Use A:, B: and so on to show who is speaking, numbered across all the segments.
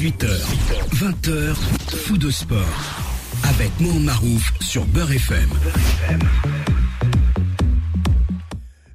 A: 18h, 20h, fou de sport. Avec Mohamed Marouf sur Beurre FM.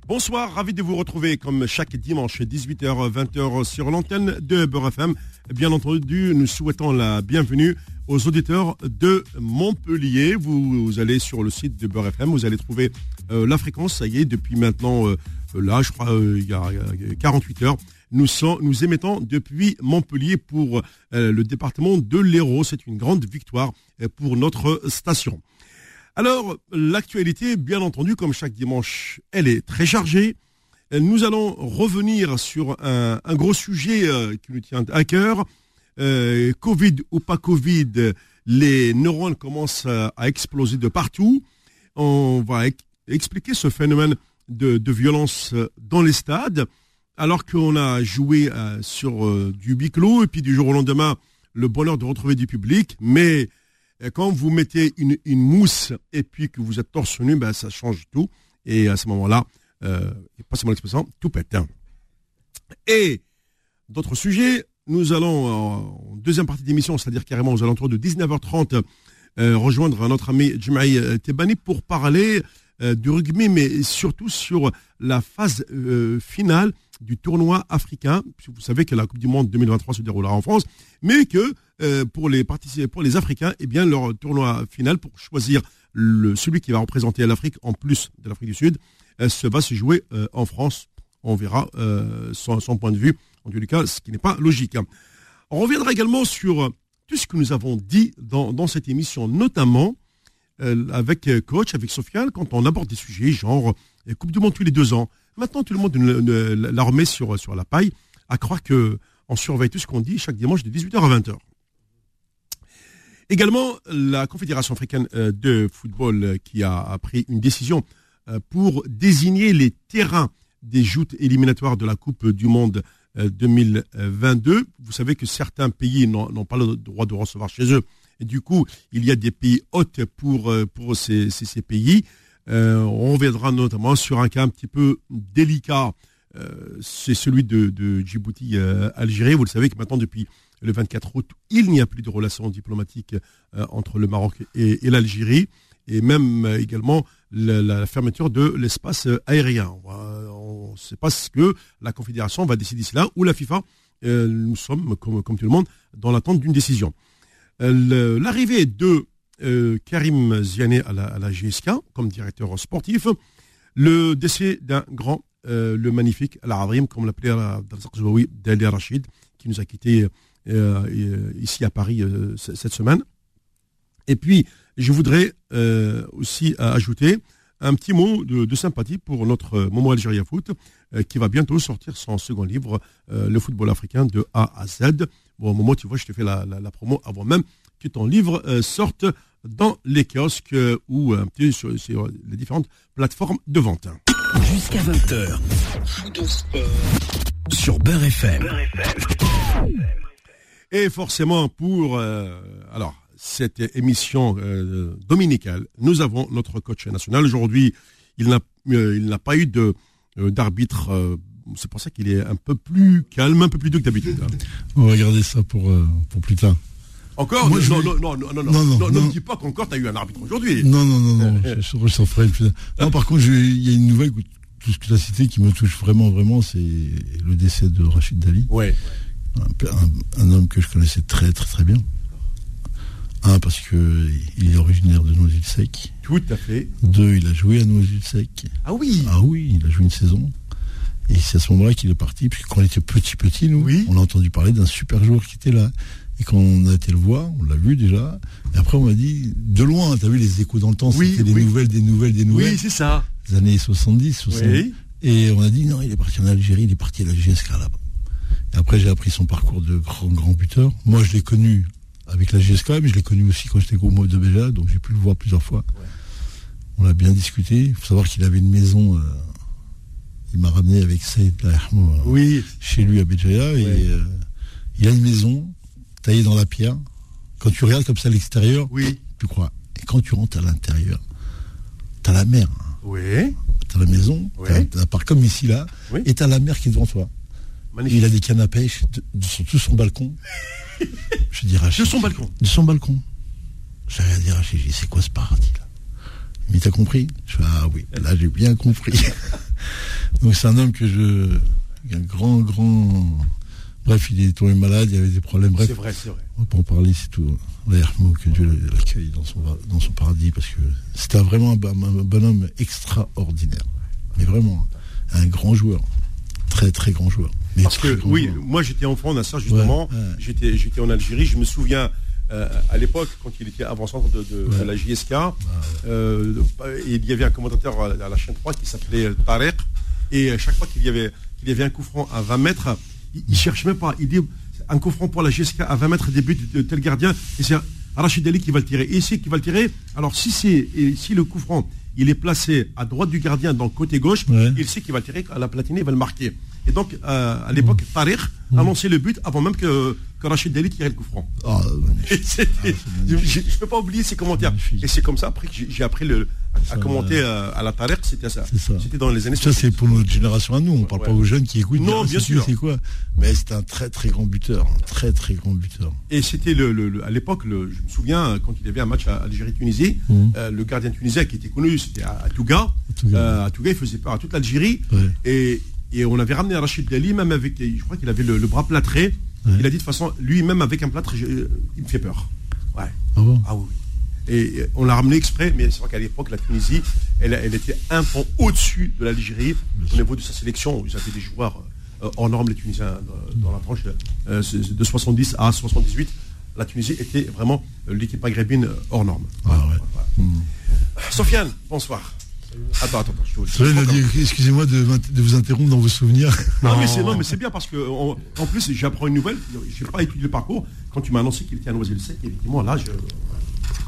B: Bonsoir, ravi de vous retrouver comme chaque dimanche 18h 20h sur l'antenne de Beurre FM. Bien entendu, nous souhaitons la bienvenue aux auditeurs de Montpellier. Vous, allez sur le site de Beurre FM, vous allez trouver euh, la fréquence, ça y est, depuis maintenant, euh, là, je crois, euh, il y, a, 48 heures. Nous, nous émettons depuis Montpellier pour le département de l'Hérault. C'est une grande victoire pour notre station. Alors, l'actualité, bien entendu, comme chaque dimanche, elle est très chargée. Nous allons revenir sur un, gros sujet euh, qui nous tient à cœur. Euh, Covid ou pas Covid, les neurones commencent à, exploser de partout. On va expliquer ce phénomène de, violence dans les stades, alors qu'on a joué euh, sur du biclo et puis du jour au lendemain, le bonheur de retrouver du public, mais quand vous mettez une, mousse et puis que vous êtes torse nu, ben, ça change tout. Et à ce moment-là, euh, passez-moi l'expression, tout pète. Et d'autres sujets, nous allons en deuxième partie d'émission, c'est-à-dire carrément aux alentours de 19h30, euh, rejoindre notre ami Jemaï euh, Tebani pour parler euh, du rugby, mais surtout sur la phase finale du tournoi africain. Vous savez que la Coupe du Monde 2023 se déroulera en France, mais que pour les participants, pour les Africains, eh bien leur tournoi final pour choisir celui qui va représenter l'Afrique en plus de l'Afrique du Sud, se va se jouer euh, en France. On verra euh, son, point de vue, en les cas, ce qui n'est pas logique. On reviendra également sur tout ce que nous avons dit dans, cette émission, notamment euh, avec Coach, avec Sofiane, quand on aborde des sujets genre Coupe du Monde tous les deux ans. Maintenant, tout le monde la remet sur, sur la paille, à croire que on surveille tout ce qu'on dit chaque dimanche de 18h à 20h. Également, la Confédération africaine de football qui a pris une décision euh, pour désigner les terrains des joutes éliminatoires de la Coupe du Monde 2022. Euh, Vous savez que certains pays n'ont pas le droit de recevoir chez eux. Du coup, il y a des pays hôtes pour, euh, pour ces, ces, pays. On reviendra notamment sur un cas un petit peu délicat. c'est celui de, Djibouti-Algérie. Vous le savez que maintenant, depuis le 24 août, il n'y a plus de relations diplomatiques entre le Maroc et, l'Algérie. Et même également la, fermeture de l'espace aérien. On ne sait pas ce que la Confédération va décider cela ou la FIFA. Euh, nous sommes, comme, tout le monde, dans l'attente d'une décision. Euh, l'arrivée de euh, Karim Ziané à la, GSK comme directeur sportif, le décès d'un grand, le magnifique Al-Adrim, comme l'appelait Dali Rachid, qui nous a quittés ici à Paris cette semaine. Et puis, je voudrais euh, aussi ajouter un petit mot de, sympathie pour notre Momo Algérie Foot, euh, qui va bientôt sortir son second livre, euh, Le football africain de A à Z. Bon, Momo, tu vois, je te fais la, promo avant même que ton livre sorte dans les kiosques ou un petit sur, les différentes plateformes de vente.
A: Jusqu'à 20h, sur Beurre FM.
B: Et forcément pour... alors, cette émission euh, dominicale, nous avons notre coach national. Aujourd'hui, il n'a euh, pas eu de euh, d'arbitre. c'est pour ça qu'il est un peu plus calme, un peu plus doux que d'habitude.
C: On va regarder ça pour, pour plus tard.
B: Encore non, non, non, non, non, non, non, ne dis pas qu'encore tu as eu un arbitre aujourd'hui.
C: Non, non, non, non, je, s'en ferai plus Non, par contre, il y a une nouvelle, tout ce que tu as cité qui me touche vraiment, vraiment, c'est le décès de Rachid Dali.
B: Ouais.
C: Un, un, homme que je connaissais très, très, très bien. Un, parce qu'il est originaire de Noisy-le-Sec.
B: Tout à fait.
C: Deux, il a joué à Noisy-le-Sec.
B: Ah oui
C: Ah oui, il a joué une saison. Et c'est à ce moment-là qu'il est parti, puisque quand on était petit, petit, nous, on a entendu parler d'un super joueur qui était là. Et quand on a été le voir, on l'a vu déjà. Et après, on m'a dit, de loin, tu as vu les échos dans le temps, c'était des nouvelles, des nouvelles, des nouvelles.
B: Oui, c'est ça.
C: Les années 70, 70. Et on a dit, non, il est parti en Algérie, il est parti à la GSK là-bas. Et après, j'ai appris son parcours de grand, grand buteur. Moi, je l'ai connu avec la GSK, mais je l'ai connu aussi quand j'étais gros mot de Béja, donc j'ai pu le voir plusieurs fois. On a bien discuté. Il faut savoir qu'il avait une maison. Euh, il m'a ramené avec Saïd
B: oui.
C: chez lui à Béjaïa. Et euh, il a une maison taillée dans la pierre. Quand tu regardes comme ça à l'extérieur,
B: oui.
C: tu crois. Et quand tu rentres à l'intérieur, tu as la mer.
B: Oui.
C: Tu as la maison, oui. tu as, comme ici là, et tu as la mer qui est devant toi. Il a des cannes à pêche sur tout son balcon. Je dis Rachid.
B: De son balcon.
C: De son balcon. J'ai rien dit Rachid, j'ai dit c'est quoi ce paradis là? Mais t'as compris? Je fais ah oui, là j'ai bien compris. Donc c'est un homme que je. Un grand, grand. Bref, il est tombé malade, il y avait des problèmes. Bref,
B: C'est vrai, c'est vrai.
C: on va pas en parler, c'est tout. L'Hermo, que Dieu l'accueille dans son, dans son paradis, parce que c'était vraiment un, bon- un bonhomme extraordinaire. Mais vraiment, un grand joueur. Très, très grand joueur. Mais
B: Parce que, oui,
C: joueur.
B: moi j'étais enfant, Nasser, justement.
C: Ouais, ouais.
B: J'étais, j'étais en Algérie. Je me souviens, euh, à l'époque, quand il était avant-centre de, de- de
C: Ouais.
B: la JSK, euh, il y avait un commentateur à la chaîne 3 qui s'appelait Tarek. Et à chaque fois qu'il y avait, qu'il y avait un coup franc à 20 mètres, il, cherche même pas. Il dit un coup franc pour la JSK à 20 mètres des buts de tel gardien. Et c'est Rachid Ali qui va le tirer. Et ici, qui va le tirer. Alors, si, c'est, si le coup franc il est placé à droite du gardien, dans le côté gauche,
C: Ouais.
B: il sait qu'il va le tirer à la platinée, il va le marquer. Et donc, euh, à l'époque, Tariq a lancé le but avant même que, que Rachid Dali tirait le coup franc.
C: Ah,
B: c'était- je ne peux pas oublier ces commentaires. Et c'est comme ça après que j'ai appris le, à,
C: Ça,
B: commenter euh, à la Tariq, c'était ça. C'était dans les années
C: Ça, c'est pour notre génération à nous. On parle
B: Ouais.
C: pas aux jeunes qui écoutent.
B: Non,
C: dire,
B: bien sûr.
C: C'est quoi Mais c'est un très, très grand buteur. Un très, très grand buteur.
B: Et c'était le, le- le- à l'époque, je me souviens, euh, quand il y avait un match à Algérie-Tunisie, euh, le gardien tunisien qui était connu, c'était à, à Touga. À Touga, il faisait peur à toute l'Algérie.
C: Ouais.
B: Et, et on avait ramené Rachid Dali, même avec, je crois qu'il avait le, le bras plâtré.
C: Ouais.
B: Il a dit de toute façon, lui-même avec un plâtre, je- il me fait peur. Ouais.
C: Ah bon
B: Ah oui. Et on l'a ramené exprès, mais c'est vrai qu'à l'époque, la Tunisie, elle, elle était un point au-dessus de l'Algérie au niveau de sa sélection. Ils avaient des joueurs euh, hors normes, les Tunisiens, euh, dans la tranche euh, de 70 à 78. La Tunisie était vraiment l'équipe maghrébine hors norme.
C: Ah ouais.
B: Voilà. Sofiane, bonsoir. Attends, attends, attends, je
C: dit, Excusez-moi de, vous interrompre dans vos souvenirs.
B: Non, mais c'est non, mais c'est bien parce que en, en plus j'apprends une nouvelle. Je n'ai pas étudié le parcours. Quand tu m'as annoncé qu'il était à Noisy-le-Sec, effectivement là, je,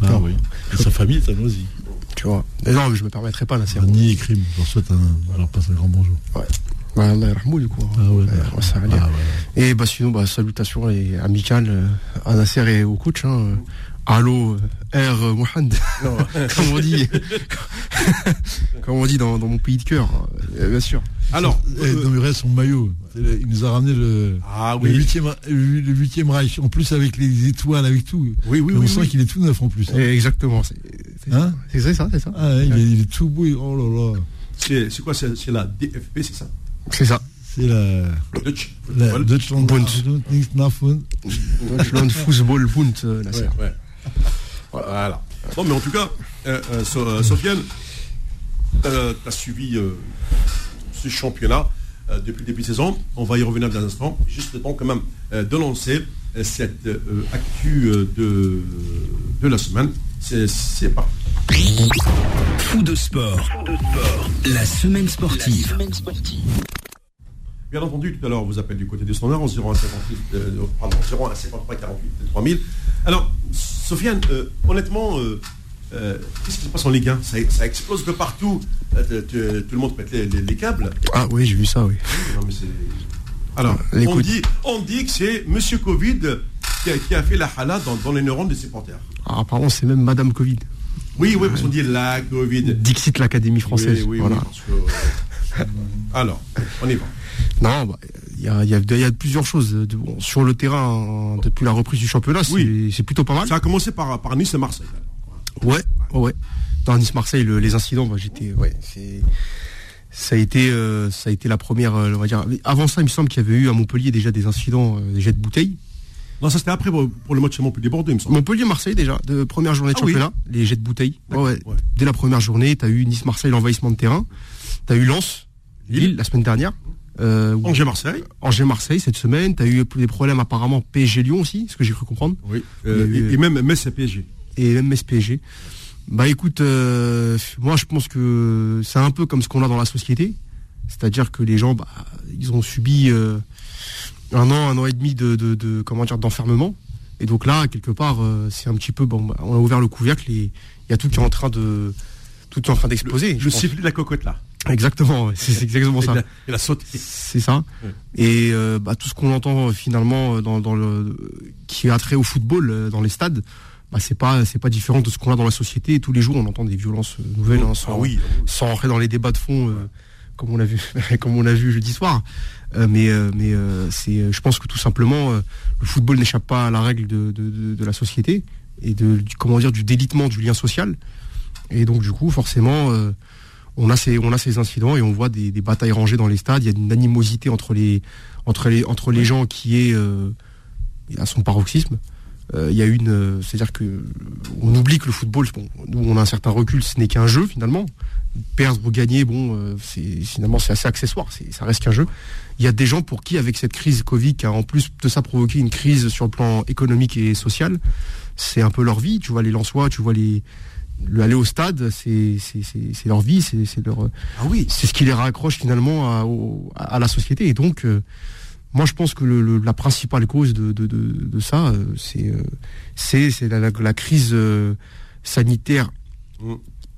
C: Ah oui. Et sa famille est à Noisy.
D: Tu vois. Mais non, mais je me permettrai pas, là, c'est
C: Rani et Crime. Je leur souhaite un, leur passe un grand bonjour.
D: Ouais. Bah, Allah du coup.
C: Ah ouais. Ah ouais.
D: Et bah sinon, bah, salutations et amicales euh, à Nasser et au coach. Hein. Allô, R. Mohand, comme on dit, comme on dit dans, dans mon pays de cœur, euh, bien sûr.
B: Alors, euh,
C: non, regarde son maillot. Il nous a ramené le,
B: ah
C: le
B: oui,
C: 8e, le huitième Reich. En plus, avec les étoiles, avec tout.
B: oui, oui,
C: on
B: oui,
C: sent
B: oui.
C: qu'il est tout neuf en plus. hein.
D: Exactement, c'est
C: Hein
D: c'est ça, c'est ça.
C: Ah, ouais, il, est, il est tout beau. Oh là là.
B: C'est quoi C'est la DFP, c'est ça?
D: C'est ça.
C: C'est la,
B: Dutch
C: la. Deutschland.
D: Bund. Deutschland Fußball Bund.
B: Ouais, Voilà. Bon, mais en tout cas, euh, euh, So- euh, Sofiane, tu as, suivi euh, ce championnat euh, depuis le début de saison. On va y revenir dans un instant. Juste le temps quand même euh, de lancer euh, cette euh, actu euh, de, de la semaine. C'est parti.
A: Fou de sport. La semaine sportive.
B: Bien entendu, tout à l'heure, on vous appelle du côté du standard en 0158, euh, pardon, 0153 48 3000. Alors, Sofiane, euh, honnêtement, euh, euh, qu'est-ce qui se passe en Ligue 1 ça, ça explose de partout. Tout le monde pète les, les- les câbles.
D: Ah oui, j'ai vu ça, oui.
B: Non, mais c'est- Alors, on
D: L'écoute.
B: dit, on dit que c'est Monsieur Covid qui a, qui a fait la hala dans, dans les neurones des supporters.
D: Ah, apparemment, c'est même Madame Covid.
B: Oui, oui, parce qu'on dit la Covid.
D: Dixit l'Académie française.
B: Oui, oui,
D: voilà.
B: oui, parce que, alors, on y va.
D: Non, bah, il y, a, il y a- il y a plusieurs choses. Bon, sur le terrain, depuis la reprise du championnat, c'est
B: Oui.
D: c'est plutôt pas mal.
B: Ça a commencé par, par Nice et Marseille.
D: Ouais, ouais. Dans Nice-Marseille, le- les incidents, bah, j'étais, ouais, ça a été, euh, ça a été la première, euh, on va dire. Avant ça, il me semble qu'il y avait eu à Montpellier déjà des incidents, euh, des jets de bouteilles.
B: Non, ça c'était après pour, pour le match il me semble.
D: Montpellier-Marseille déjà, de première journée de
B: Ah oui.
D: championnat, les jets de bouteilles. Ouais. Dès la première journée, t'as eu Nice-Marseille, l'envahissement de terrain. T'as eu Lens,
B: Lille.
D: Lille, la semaine dernière. Euh,
B: Angers-Marseille.
D: Angers-Marseille cette semaine. T'as eu des problèmes apparemment PSG-Lyon aussi, ce que j'ai cru comprendre.
B: Oui.
D: Il y a eu-
B: et, même Metz et PSG.
D: et même PSG. Bah écoute, euh, moi je pense que c'est un peu comme ce qu'on a dans la société, c'est-à-dire que les gens, bah, ils ont subi euh, un an, un an et demi de, de, de- comment dire d'enfermement, et donc là quelque part euh, c'est un petit peu bon, bah, on a ouvert le couvercle et il y a tout qui est en train de tout est en train d'exploser.
B: Le sifflet de la cocotte là.
D: Exactement, c'est exactement ça.
B: et la sauté.
D: C'est ça. Et euh, bah, tout ce qu'on entend euh, finalement euh, dans, dans le qui a trait au football euh, dans les stades, bah, c'est pas c'est pas différent de ce qu'on a dans la société. Et tous les jours, on entend des violences euh, nouvelles, hein, sans,
B: Ah oui.
D: sans rentrer dans les débats de fond euh, comme on l'a vu, comme on l'a vu jeudi soir. mais mais c'est, je pense que tout simplement, le football n'échappe pas à la règle de, de, la société et de comment dire du délitement du lien social. Et donc du coup, forcément, on a ces incidents et on voit des, batailles rangées dans les stades. Il y a une animosité entre les gens qui est à son paroxysme. Euh, il y a une, euh, c'est-à-dire que on oublie que le football, nous on a un certain recul, ce n'est qu'un jeu finalement. Perdre ou gagner, bon, euh, c'est finalement c'est assez accessoire, ça reste qu'un jeu. Il y a des gens pour qui, avec cette crise Covid, qui a en plus de ça provoqué une crise sur le plan économique et social, c'est un peu leur vie. Tu vois les Lensois, tu vois les le aller au stade, c'est leur vie, c'est leur ah oui, c'est ce qui les raccroche finalement à, à, la société. Et donc moi, je pense que la principale cause de, ça, euh, euh, c'est la, crise euh, sanitaire mm.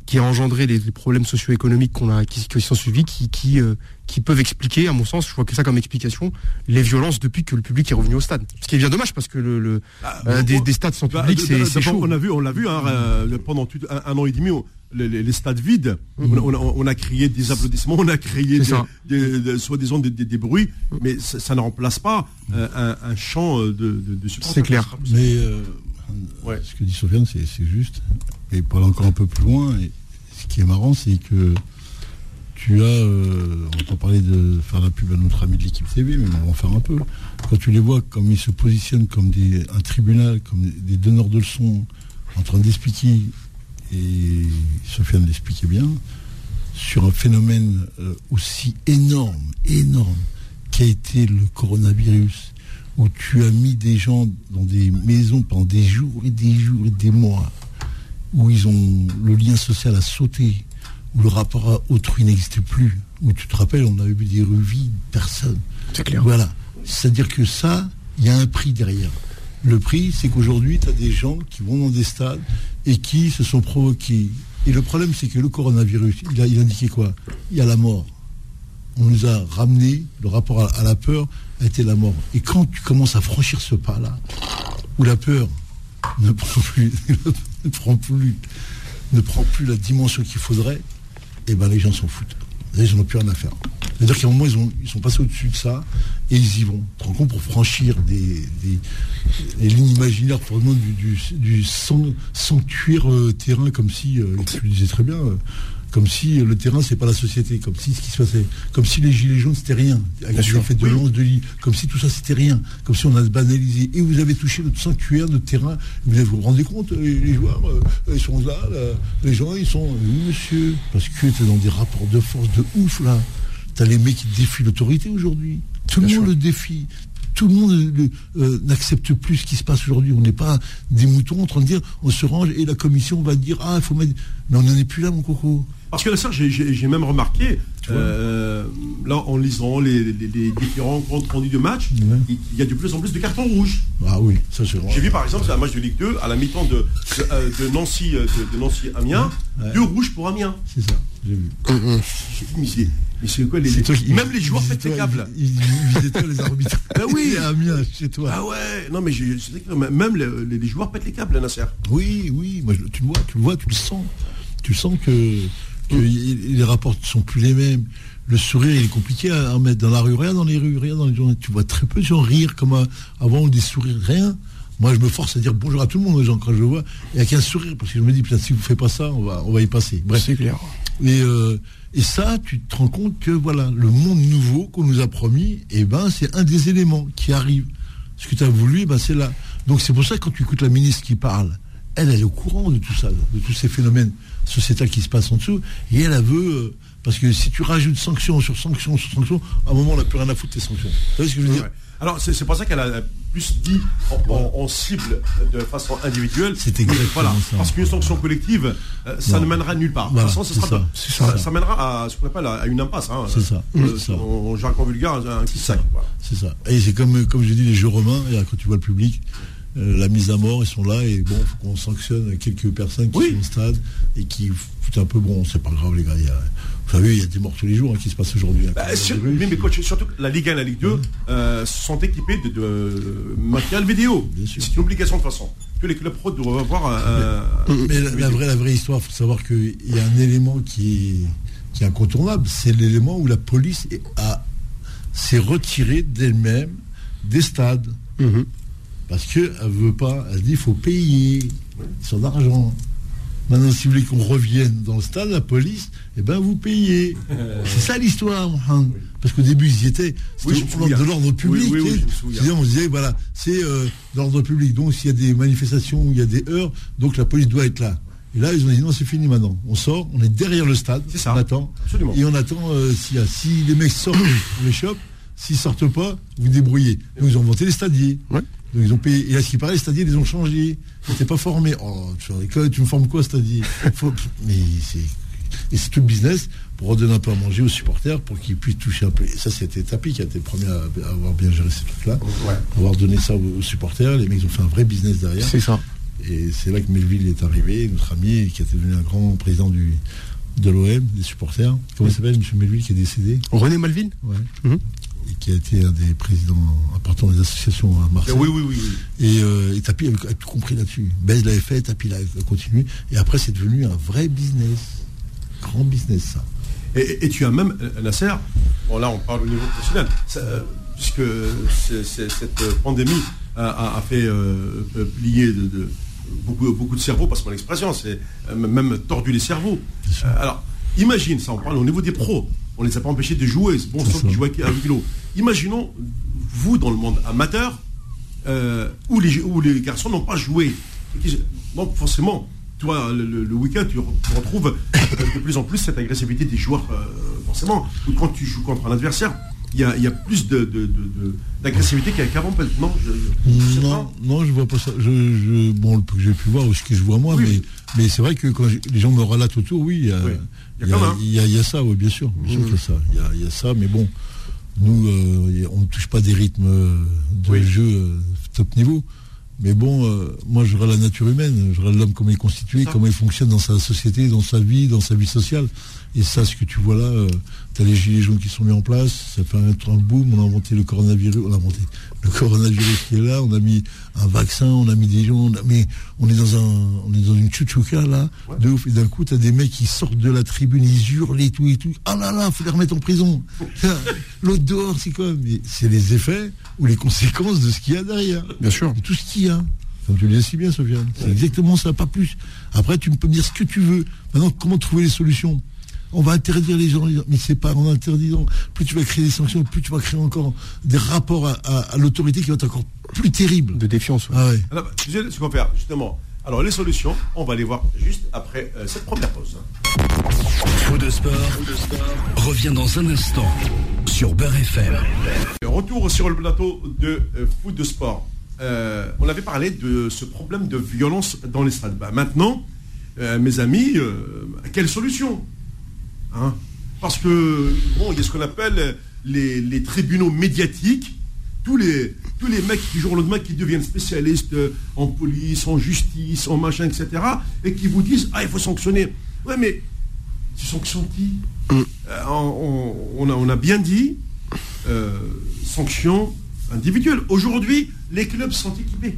D: Qui a engendré les, problèmes socio-économiques qu'on a, qui, sont suivis, qui, qui, peuvent expliquer, à mon sens, je vois que ça comme explication, les violences depuis que le public est revenu au stade. Ce qui est bien dommage parce que le, ah, des, stades sans bah, public, c'est chaud.
B: On a vu, on l'a vu hein, pendant un, an et demi les, stades vides, mhm. on, a, créé des applaudissements, on a créé des, soi-disant des, bruits, mais ça, ne remplace pas euh, un, chant de, de,
D: C'est clair.
C: Mais euh, ce que dit Sofiane, c'est juste. Et pour aller encore un peu plus loin, et ce qui est marrant, c'est que tu as, euh, on entend parler de faire la pub à notre ami de l'équipe TV, mais on va en faire un peu. Quand tu les vois comme ils se positionnent comme un tribunal, comme des donneurs de leçons, en train d'expliquer et Sofiane l'expliquait bien, sur un phénomène euh, aussi énorme, énorme, qu'a été le coronavirus, où tu as mis des gens dans des maisons pendant des jours et des jours et des mois, où ils ont le lien social a sauté, où le rapport à autrui n'existait plus, où tu te rappelles, on avait vu des rues vides, personne.
D: C'est clair.
C: Voilà. C'est-à-dire que ça, il y a un prix derrière. Le prix, c'est qu'aujourd'hui, tu as des gens qui vont dans des stades et qui se sont provoqués. Et le problème, c'est que le coronavirus, il a, il indiqué quoi? Il y a la mort. On nous a ramené, le rapport à, la peur a été la mort. Et quand tu commences à franchir ce pas-là, où la peur ne prend plus, ne prend plus, la dimension qu'il faudrait, eh ben les gens s'en foutent. Ils n'ont plus rien à faire. C'est-à-dire qu'à un moment, ils, ont, ils sont passés au-dessus de ça et ils y vont. Tu compte pour franchir des, lignes imaginaires du, du, sanctuaire euh, terrain, comme si, euh, tu le disais très bien, euh, comme si le terrain c'est pas la société, comme si ce qui se passait, comme si les gilets jaunes c'était rien, avec les fait de lance de lit, comme si tout ça c'était rien, comme si on a banalisé. Et vous avez touché notre sanctuaire, notre terrain. Vous vous, rendez compte, les, joueurs, ils sont là, les gens ils sont, oui monsieur, parce que tu es dans des rapports de force de ouf là. T'as les mecs qui défient l'autorité aujourd'hui. Tout le monde le défie. Tout le monde euh, n'accepte plus ce qui se passe aujourd'hui. On n'est pas des moutons en train de dire on se range et la commission va dire ah il faut mettre. Mais on n'en est plus là mon coco.
B: Parce que ça, j'ai même remarqué, euh, là, en lisant les, différents comptes rendus de match, il y a de plus en plus de cartons rouges.
C: Ah oui, ça c'est
B: J'ai vu par exemple, un match de Ligue 2, à la mi-temps de, de, Nancy, de, Nancy Amiens, deux rouges pour Amiens.
C: C'est ça, j'ai vu.
B: Mais c'est quoi les, Même les joueurs pètent les câbles.
C: Ils visaient toi les arbitres.
B: Ben oui
C: Amiens, chez toi.
B: Ah ouais Non mais même les, joueurs pètent les câbles, Nasser.
C: Oui, oui, moi, tu le vois, tu le vois, tu le sens. Tu sens que que les rapports ne sont plus les mêmes. Le sourire, il est compliqué à, mettre dans la rue, rien dans les rues, rien dans les journées. Tu vois très peu de gens rire comme avant ou des sourires, rien. Moi, je me force à dire bonjour à tout le monde, les gens, quand je le vois. Il n'y a qu'un sourire, parce que je me dis, si vous ne faites pas ça, on va, on va y passer.
D: Bref. C'est clair.
C: Et, euh, et ça, tu te rends compte que, voilà, le monde nouveau qu'on nous a promis, eh ben, c'est un des éléments qui arrive. Ce que tu as voulu, eh ben, c'est là. Donc, c'est pour ça que quand tu écoutes la ministre qui parle, elle, elle est au courant de tout ça, de tous ces phénomènes sociétale qui se passe en dessous, et elle, a veut. Parce que si tu rajoutes sanction sur sanction sur sanction, à un moment, on n'a plus rien à foutre tes sanctions. Vous savez ce que je veux dire
B: Alors, c'est pour ça qu'elle a plus dit en, cible de façon individuelle.
C: C'est exactement voilà,
B: ça. Parce qu'une sanction collective, euh, ça ne mènera nulle part. de toute façon, ça, ça, ça, mènera à ce qu'on appelle à une impasse. Hein.
C: C'est ça.
B: Euh, ça. Jargon vulgaire, un petit sac.
C: C'est ça. Et c'est comme, comme je dis, les jeux romains, et quand tu vois le public, la mise à mort, ils sont là et bon, faut qu'on sanctionne quelques personnes qui sont au stade et qui foutent un peu bon, c'est pas grave les gars. vous savez, il y a des morts tous les jours hein, qui se passent aujourd'hui.
B: Hein. Bah, mais, mais coach, surtout la Ligue 1 et la Ligue 2 euh, sont équipés de, matériel vidéo. C'est une obligation de toute façon. Que les clubs pro doivent avoir
C: un. Mais, la, vraie, la vraie histoire, il faut savoir qu'il y a un élément qui est qui est incontournable, c'est l'élément où la police s'est retirée d'elle-même des stades. Mhm. Parce qu'elle ne veut pas, elle dit il faut payer son argent. Maintenant, si vous voulez qu'on revienne dans le stade, la police, eh ben vous payez. c'est ça l'histoire, Parce qu'au début, ils y étaient. C'était de l'ordre public. on disait, voilà, c'est euh, l'ordre public. Donc, s'il y a des manifestations il y a des heures, donc la police doit être là. Et là, ils ont dit non, c'est fini maintenant. On sort, on est derrière le stade.
B: Ça.
C: On attend. Et on attend euh, si les mecs sortent, on les chope. S'ils sortent pas, vous débrouillez. Donc, ils ont monté les stadiers. Donc ils ont payé. Et à ce qui paraît, les stadiers, ils ont changé. Ils n'étaient pas formés. Oh, tu, tu me formes quoi, stadier? Mais c'est. Et c'est tout le business pour redonner un peu à manger aux supporters pour qu'ils puissent toucher un peu. Et ça, c'était Tapi qui a été le premier à avoir bien géré ces trucs-là. Avoir donné ça aux, supporters. Les mecs, ils ont fait un vrai business derrière.
D: C'est ça.
C: Et c'est là que Melville est arrivé, notre ami, qui a devenu un grand président du, de l'OM, des supporters. Comment il s'appelle, M. Melville, qui est décédé?
D: René Melville?
C: Ouais. Mhm et qui a été un des présidents importants des associations à Marseille.
B: Oui, oui, oui.
C: Et, euh, Tapi a, tout compris là-dessus. Bez l'avait fait, Tapi a continué. Et après, c'est devenu un vrai business. Grand business, ça.
B: Et, tu as même, euh, Nasser, bon là on parle au niveau professionnel, euh, puisque cette pandémie a, fait plier de, beaucoup, beaucoup de cerveaux, parce que mon expression, c'est même tordu les cerveaux. alors, imagine ça, on parle au niveau des pros on ne les a pas empêchés de jouer. Bon, sauf qu'ils jouaient avec l'eau. Imaginons, vous, dans le monde amateur, euh, où, les, où les garçons n'ont pas joué. Donc, forcément, toi, le, week-end, tu, retrouves de plus en plus cette agressivité des joueurs, euh, forcément. Quand tu joues contre un adversaire, il y a, plus d'agressivité qu'avant,
C: non je, non, non, je vois pas ça. Je, bon, que j'ai pu voir ou ce que je vois moi, mais, mais c'est vrai que quand les gens me relatent autour, oui, il y a, il y, a, ça, oui, bien sûr. Bien sûr qu'il y a ça. Il y a, ça, mais bon, nous, euh, on ne touche pas des rythmes euh, de jeu euh, top niveau. Mais bon, moi, je regarde la nature humaine, je regarde l'homme, comment il est constitué, comment il fonctionne dans sa société, dans sa vie, dans sa vie sociale. Et ça, ce que tu vois là, euh, tu as les gilets jaunes qui sont mis en place, ça fait un, un boom, on a inventé le coronavirus, on a inventé le coronavirus qui est là, on a mis un vaccin, on a mis des gens, mais on est dans un, on est dans une chouchouka là, de ouf, et d'un coup, tu as des mecs qui sortent de la tribune, ils hurlent et tout et tout. Ah là là, faut les remettre en prison. L'autre dehors, c'est quoi? Mais c'est les effets ou les conséquences de ce qu'il y a derrière.
D: Bien sûr.
C: tout ce qu'il y a. Comme tu le dis si bien, Sofiane. C'est exactement ça, pas plus. Après, tu peux me dire ce que tu veux. Maintenant, comment trouver les solutions? On va interdire les gens, mais c'est pas en interdisant. Plus tu vas créer des sanctions, plus tu vas créer encore des rapports à, l'autorité qui vont être encore plus terribles.
D: De défiance.
B: Ah ouais. Alors, tu sais ce qu'on va faire, justement. Alors, les solutions, on va les voir juste après euh, cette première pause.
A: Faux de sport, revient dans un instant sur Beurre FM.
B: Retour sur le plateau de euh, foot de sport. Euh, on avait parlé de ce problème de violence dans les stades. Bah, maintenant, mes amis, quelle solution? Hein? Parce que, bon, il y a ce qu'on appelle les, tribunaux médiatiques. Tous les, tous les mecs du jour au lendemain qui deviennent spécialistes en police, en justice, en machin, etc. Et qui vous disent, ah, il faut sanctionner. Ouais, mais tu sanctionnes qui? Mm. euh, on, a, on, a, bien dit, euh, sanctions individuelles. Aujourd'hui, les clubs sont équipés.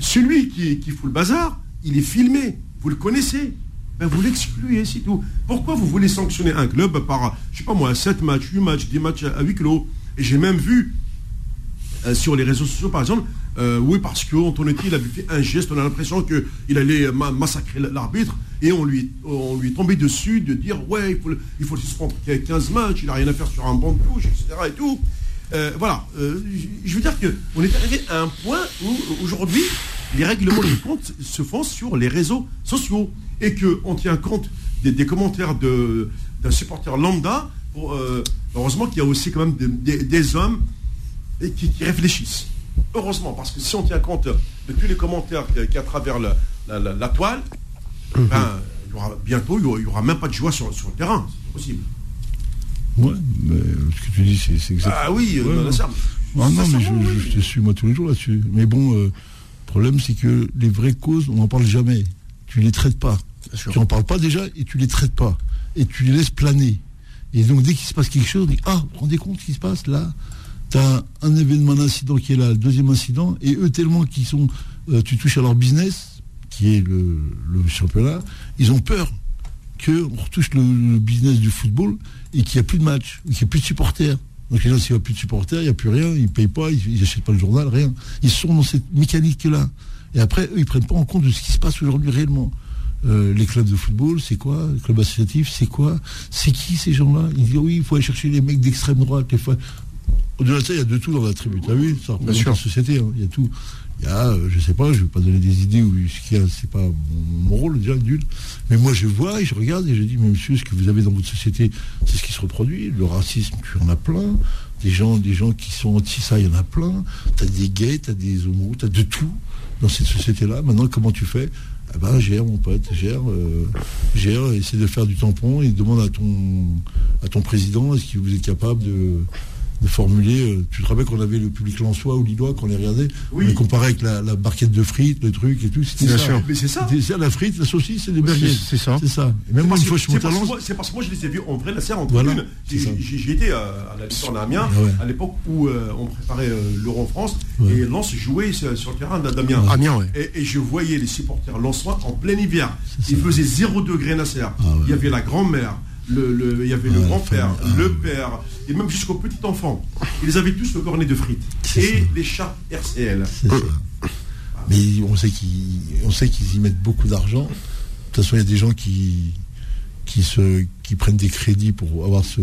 B: Celui qui, qui fout le bazar, il est filmé. Vous le connaissez. Ben, vous l'excluez, c'est tout. Pourquoi vous voulez sanctionner un club par, je sais pas moi, 7 matchs, 8 matchs, 10 matchs à 8 kilos Et j'ai même vu euh, sur les réseaux sociaux, par exemple, euh, oui, parce qu'Antonetti, il avait fait un geste, on a l'impression qu'il allait massacrer l'arbitre, et on lui, on lui est tombé dessus de dire, ouais, il faut, il faut suspendre 15 matchs, il n'a rien à faire sur un banc de touche, etc. Et tout. Euh, voilà, je veux dire qu'on est arrivé à un point où aujourd'hui, les règlements de compte se font sur les réseaux sociaux et qu'on tient compte des, commentaires d'un supporter lambda, euh, heureusement qu'il y a aussi quand même des, hommes qui, réfléchissent. Heureusement, parce que si on tient compte de tous les commentaires qu'il y a à travers la, toile, mhm. ben, il y aura, bientôt, il n'y aura, même pas de joie sur, sur le terrain. C'est possible.
C: Oui, mais ce que tu dis, c'est exactement.
B: Ah oui,
C: ouais,
B: non, ça,
C: ah non, mais je, te suis moi tous les jours là-dessus. Mais bon, euh, le problème, c'est que les vraies causes, on n'en parle jamais. Tu ne les traites pas. Tu n'en parles pas déjà et tu les traites pas. Et tu les laisses planer. Et donc, dès qu'il se passe quelque chose, on dit Ah, vous vous rendez compte ce qui se passe là? Tu as un événement, un incident qui est là, le deuxième incident, et eux, tellement qu'ils sont. Euh, tu touches à leur business, qui est le, championnat, ils ont peur qu'on retouche le, business du football et qu'il n'y a plus de match, qu'il n'y a plus de supporters. Donc les gens, s'il n'y a plus de supporters, il n'y a plus rien, ils ne payent pas, ils n'achètent pas le journal, rien. Ils sont dans cette mécanique-là. Et après, eux, ils ne prennent pas en compte de ce qui se passe aujourd'hui réellement. Euh, les clubs de football, c'est quoi? Les clubs associatifs, c'est quoi? C'est qui ces gens-là? Ils disent oui, il faut aller chercher les mecs d'extrême droite. Au-delà de ça, il y a de tout dans la tribu. Tu as vu? Ça représente la société. Hein. Il y a tout. Il y a, euh, je sais pas, je ne vais pas donner des idées où c'est pas mon, rôle déjà nul. Mais moi je vois et je regarde et je dis, mais monsieur, ce que vous avez dans votre société, c'est ce qui se reproduit. Le racisme, tu en as plein. Des gens, des gens qui sont anti ça, il y en a plein. Tu as des gays, tu as des homos, tu as de tout dans cette société-là. Maintenant, comment tu fais? Eh ben, gère mon pote, gère, euh, gère, essaie de faire du tampon et demande à ton, à ton président est-ce que vous êtes capable de, de formuler. Euh, tu te rappelles qu'on avait le public lançois ou lillois, qu'on les regardait oui. On les comparait avec la, barquette de frites, le truc et tout.
B: C'était ça. Sûr.
C: Mais c'est ça. La frite, la saucisse c'est des merguez.
D: C'est ça.
C: C'est ça.
B: Et même moi, une fois, je suis à C'est parce que moi, je les ai vus en vrai, la serre en voilà. J'ai été à, la en Amiens, ah à l'époque où euh, on préparait euh, l'Euro en France, et Lens jouait sur, le terrain d'Amiens.
D: Amiens,
B: et, je voyais les supporters lensois en plein hiver. Il faisait 0 degré Nasser. Ah Il y avait la grand-mère, le, il y avait le grand-père, le père, et même jusqu'au petit enfant. Ils avaient tous le cornet de frites. Et les chats RCL.
C: Mais on sait qu'ils y mettent beaucoup d'argent. De toute façon, il y a des gens qui, qui, se, qui prennent des crédits pour avoir ce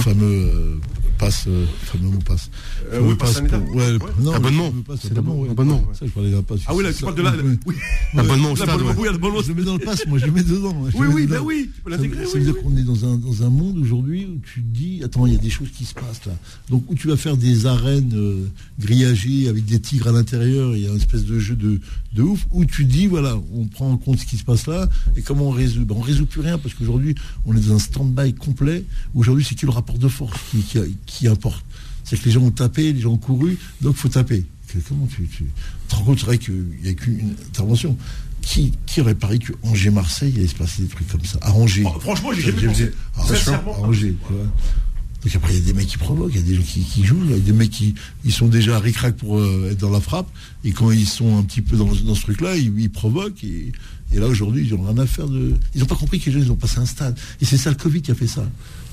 C: fameux euh, passe, euh, fameux mot passe.
B: Euh, oui, passe,
D: pour, ouais, Non, abonnement.
C: C'est abonnement. Ouais, abonnement. Ça, je parlais d'un passe.
B: Ah oui, là, tu parles de la. Oui.
D: Abonnement au stade.
C: Oui, abonnement. Je le mets dans le passe, moi, je le mets dedans.
B: Oui, oui, ben oui, tu peux l'intégrer.
C: Ça veut dire qu'on est dans un, dans un monde aujourd'hui où tu te dis, attends, il y a des choses qui se passent là. Donc, où tu vas faire des arènes euh, grillagées avec des tigres à l'intérieur, il y a une espèce de jeu de, de ouf, où tu dis, voilà, on prend en compte ce qui se passe là, et comment on résout? Ben, On résout plus rien, parce qu'aujourd'hui, on est dans un stand-by complet. Aujourd'hui, c'est que le rapport de force qui, qui, qui importe. C'est que les gens ont tapé, les gens ont couru, donc il faut taper. Comment tu, tu te rends compte, c'est vrai qu'il n'y a qu'une intervention. Qui, qui, aurait parié que Angers-Marseille, il allait se passer des trucs comme ça? À Angers.
B: Oh, franchement, j'ai jamais pensé.
C: À, à Angers, Donc après, il y a des mecs qui provoquent, il y a des gens qui, jouent, il y a des mecs qui ils sont déjà ric pour euh, être dans la frappe, et quand ils sont un petit peu dans, ce truc-là, ils, provoquent, et, et là aujourd'hui, ils n'ont rien à faire de. Ils n'ont pas compris que les gens ils ont passé un stade. Et c'est ça le Covid qui a fait ça.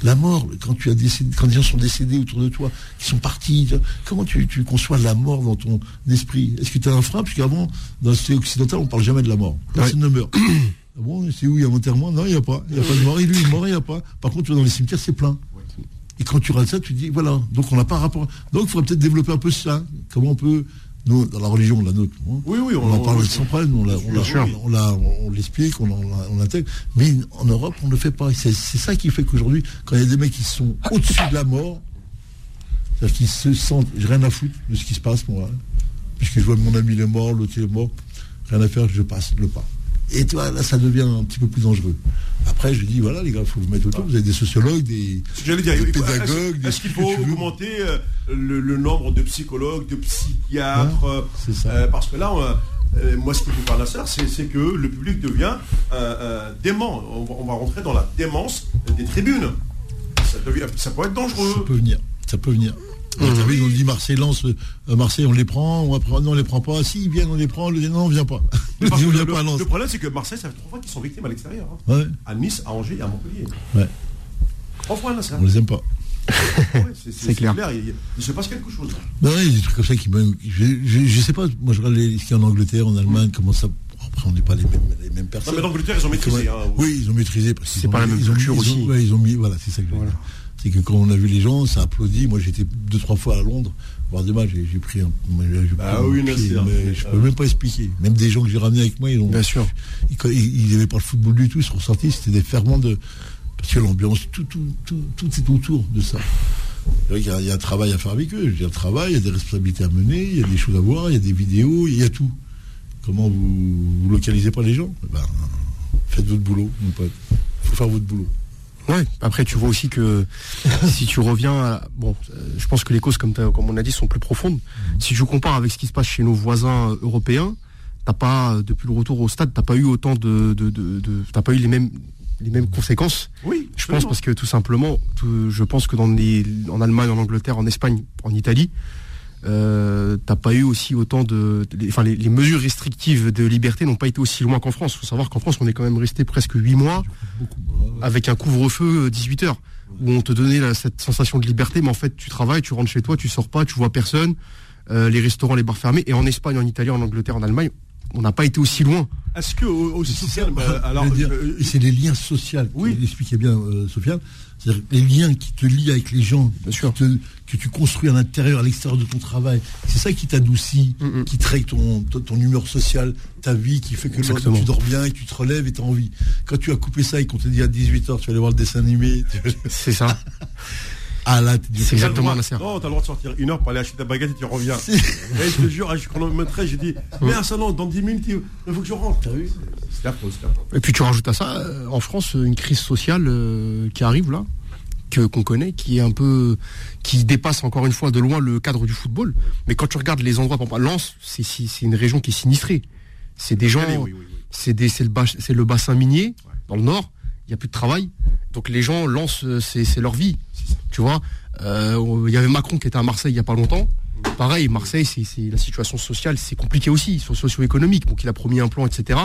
C: La mort, quand tu as décédé, quand des gens sont décédés autour de toi, qui sont partis, comment tu, conçois la mort dans ton esprit? Est-ce que tu as un frein? Puisqu'avant, dans le société occidental, on ne parle jamais de la mort. Personne ne meurt. Bon, c'est où? Il y a un enterrement Non, il n'y a pas. Il n'y a pas de mort. Et lui, il mort, il n'y a pas. Par contre, tu dans les cimetières, c'est plein. Et quand tu regardes ça, tu te dis, voilà, donc on n'a pas rapport. Donc il faudrait peut-être développer un peu ça. Comment on peut nous, dans la religion, la nôtre,
B: hein. oui, oui,
C: on, en parle sans problème, on, on, l'explique, on, l'intègre. Mais en Europe, on ne le fait pas. C'est ça qui fait qu'aujourd'hui, quand il y a des mecs qui sont au-dessus de la mort, c'est-à-dire qu'ils se sentent, j'ai rien à foutre de ce qui se passe, moi. Hein. Puisque je vois mon ami il est mort, l'autre est mort, rien à faire, je passe le pas. Et tu vois, là, ça devient un petit peu plus dangereux. Après, je dis, voilà, les gars, il faut vous mettre autour. Vous avez des sociologues, des, pédagogues.
B: Est-ce qu'il faut augmenter euh, le, nombre de psychologues, de psychiatres
C: C'est ça.
B: Euh, parce que là, euh, moi, ce qui me fait la ça, c'est que le public devient dément. On va, rentrer dans la démence des tribunes. Ça, ça peut être dangereux.
C: Ça peut venir. Ça peut venir. Ils ont dit Marseille lance euh, Marseille on les prend, on après non on les prend pas, si ils viennent on les prend, le non on vient pas.
B: le, problème c'est que Marseille ça fait trois fois qu'ils sont victimes à l'extérieur. Hein. À Nice, à Angers et à Montpellier.
C: Ouais.
B: Trois fois là ça.
C: On les aime pas.
B: c'est clair. Il, se passe quelque chose.
C: Ben il y a des trucs comme ça qui je, je, sais pas, moi je regarde les, ce qu'il y a en Angleterre, en Allemagne, comment ça. Après, on n'est pas les mêmes, les mêmes personnes.
B: Non, mais l'Angleterre, ils ont maîtrisé. Hein,
C: oui, ils ont maîtrisé.
D: C'est pas la même culture aussi.
C: ils ont mis, voilà, c'est ça que je veux dire c'est que quand on a vu les gens, ça applaudit. Moi, j'étais deux, trois fois à Londres, voir des matchs, j'ai pris un.
B: Ah oui,
C: mais je peux même pas expliquer. Même des gens que j'ai ramenés avec moi, ils ont.
D: Bien sûr.
C: Ils n'aimaient pas le football du tout, ils sont ressortis, c'était des ferments de. Parce que l'ambiance, tout, tout, tout, tout est autour de ça. Il y, a, il y, a, un travail à faire avec eux. Il y a un travail, il y a des responsabilités à mener, il y a des choses à voir, il y a des vidéos, il y a tout. Comment vous, vous localisez pas les gens? Ben, Faites votre boulot, mon pote. Il faut faire votre boulot.
D: Ouais. Après, tu vois aussi que si tu reviens, à, bon, euh, je pense que les causes, comme, comme on a dit, sont plus profondes. Si je compare avec ce qui se passe chez nos voisins européens, t'as pas depuis le retour au stade, t'as pas eu autant de, de, de, t'as pas eu les mêmes les mêmes conséquences.
B: Oui.
D: Je pense parce que tout simplement, je pense que dans les, en Allemagne, en Angleterre, en Espagne, en Italie, euh, t'as pas eu aussi autant de, enfin les, mesures restrictives de liberté n'ont pas été aussi loin qu'en France. Il faut savoir qu'en France, on est quand même resté presque 8 mois avec un couvre-feu 18 heures où on te donnait cette sensation de liberté, mais en fait tu travailles, tu rentres chez toi, tu sors pas, tu vois personne, euh, les restaurants, les bars fermés. Et en Espagne, en Italie, en Angleterre, en Allemagne, on n'a pas été aussi loin.
B: Est-ce que aussi
C: bah, c'est les liens sociaux. Oui, expliquait bien euh, Sofiane. C'est-à-dire les liens qui te lient avec les gens, que tu construis à l'intérieur, à l'extérieur de ton travail. C'est ça qui t'adoucit, mm, mm. qui traite ton, ton, humeur sociale, ta vie, qui fait que tu dors bien et tu te relèves et tu as envie. Quand tu as coupé ça et qu'on te dit à 18h, tu vas aller voir le dessin animé.
D: C'est ça.
C: Ah là,
D: c'est exactement la
B: Non, t'as le droit de sortir une heure pour aller acheter ta baguette et tu reviens. et je te jure, je chronométrais, j'ai dit, mais un salon, dans 10 minutes, il faut que je rentre.
D: C'est affreux, Et puis tu rajoutes à ça, euh, en France, une crise sociale euh, qui arrive là, que qu'on connaît, qui est un peu, qui dépasse encore une fois de loin le cadre du football. Mais quand tu regardes les endroits, par exemple, Lens, c'est une région qui est sinistrée. C'est des gens, c'est le, le bassin minier dans le nord. Il n'y a plus de travail. Donc les gens lancent, euh, c'est leur vie. Tu vois, euh, il y avait Macron qui était à Marseille il n'y a pas longtemps. Pareil, Marseille, c'est la situation sociale, c'est compliqué aussi, socio-économique. Donc il a promis un plan, etc.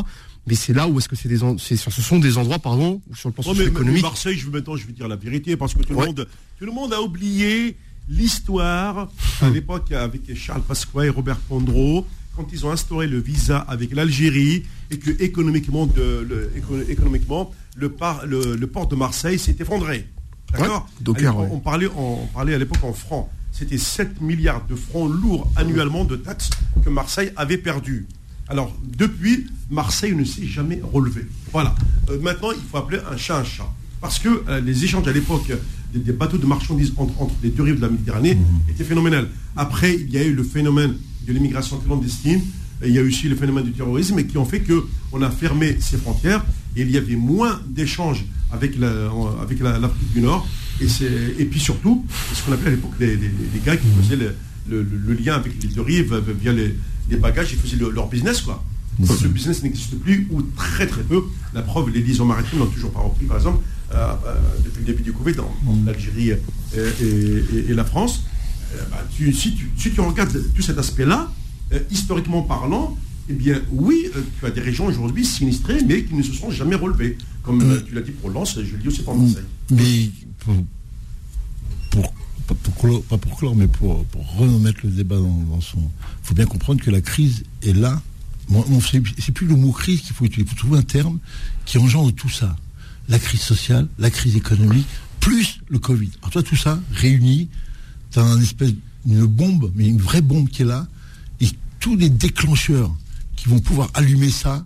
D: Mais c'est là où est-ce que c'est des, ce sont des endroits, pardon, où sur le plan socio-économique.
B: Marseille, je veux maintenant, je veux dire la vérité, parce que tout, le, monde, tout le monde a oublié l'histoire à l'époque avec Charles Pasqua et Robert Pondreau quand ils ont instauré le visa avec l'Algérie et que économiquement, le, économiquement le, le, port de Marseille s'est effondré. D'accord on, parlait, on parlait à l'époque en francs. C'était 7 milliards de francs lourds annuellement de taxes que Marseille avait perdu. Alors, depuis, Marseille ne s'est jamais relevé. Voilà. Euh, maintenant, il faut appeler un chat un chat. Parce que euh, les échanges à l'époque des, bateaux de marchandises entre, les deux rives de la Méditerranée mmh. étaient phénoménales. Après, il y a eu le phénomène de l'immigration clandestine. il y a eu aussi le phénomène du terrorisme qui ont fait qu'on a fermé ses frontières et il y avait moins d'échanges avec l'Afrique avec du Nord. Et, et puis surtout, ce qu'on appelait à l'époque les, gars qui faisaient le, lien avec les deux rives via les, bagages, ils faisaient leur business. quoi. Ce business n'existe plus ou très très peu. La preuve, les liaisons maritimes n'ont toujours pas repris, par exemple, euh, euh, depuis le début du Covid, dans, l'Algérie et, la France. Euh, bah, si, tu, regardes tout cet aspect-là, historiquement parlant, eh bien, oui, tu as des régions aujourd'hui sinistrées, mais qui ne se sont jamais relevées. Comme tu l'as dit pour Lens, je le dis aussi pour Marseille.
C: Mais pour, pas pour clore, mais pour, remettre le débat dans, son. Il faut bien comprendre que la crise est là. c'est plus le mot crise qu'il faut utiliser. Il faut trouver un terme qui engendre tout ça. La crise sociale, la crise économique, plus le Covid. Alors toi, tout ça réuni, tu as un espèce une bombe, mais une vraie bombe qui est là, et tous les déclencheurs qui vont pouvoir allumer ça,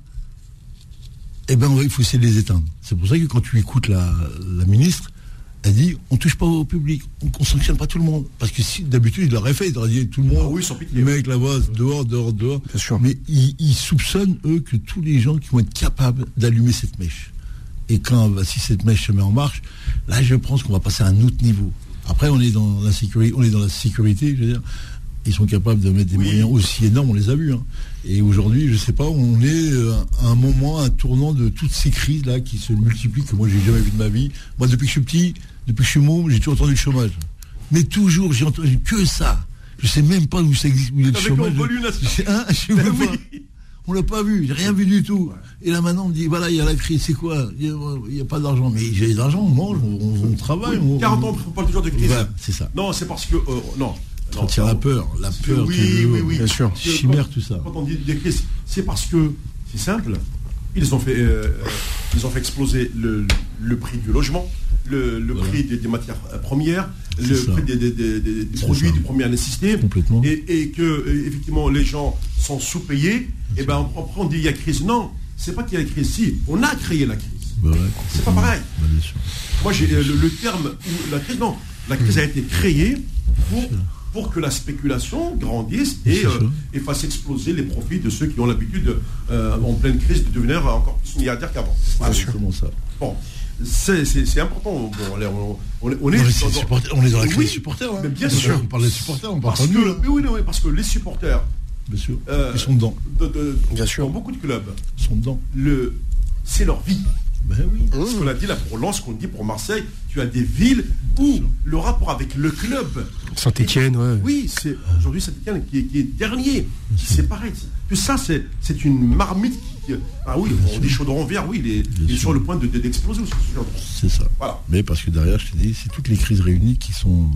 C: eh ben il faut essayer de les éteindre. C'est pour ça que quand tu écoutes la, la ministre, elle dit on touche pas au public, on ne sanctionne pas tout le monde. Parce que si d'habitude il l'aurait fait, il aurait dit tout le monde, ah oui, les mecs là-bas, dehors, dehors, dehors.
D: Bien sûr.
C: Mais ils, soupçonnent, eux, que tous les gens qui vont être capables d'allumer cette mèche. Et quand, bah, si cette mèche se met en marche, là je pense qu'on va passer à un autre niveau. Après, on est dans la sécurité, on est dans la sécurité, je veux dire. Ils sont capables de mettre des moyens aussi énormes, on les a vus. Hein. Et aujourd'hui, je ne sais pas, on est euh, à un moment, un tournant de toutes ces crises-là qui se multiplient, que moi j'ai jamais vu de ma vie. Moi, depuis que je suis petit, depuis que je suis môme, j'ai toujours entendu le chômage. Mais toujours, j'ai entendu que ça. Je ne sais même pas où ça existe, où le chômage. Hein, je ben On l'a pas vu, j'ai rien vu du tout. Et là maintenant on me dit voilà il y a la crise, c'est quoi? Il n'y a, pas d'argent. Mais j'ai de l'argent, on mange, on, travaille.
B: 40 ans, on parle toujours de crise.
C: c'est ça.
B: Non, c'est parce que euh, non.
C: non tient la peur, la peur.
B: Oui, oui, oui,
C: bien sûr. Chimère, tout ça.
B: Quand on dit des crises, c'est parce que c'est simple. Ils ont fait, euh, ils ont fait exploser le, le prix du logement le, prix des, matières premières, le prix des, produits du premier nécessité, et, et, que euh, effectivement les gens sont sous-payés, et ben on, on dit il y a crise. Non, c'est pas qu'il y a crise. Si, on a créé la crise. Bah c'est pas pareil. Bah, Moi j'ai euh, le, terme la crise. Non, la crise a été créée pour pour que la spéculation grandisse et, euh, et, fasse exploser les profits de ceux qui ont l'habitude, en pleine crise, de devenir encore plus milliardaires qu'avant.
C: C'est ça.
B: Bon. C'est important. Bon, on, on, on, est,
C: dans, on, est dans la crise des supporters. Hein.
B: bien sûr.
C: On parle des supporters, on parle
B: parce que, mais oui, oui, parce que les supporters.
C: Bien sûr. Euh, ils sont dedans.
B: bien sûr. Dans beaucoup de clubs.
C: Ils sont dedans.
B: Le, c'est leur vie. Ben oui. Ce qu'on a dit là pour Lens, ce qu'on dit pour Marseille, tu as des villes où le rapport avec le club.
D: Saint-Etienne, ouais.
B: Oui, c'est aujourd'hui Saint-Etienne qui, est dernier. C'est pareil. Tout ça, c'est une marmite qui. Ah oui, on dit chaudron vert, oui, il est, sur le point d'exploser de,
C: C'est ça. Voilà. Mais parce que derrière, je te dis, c'est toutes les crises réunies qui sont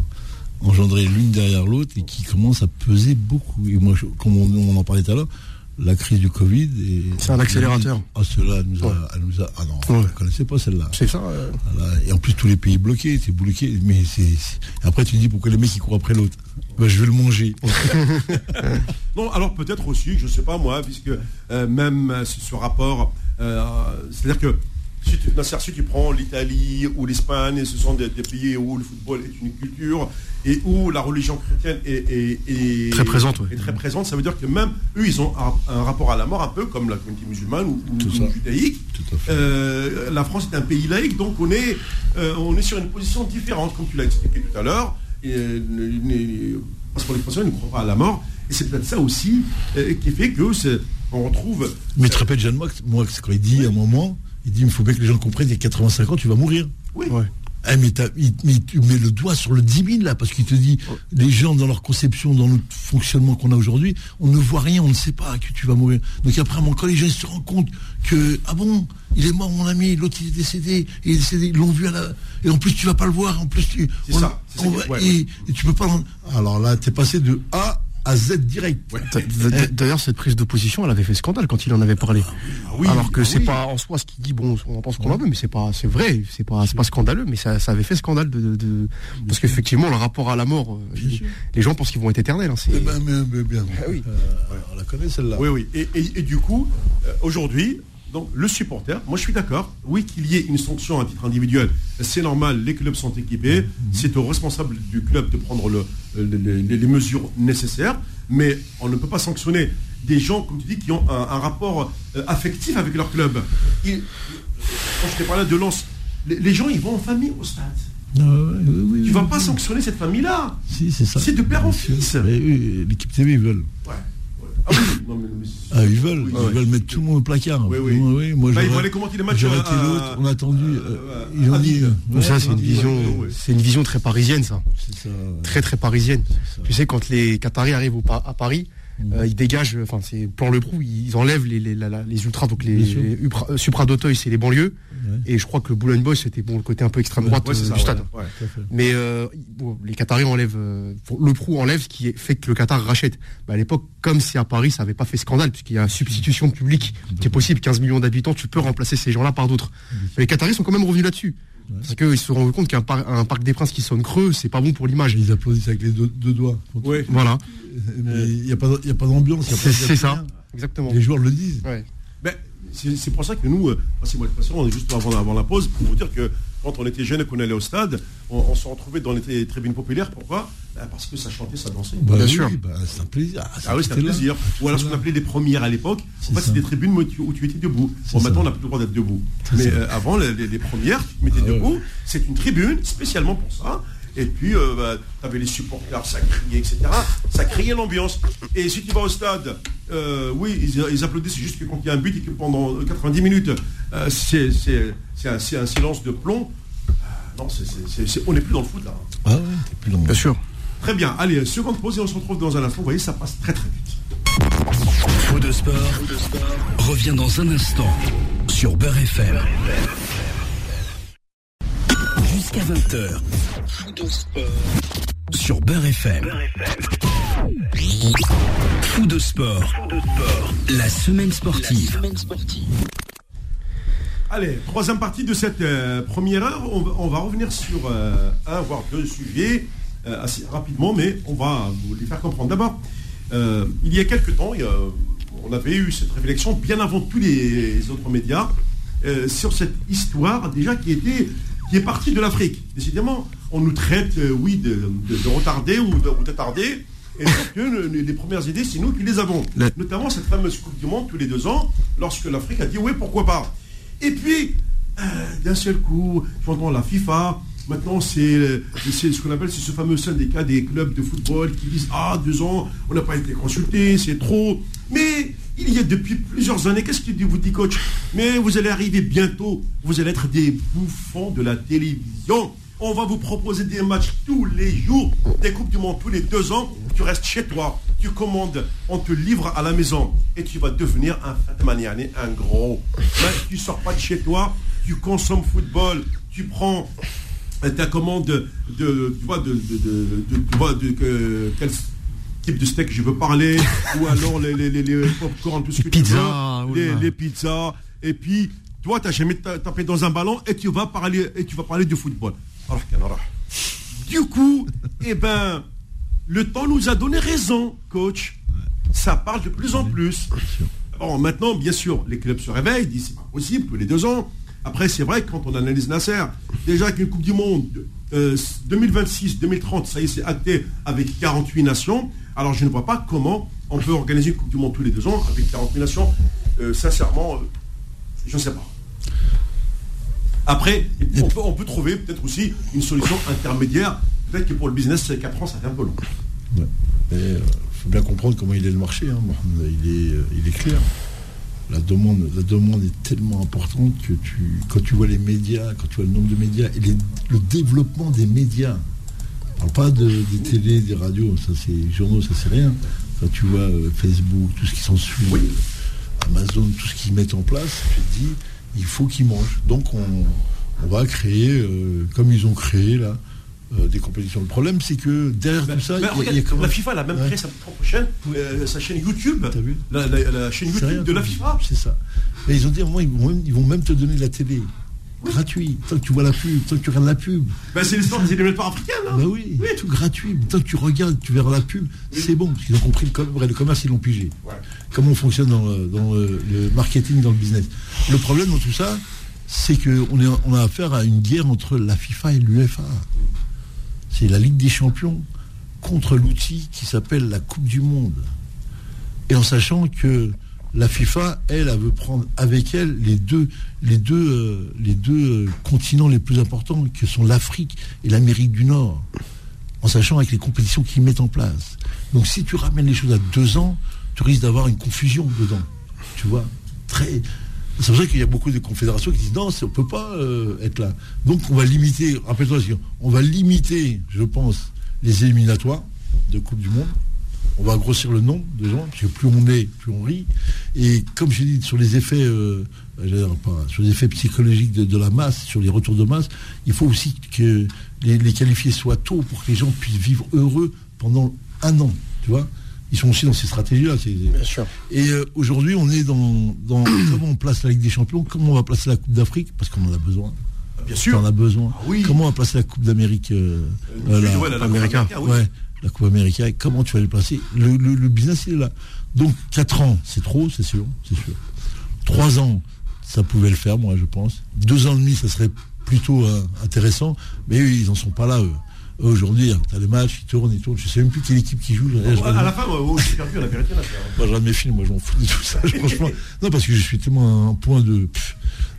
C: engendrées l'une derrière l'autre et qui commencent à peser beaucoup. Et moi, comme on en parlait tout à l'heure, la crise du Covid.
D: C'est un accélérateur.
C: Ah, cela nous a, nous a, Ah non, on ne connaissait pas celle-là.
D: C'est ça.
C: Et en plus, tous les pays bloqués, c'est bloqué. Mais c'est, après, tu dis pourquoi les mecs ils courent après l'autre. Ben, je vais le manger.
B: non, alors peut-être aussi, je ne sais pas moi, puisque euh, même euh, ce rapport, euh, c'est-à-dire que si tu, si tu prends l'Italie ou l'Espagne, ce sont des, pays où le football est une culture et où la religion chrétienne est,
D: très présente.
B: très présente, ça veut dire que même eux, ils ont un, rapport à la mort un peu comme la communauté musulmane ou, judaïque. Euh, la France est un pays laïque, donc on est, euh, on est sur une position différente, comme tu l'as expliqué tout à l'heure. Parce qu'on les Français ne croient pas à la mort. Et c'est peut-être ça aussi euh, qui fait que on retrouve.
C: Mais tu te rappelles, Jeanne, moi, quand il dit à un moment, il dit, il faut bien que les gens comprennent qu'à 85 ans, tu vas mourir.
B: Oui.
C: Eh, mais, tu mets le doigt sur le 10 000 là, parce qu'il te dit, les gens dans leur conception, dans le fonctionnement qu'on a aujourd'hui, on ne voit rien, on ne sait pas que tu vas mourir. Donc après, quand les gens se rendent compte que, ah bon, il est mort mon ami, l'autre il est décédé, il est décédé, ils l'ont vu à la... Et en plus tu vas pas le voir, en plus tu...
B: C'est ça.
C: et, et, tu peux pas... Alors là, tu es passé de A à Z direct.
D: D'ailleurs, cette prise d'opposition, elle avait fait scandale quand il en avait parlé. Ah Alors que ah c'est pas en soi ce qu'il dit, bon, on pense qu'on en veut, mais c'est pas, c'est vrai, c'est pas, pas scandaleux, mais ça, avait fait scandale de, parce qu'effectivement, le rapport à la mort, euh, les gens pensent qu'ils vont être éternels. Hein,
C: eh ben, bien, ah oui. Euh, on la connaît celle-là.
B: Oui, oui. Et, du coup, euh, aujourd'hui, donc le supporter, moi je suis d'accord, oui qu'il y ait une sanction à titre individuel, c'est normal, les clubs sont équipés, c'est au responsable du club de prendre le, les, mesures nécessaires, mais on ne peut pas sanctionner des gens, comme tu dis, qui ont un, rapport euh, affectif avec leur club. quand je t'ai parlé de Lens, les, gens ils vont en famille au stade. tu ne vas pas sanctionner cette famille-là.
C: Si, c'est ça.
B: C'est de père en fils.
C: L'équipe TV, ils veulent. Ouais. Ah oui, ah, ils veulent, ils veulent mettre tout le monde au placard.
B: Oui, oui.
C: Moi,
B: bah, ils vont aller commenter les matchs.
C: J'aurais été l'autre, on a attendu. Euh, ils ont dit.
D: ça, c'est une vision, c'est une vision très parisienne, ça. ça très très parisienne. Tu sais, quand les Qataris arrivent à Paris, euh, ils dégagent, enfin c'est plan Le Prou, ils enlèvent les, les, les ultras, donc les, les euh, Supra d'Auteuil, c'est les banlieues. Et je crois que le Boulogne Boys, c'était bon, le côté un peu extrême droite euh, du stade. Mais les Qataris enlèvent, le Prou enlève ce qui fait que le Qatar rachète. à l'époque, comme c'est à Paris, ça n'avait pas fait scandale, puisqu'il y a une substitution de public qui est possible, 15 millions d'habitants, tu peux remplacer ces gens-là par d'autres. Mais les Qataris sont quand même revenus là-dessus. Parce qu'ils se rendent compte qu'un parc des Princes qui sonne creux, c'est pas bon pour l'image.
C: Ils applaudissent avec les deux, doigts.
D: Voilà.
C: Mais il n'y a pas, d'ambiance.
D: C'est ça, exactement.
C: Les joueurs le disent.
B: Ben, c'est pour ça que nous, euh, moi on est juste avant, avant la pause, pour vous dire que quand on était jeune et qu'on allait au stade, on, se retrouvait dans les tribunes populaires. Pourquoi? Ben, Parce que ça chantait, ça dansait.
C: Bah Bien sûr. Bah, c'est un plaisir.
B: Ah, ah oui, c'est un plaisir. Ou alors ce qu'on appelait les premières à l'époque. En fait, c'est des tribunes où tu, étais debout. Bon, maintenant, on n'a plus le droit d'être debout. Mais euh, avant, les, premières, tu te mettais ah debout. C'est une tribune spécialement pour ça. Et puis, euh, bah, tu avais les supporters, ça criait, etc. Ça criait l'ambiance. Et si tu vas au stade, euh, oui, ils, applaudissent, c'est juste que quand il y a un but et que pendant 90 minutes, euh, c'est un, un, silence de plomb. non, on n'est plus dans le foot là.
C: Ah ouais, plus dans
D: Bien sûr.
B: Très bien. Allez, seconde pause et on se retrouve dans un instant. Vous voyez, ça passe très très vite.
A: Faux de sport, revient dans un instant sur Beurre FM. Jusqu'à 20h. Sur Beurre FM. Fou de sport. La semaine sportive.
B: Allez, troisième partie de cette euh, première heure. On, va revenir sur euh, un, voire deux sujets euh, assez rapidement, mais on va vous les faire comprendre. D'abord, il y a quelques temps, on avait eu cette réflexion bien avant tous les autres médias sur cette histoire déjà qui était qui est partie de l'Afrique. Décidément, on nous traite, euh, oui, de, de, retardés ou d'attardés. Et que les premières idées, c'est nous qui les avons. Notamment cette fameuse Coupe du Monde tous les deux ans, lorsque l'Afrique a dit oui, pourquoi pas. Et puis, euh, d'un seul coup, j'entends la FIFA Maintenant, c'est ce qu'on appelle ce fameux syndicat des clubs de football qui disent Ah, deux ans, on n'a pas été consulté, c'est trop. Mais il y a depuis plusieurs années, qu'est-ce que vous dit, coach? Mais vous allez arriver bientôt, vous allez être des bouffons de la télévision. On va vous proposer des matchs tous les jours, des Coupes du Monde tous les deux ans. Tu restes chez toi, tu commandes, on te livre à la maison et tu vas devenir un un gros. tu sors pas de chez toi, tu consommes football, tu prends ta commande de, tu vois, de, de, quel type de steak je veux parler, ou alors les, les, les, popcorn, tout ce que tu veux, les, pizzas, et puis toi, tu n'as jamais tapé dans un ballon et tu vas parler, et tu vas parler du football. Du coup, eh ben, le temps nous a donné raison, coach. Ça parle de plus en plus. Bon, maintenant, bien sûr, les clubs se réveillent, disent c'est pas possible tous les deux ans. Après, c'est vrai que quand on analyse Nasser, déjà qu'une Coupe du Monde 2026-2030, euh, ça y est, c'est acté avec 48 nations. Alors, je ne vois pas comment on peut organiser une Coupe du Monde tous les deux ans avec 48 nations. Euh, sincèrement, euh, je ne sais pas. Après, on peut, trouver peut-être aussi une solution intermédiaire. Peut-être que pour le business, 4 ans, ça fait un peu long.
C: Il faut bien comprendre comment il est le marché. Hein. Il, est, il est clair la demande, la demande est tellement importante que tu, quand tu vois les médias, quand tu vois le nombre de médias et le développement des médias, on parle pas de, des télés, des radios, ça c'est journaux, ça c'est rien. Quand tu vois euh, Facebook, tout ce qui s'en suit, Amazon, tout ce qu'ils mettent en place, tu te dis, il faut qu'ils mangent. Donc on, va créer, euh, comme ils ont créé là, euh, des compétitions. Le problème, c'est que derrière tout ça,
B: il y, a, La FIFA a même créé sa propre chaîne, euh, sa chaîne YouTube. Vu la, chaîne YouTube de la FIFA.
C: C'est ça. Et ils ont dit, moi, ils vont, même, ils vont même te donner de la télé. Gratuit, tant que tu vois la pub, tant que tu regardes la pub.
B: Ben, c'est l'histoire des éléments africains, hein
C: ben oui, tout gratuit. Tant que tu regardes, tu verras la pub, c'est bon, parce qu'ils ont compris le, le commerce, ils l'ont pigé. Comment on fonctionne dans, le, marketing, dans le business. Le problème dans tout ça, c'est qu'on on a affaire à une guerre entre la FIFA et l'UFA c'est la Ligue des Champions contre l'outil qui s'appelle la Coupe du Monde. Et en sachant que la FIFA, elle, elle veut prendre avec elle les deux, euh, euh, continents les plus importants, que sont l'Afrique et l'Amérique du Nord. En sachant avec les compétitions qu'ils mettent en place. Donc si tu ramènes les choses à deux ans, tu risques d'avoir une confusion dedans. Tu vois? Très. C'est vrai qu'il y a beaucoup de confédérations qui disent non, on ne peut pas euh, être là. Donc on va limiter, rappelle-toi, on va limiter, je pense, les éliminatoires de Coupe du Monde. On va grossir le nombre de gens, parce que plus on est, plus on rit. Et comme je dis, sur les effets, euh, sur les effets psychologiques de, la masse, sur les retours de masse, il faut aussi que les, les qualifiés soient tôt pour que les gens puissent vivre heureux pendant un an. Tu vois ils sont aussi dans ces stratégies-là.
D: Bien sûr.
C: Et euh, aujourd'hui, on est dans, comment on place la Ligue des Champions, comment on va placer la Coupe d'Afrique, parce qu'on en a besoin.
B: Bien sûr.
C: On en a besoin. Ah comment on va placer la Coupe d'Amérique euh,
B: euh, la, ouais, la,
C: américaine. Ouais, la Coupe américaine. Comment tu vas les placer? Le, business, il est là. Donc, 4 ans, c'est trop, c'est sûr, c'est sûr. 3 ans, ça pouvait le faire, moi, je pense. 2 ans et demi, ça serait plutôt intéressant. Mais eux, ils n'en sont pas là, eux. Aujourd'hui, hein, tu as les matchs, ils tournent, ils tournent. Je sais même plus quelle équipe qui joue.
B: à la fin, moi, j'ai perdu, on a perdu.
C: Moi, je regarde mes films, moi, je m'en fous de tout ça. franchement, non, parce que je suis tellement à un point de,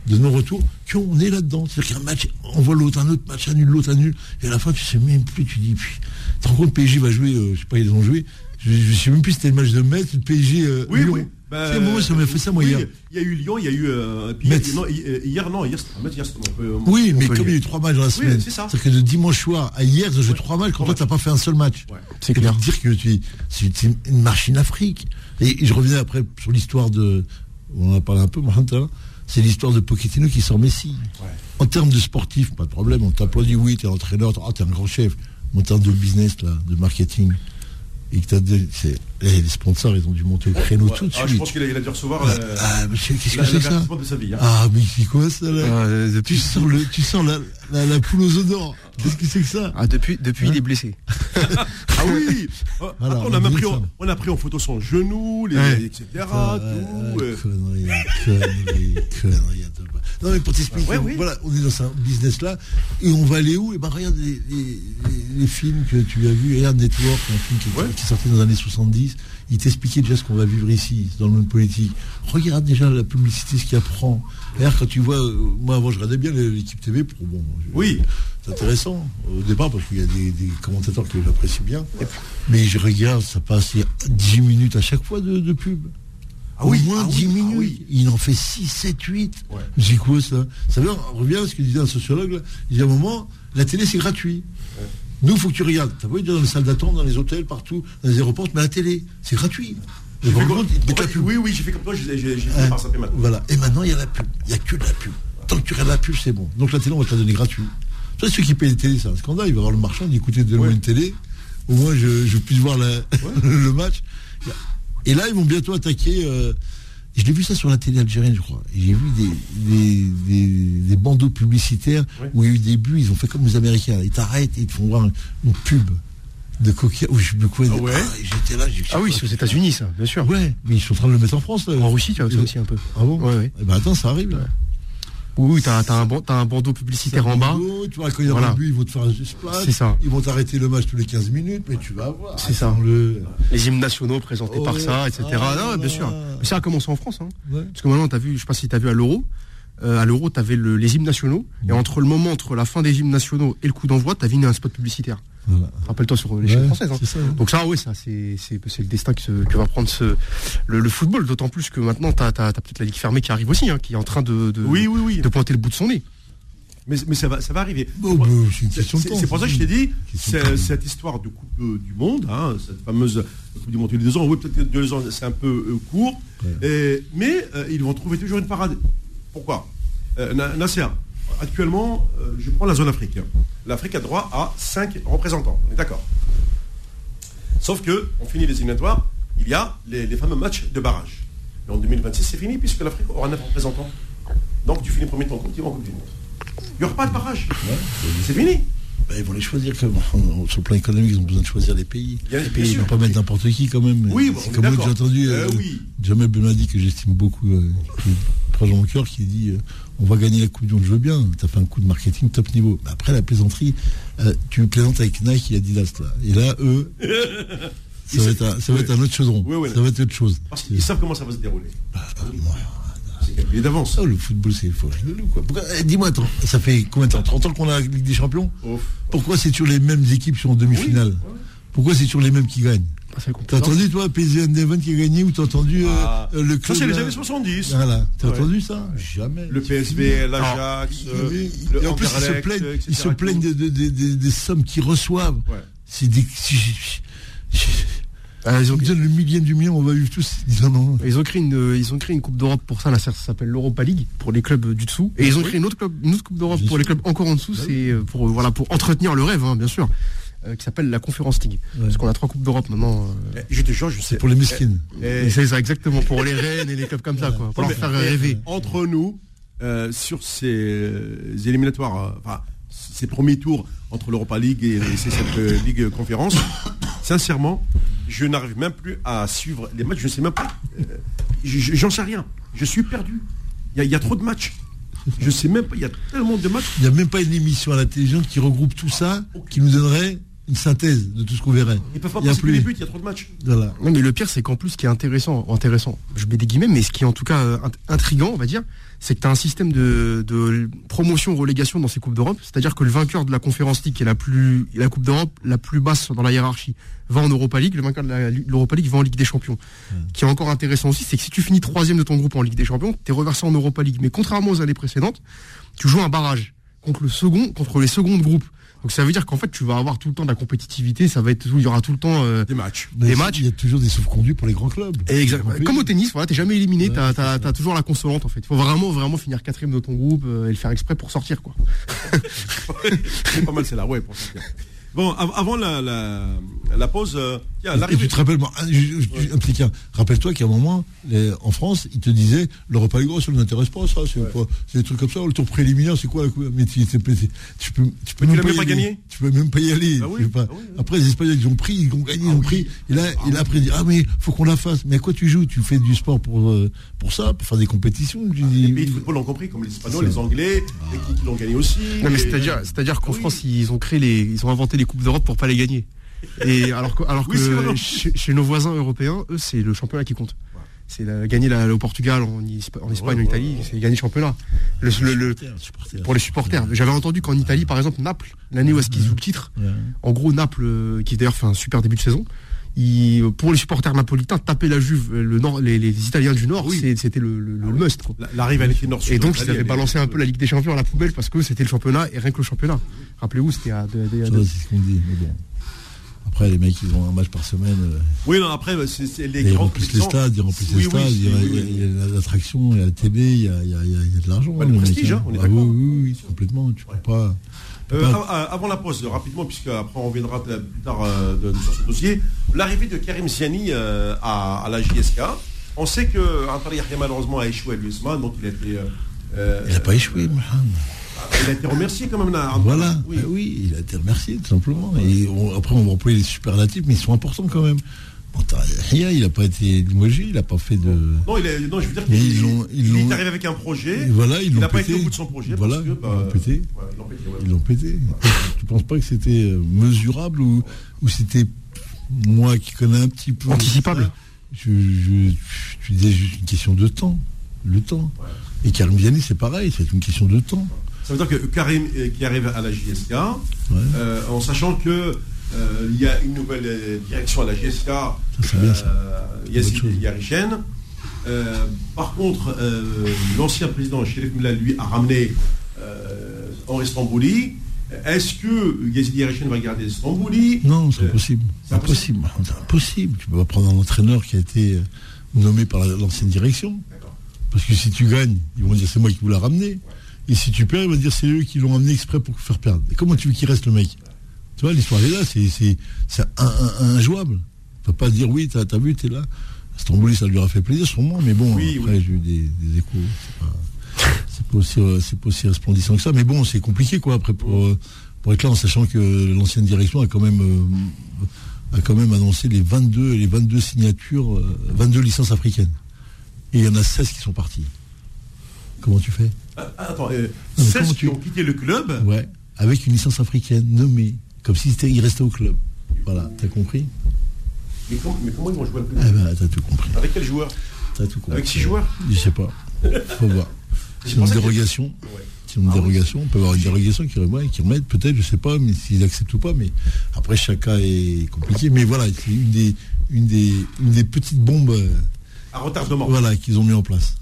C: de non-retour qu'on est là-dedans. C'est-à-dire qu'un match, on voit l'autre, un autre match annule, l'autre annule. Et à la fin, tu sais même plus, tu dis, puis, tu te rends compte, PSG va jouer, euh, je sais pas, ils ont joué. Je ne sais même plus si c'était le match de Metz, le PSG. Euh,
B: oui, oui.
C: Bah, moi, ça m'a fait ça, moi, hier.
B: Il y a eu Lyon, il y a eu. Euh, non, hier, non, hier, c'était hier,
C: Oui, mais comme il y a eu trois matchs dans la semaine. c'est ça. C'est que de dimanche soir à hier, j'ai joué trois matchs, quand toi, tu n'as pas fait un seul match.
D: C'est clair.
C: dire que tu c'est une machine Afrique. Et je reviens après sur l'histoire de. On en a parlé un peu, maintenant. C'est l'histoire de Pochettino qui sort Messi. En termes de sportif, pas de problème. On t'applaudit, oui, t'es entraîneur, ah, t'es un grand chef. Mais en termes de business, là, de marketing, et que eh, les sponsors, ils ont dû monter le créneau tout de suite.
B: Ah, je pense qu'il a, il a, dû recevoir ah,
C: ah, qu'est-ce que c'est ça
B: de sa vie. Hein.
C: Ah, mais c'est quoi ça là ah, Tu sens, le, tu sens la, la, la poule aux odeurs. Qu'est-ce que c'est que ça
D: ah, Depuis, depuis hein il est blessé.
B: ah oui Attends, on, a pris, en, on a pris en photo son genou, les, ouais. etc. tout,
C: euh. Connerie, connerie, connerie. Non, mais pour t'expliquer, voilà, on est dans un business là, et on va aller où? Et eh ben regarde les, les, les, films que tu as vus, regarde Network, un film qui, qui est sorti dans les années 70, il t'expliquait déjà ce qu'on va vivre ici, dans le monde politique. Regarde déjà la publicité, ce qu'il apprend. D'ailleurs, quand tu vois, euh, moi avant je regardais bien l'équipe TV, pour, bon,
B: oui.
C: c'est intéressant au départ parce qu'il y a des, commentateurs que j'apprécie bien. Mais je regarde, ça passe 10 minutes à chaque fois de, pub. Ah oui, Au moins 10 ah minutes. Ah oui. Il en fait 6, 7, 8. C'est quoi ça? Ça veut dire, on revient à ce que disait un sociologue. Il y a un moment, la télé c'est gratuit. Nous, il faut que tu regardes. Tu as vu dans les salles d'attente, dans les hôtels, partout, dans les aéroports, mais la télé, c'est gratuit.
B: oui, oui, j'ai fait comme toi, j'ai fait par ça maintenant.
C: Voilà. Et maintenant, il y a la pub. Il n'y a que de la pub. Tant que tu regardes la pub, c'est bon. Donc la télé, on va te la donner gratuit. Tu ceux qui payent les télé, c'est un scandale. Il va voir le marchand, dit écoutez, donnez-moi une télé. Au moins, je, puisse voir le match. Et là, ils vont bientôt attaquer. Euh, je l'ai vu ça sur la télé algérienne, je crois. J'ai vu des, bandeaux publicitaires où il y a eu des buts, ils ont fait comme les Américains. Ils t'arrêtent et ils te font voir une pub de coquillage. Où je me quoi.
D: Ah, ouais. ah, j'étais là. Ah oui, c'est aux États-Unis, ça, bien sûr.
C: Ouais, mais ils sont en train de le mettre en France.
D: En Russie, tu as aussi un peu.
C: Ah bon Ouais, ouais. Eh ben attends, ça arrive. Là.
D: Oui, tu as, un, un, bandeau publicitaire en bas.
C: Tu vois, quand il y a un but, ils vont te faire un splash. C'est ça. Ils vont t'arrêter le match tous les 15 minutes, mais tu vas voir.
D: C'est ça. Les hymnes nationaux présentés par ça, etc. Ah, non, bien sûr. ça a commencé en France. Hein. Parce que maintenant, as vu, je sais pas si tu as vu à l'Euro. Euh, à l'Euro, tu avais les hymnes nationaux. Et entre le moment, entre la fin des hymnes nationaux et le coup d'envoi, tu as vu un spot publicitaire. Rappelle-toi sur les chaînes françaises. Hein. Donc ça, oui, ça, c'est le destin que, va prendre ce, le, football. D'autant plus que maintenant, tu as, peut-être la Ligue fermée qui arrive aussi, hein, qui est en train de, de,
B: oui, oui, oui.
D: de pointer le bout de son nez.
B: Mais, mais ça, va, ça va arriver.
C: c'est
B: pour ça que je t'ai dit, cette histoire de Coupe euh, du Monde, hein, cette fameuse Coupe du Monde tous les deux ans, oui, peut-être deux ans, c'est un peu euh, court, mais euh, ils vont trouver toujours une parade. Pourquoi Nasser, actuellement, je prends la zone Afrique l'Afrique a droit à 5 représentants. On est d'accord. Sauf que, on finit les éliminatoires, il y a les, fameux matchs de barrage. Et en 2026, c'est fini puisque l'Afrique aura 9 représentants. Donc tu finis premier de ton continent en Coupe du Monde. Il n'y aura pas de barrage. c'est fini.
C: Ben, ils vont les choisir comme sur le plan économique, ils ont besoin de choisir les pays. Il pays, ils ne vont pas mettre n'importe qui quand même.
B: Oui,
C: c'est comme j'ai entendu. Euh, euh, oui. Jamel dit que j'estime beaucoup, euh, mon cœur, qui dit euh, on va gagner la Coupe du Monde, je veux bien. Tu as fait un coup de marketing top niveau. Mais après la plaisanterie, euh, tu plaisantes avec Nike et Adidas là. Et là, eux, ça, va être, un, ça va être un autre chaudron. Ça va être autre chose.
B: Parce qu'ils savent comment ça va se dérouler. Bah, c'est d'avance.
C: Oh, le football, c'est faux. Eh, dis-moi, ça fait combien de temps? 30 ans qu'on a la Ligue des Champions? Pourquoi c'est toujours les mêmes équipes qui sont en demi-finale Pourquoi c'est toujours les mêmes qui gagnent T'as entendu, toi, PSV Eindhoven qui a gagné ou t'as entendu euh, ah. euh, le club
B: Ça, c'est les années 70.
C: Voilà. T'as entendu ça Jamais.
B: Le PSV, l'Ajax,
C: euh, Et en plus, ils se plaignent, ils se plaignent des sommes qu'ils reçoivent. C'est des. Ah, ils ont le millième du million, on va vivre tous.
D: Ils ont créé une, ils ont créé une coupe d'Europe pour ça, là, ça s'appelle l'Europa League pour les clubs du dessous. Et ils ont créé une autre, une autre coupe d'Europe pour les clubs encore en dessous. Bah c'est pour voilà pour entretenir le rêve, hein, bien sûr. Euh, qui s'appelle la Conférence League. Parce qu'on a trois coupes d'Europe maintenant.
B: Euh. Je te jure, je sais.
C: Pour les mesquines.
D: C'est ça, exactement, pour les reines et les clubs comme ça, quoi. Pour leur faire rêver.
B: Entre nous, euh, sur ces éliminatoires, enfin, ces premiers tours entre l'Europa League et, cette Ligue Conférence, sincèrement, je n'arrive même plus à suivre les matchs, je ne sais même pas. J'en sais rien. Je suis perdu. Il y, a trop de matchs. Je sais même pas, il y a tellement de matchs.
C: Il n'y a même pas une émission à la télévision qui regroupe tout ça, qui nous donnerait une synthèse de tout ce qu'on verrait.
B: Ils peuvent pas il y a plus les buts, il y a trop de matchs.
D: Non, mais le pire, c'est qu'en plus, ce qui est intéressant, intéressant, je mets des guillemets, mais ce qui est en tout cas euh, intrigant, on va dire, c'est que tu as un système de, de promotion-relégation dans ces Coupes d'Europe. C'est-à-dire que le vainqueur de la Conférence League, qui est la, plus, la Coupe d'Europe la plus basse dans la hiérarchie, va en Europa League. Le vainqueur de l'Europa League va en Ligue des Champions. Qui est encore intéressant aussi, c'est que si tu finis troisième de ton groupe en Ligue des Champions, tu es reversé en Europa League. Mais contrairement aux années précédentes, tu joues un barrage contre le second, contre les secondes groupes. Donc ça veut dire qu'en fait tu vas avoir tout le temps de la compétitivité, ça va être il y aura tout le temps euh,
B: des matchs.
C: Des matchs. Il y a toujours des sauf-conduits pour les grands clubs.
D: Exactement. Comme au tennis, voilà, t'es jamais éliminé, tu t'as toujours la consolante en fait. Il faut vraiment vraiment finir quatrième de ton groupe euh, et le faire exprès pour sortir quoi.
B: c'est pas mal c'est là, ouais pour sortir. Bon, avant la, la, pause, euh,
C: et tu te rappelles, un, petit cas. Rappelle-toi qu'à un moment, en France, ils te disaient l'Europa League, ça ne nous intéresse pas, ça. C'est des trucs comme ça. Le tour préliminaire, c'est quoi Mais tu, tu peux,
B: tu peux même, pas, gagner.
C: Tu peux même pas y aller. Ah ah après, les Espagnols, ils ont pris, ils ont gagné, ils ont ah pris. Et là, et là après, ils disent Ah, mais faut qu'on la fasse. Mais à quoi tu joues? Tu fais du sport pour, euh, pour ça, pour faire des compétitions.
B: les pays de football l'ont compris, comme les Espagnols, les Anglais, qui, l'ont gagné aussi.
D: Non, mais c'est-à-dire qu'en France, ils ont créé les, ils ont inventé les Coupes d'Europe pour pas les gagner. Et alors que, alors que chez, nos voisins européens, eux, c'est le championnat qui compte. c'est gagner au Portugal, en, Espagne, en Italie, c'est gagner le championnat. pour les supporters. J'avais entendu qu'en Italie, par exemple, Naples, l'année où est-ce qu'ils jouent le titre, en gros Naples, euh, qui d'ailleurs fait un super début de saison, pour les supporters napolitains, taper la Juve, le nord, les, Italiens du Nord, c'était le, must.
B: La, rivalité nord
D: Et donc, ils avaient balancé un peu la Ligue des Champions à la poubelle parce que c'était le championnat et rien que le championnat. Rappelez-vous, c'était à.
C: Après, les mecs, ils ont un match par semaine. Euh,
B: oui, non, après, c'est les
C: Ils remplissent les stades, ils remplissent les stades, il y a l'attraction, il y a la TV, il y a, de l'argent.
B: le prestige, hein, on est ah d'accord.
C: Oui, oui, complètement. Tu ne pas.
B: Euh, avant la pause, rapidement, puisque après on reviendra plus tard euh, sur ce dossier, l'arrivée de Karim Ziani à, la JSK. On sait que Antalya malheureusement a échoué à l'USMA, donc il a été.
C: il n'a pas échoué, Mohamed.
B: Il a été remercié quand même là.
C: Voilà, oui. Ah oui. il a été remercié tout simplement. Et après, on va employer les superlatifs, mais ils sont importants quand même. il n'a pas été limogé, il n'a pas fait de.
B: Non, il est, non je veux dire qu'il il est arrivé avec un projet.
C: voilà,
B: il n'a pas été au bout de son projet.
C: Voilà, ils l'ont pété. ils l'ont pété. tu ne penses pas que c'était euh, mesurable ou, ou c'était moi qui connais un petit peu.
D: Anticipable
C: je, je, disais juste une question de temps. Le temps. Et Karim Vianney, c'est pareil, c'est une question de temps.
B: Ça veut dire que Karim euh, qui arrive à la JSK, euh, en sachant que euh, il y a une nouvelle direction à la JSK, Yazid Yarichen. par contre, l'ancien président Chérif Moula, lui, a ramené en Stambouli. Est-ce que Yazid Yarichen va garder Stambouli
C: Non, c'est impossible. C'est impossible. impossible. Tu peux pas prendre un entraîneur qui a été nommé par l'ancienne direction. Parce que si tu gagnes, ils vont dire c'est moi qui vous l'a ramené. Et si tu perds, il va dire c'est eux qui l'ont amené exprès pour faire perdre. Et comment tu veux qu'il reste le mec? Tu vois, l'histoire est là, c'est injouable. Peut pas dire oui, t'as as vu, t'es là. Stambouli, ça lui aura fait plaisir sûrement, mais bon, après j'ai eu des, échos. C'est pas, aussi, pas aussi resplendissant que ça. Mais bon, c'est compliqué quoi après pour, pour être là en sachant que l'ancienne direction a quand même euh, a quand même annoncé les 22 les 22 signatures, 22 euh, licences africaines. Et il y en a 16 qui sont partis. Comment tu fais
B: ah, ah, Attends, euh, 16 qui ont quitté le club
C: Ouais, avec une licence africaine nommée, comme si il restait au club. Voilà, t'as compris
B: mais, comment ils vont jouer le club
C: Eh ben, t'as tout compris.
B: Avec quel joueur
C: T'as tout compris.
B: Avec 6 joueurs
C: Je sais pas. Faut voir. C'est une dérogation. Une ah dérogation. On peut avoir une dérogation qui, ouais, qui remettent, peut-être, je sais pas, mais s'ils acceptent ou pas. Mais après, chaque cas est compliqué. Mais voilà, c'est une des, une des, une des petites bombes. Euh,
B: à retardement.
C: Voilà, qu'ils ont mis en place.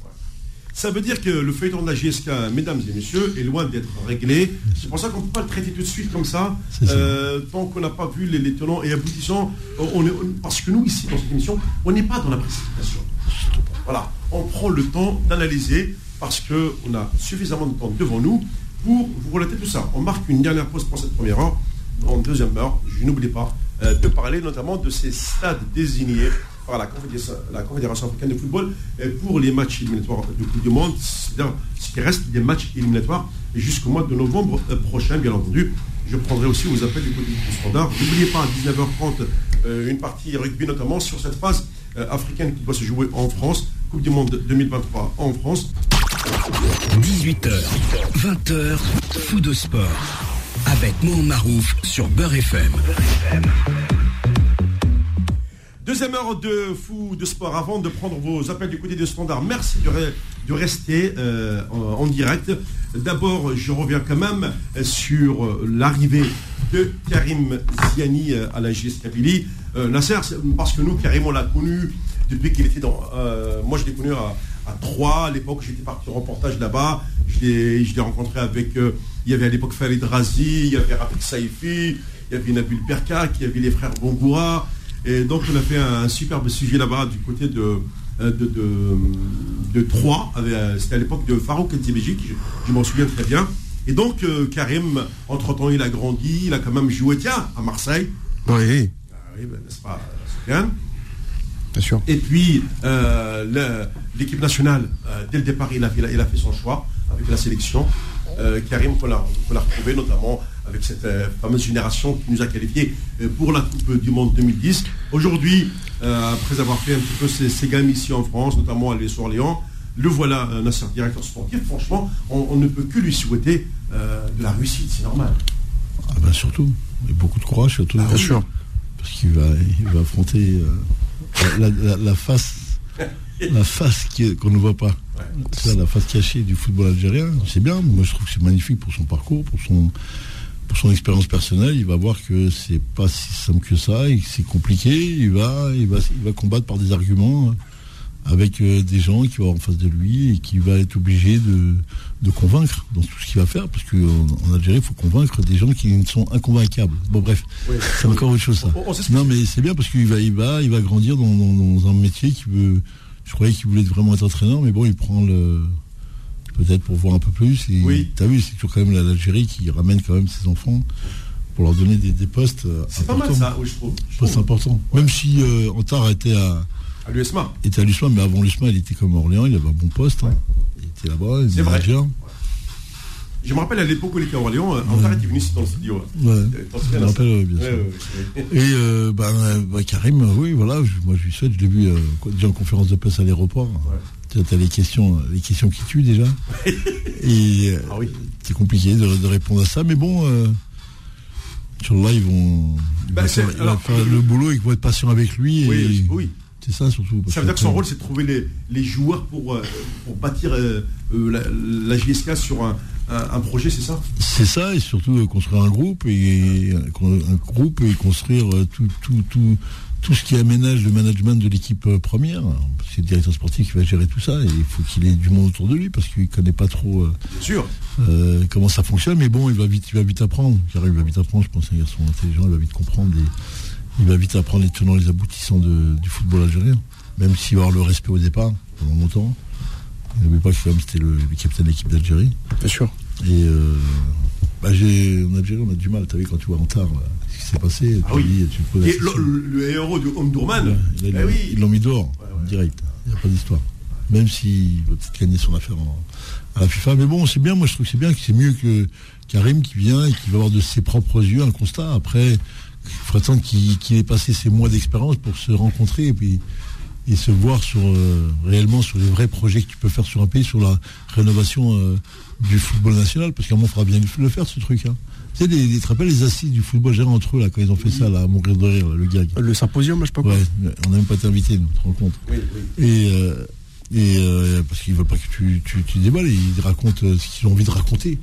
B: Ça veut dire que le feuilleton de la GSK, mesdames et messieurs, est loin d'être réglé. C'est pour ça qu'on ne peut pas le traiter tout de suite comme ça, euh, tant qu'on n'a pas vu les, tenants et aboutissants. On est, parce que nous, ici, dans cette émission, on n'est pas dans la précipitation. Voilà, on prend le temps d'analyser parce qu'on a suffisamment de temps devant nous pour vous relater tout ça. On marque une dernière pause pour cette première heure. En deuxième heure, je n'oublie pas euh, de parler notamment de ces stades désignés la Confédération, africaine de football pour les matchs éliminatoires de Coupe du Monde, c'est-à-dire ce qui reste des matchs éliminatoires jusqu'au mois de novembre euh, prochain, bien entendu. Je prendrai aussi vos appels du côté du standard. N'oubliez pas, à 19h30, euh, une partie rugby, notamment sur cette phase euh, africaine qui doit se jouer en France. Coupe du Monde 2023 en France.
A: 18h, 20h, fou de sport. Avec Mon Marouf sur Beurre FM.
B: Deuxième heure de fou de sport. Avant de prendre vos appels du côté de Standard, merci de, rester euh, en, direct. D'abord, je reviens quand même sur euh, l'arrivée de Karim Ziani euh, à la GS Kabylie. Nasser, parce que nous, Karim, on l'a connu depuis qu'il était dans. moi, je l'ai connu à, à Troyes. À l'époque, j'étais parti en reportage là-bas. Je l'ai rencontré avec. il y avait à l'époque Farid Razi, il y avait Rafik Saifi, il y avait Nabil Berka, il y avait les frères Bongoura. Et donc on a fait un, superbe sujet là-bas du côté de, euh, de, de, Troyes. Euh, c'était à l'époque de Farouk Belgique, je, je m'en souviens très bien. Et donc euh, Karim, entre-temps, il a grandi, il a quand même joué, tiens, à Marseille.
D: Oui.
B: Ah oui, ben, n'est-ce pas, bien
D: Bien sûr.
B: Et puis, l'équipe nationale, dès le départ, il a, il a, fait son choix avec la sélection. Karim, qu'on a, a retrouvé notamment avec cette euh, fameuse génération qui nous a qualifiés euh, pour la Coupe du Monde 2010. Aujourd'hui, euh, après avoir fait un petit peu ses, gammes ici en France, notamment à l'Est Orléans, le voilà, Nasser, directeur sportif. Franchement, on, ne peut que lui souhaiter de la réussite, c'est normal.
C: Ah ben surtout, et beaucoup de courage surtout.
D: Bien sûr.
C: Parce qu'il va, il va affronter la, face la face qu'on ne voit pas. C'est la face cachée du football algérien. C'est bien. Moi, je trouve que c'est magnifique pour son parcours, pour son, pour son expérience personnelle. Il va voir que c'est pas si simple que ça et que c'est compliqué. Il va, il va, il va combattre par des arguments hein, avec euh, des gens qui vont en face de lui et qui va être obligé de, de convaincre dans tout ce qu'il va faire, parce qu'en Algérie, il faut convaincre des gens qui sont inconvaincables. Bon, bref, c'est encore autre chose ça. non, mais c'est bien parce qu'il va, il va, il va grandir dans, dans un métier qui veut je croyais qu'il voulait vraiment être entraîneur, mais bon, il prend le. Peut-être pour voir un peu plus. Et
B: oui.
C: T'as vu, c'est toujours quand même l'Algérie qui ramène quand même ses enfants pour leur donner des, postes.
B: Euh, c'est pas mal ça, oui, je trouve.
C: Postes importants. Même si euh, Antar était à.
B: À l'USMA.
C: était à l'USMA, mais avant l'USMA, il était comme Orléans, il avait un bon poste. Hein. Il était là-bas, il
B: était manager. Je me rappelle à l'époque où il était à Orléans, Antar était venu dans le studio.
C: Ouais. Euh, je me rappelle, bien sûr. Et ben, bah, Karim, oui, voilà, moi je lui souhaite, je l'ai vu déjà en conférence de presse à l'aéroport. Tu as les questions, les questions qui tuent déjà. Et ah c'est compliqué de, répondre à ça, mais bon, sur le live, vont. Bah, faire, le boulot, ils vont être patients avec lui.
B: Oui, oui.
C: C'est ça surtout.
B: Ça veut dire que son rôle, c'est de trouver les, les joueurs pour, pour bâtir la, la, JSK sur un, un, projet, c'est ça?
C: C'est ça, et surtout euh, construire un groupe et un groupe et construire euh, tout, tout, tout, tout ce qui aménage le management de l'équipe euh, première. C'est le directeur sportif qui va gérer tout ça et il faut qu'il ait du monde autour de lui parce qu'il ne connaît pas trop
B: sûr.
C: comment ça fonctionne. Mais bon, il va vite, il va vite apprendre. il va vite apprendre. Je pense un garçon intelligent, il va vite comprendre. Et il va vite apprendre les tenants, les aboutissants du football algérien. Même s'il va avoir le respect au départ pendant longtemps. N'oubliez pas que c'était le, capitaine de l'équipe d'Algérie.
D: Bien sûr.
C: Et euh, bah, en Algérie, on a du mal. Tu vu, quand tu vois en tard qui s'est passé,
B: ah oui. Et le, héros du Omdurman,
C: eh ils l'ont mis dehors, direct. Il n'y a pas d'histoire. Même s'il va peut-être gagner son affaire à la FIFA. Mais bon, c'est bien, moi je trouve que c'est bien, que c'est mieux que Karim qui vient et qui va avoir de ses propres yeux un constat. Après, il faudrait attendre qu'il ait passé ses mois d'expérience pour se rencontrer et puis et se voir sur euh, réellement sur les vrais projets que tu peux faire sur un pays, sur la rénovation euh, du football national, parce qu'à un moment, il faudra bien le faire, ce truc. Hein. Tu sais, les, tu te rappelles les assises du football gérant entre eux, là, quand ils ont fait ça, là, à mourir de rire, le gag.
D: Le symposium, je sais pas quoi.
C: on n'a même pas été invité, nous, tu te rends compte. Et, euh, et parce qu'ils veulent pas que tu, tu, tu déballes, ils racontent ce qu'ils ont envie de raconter.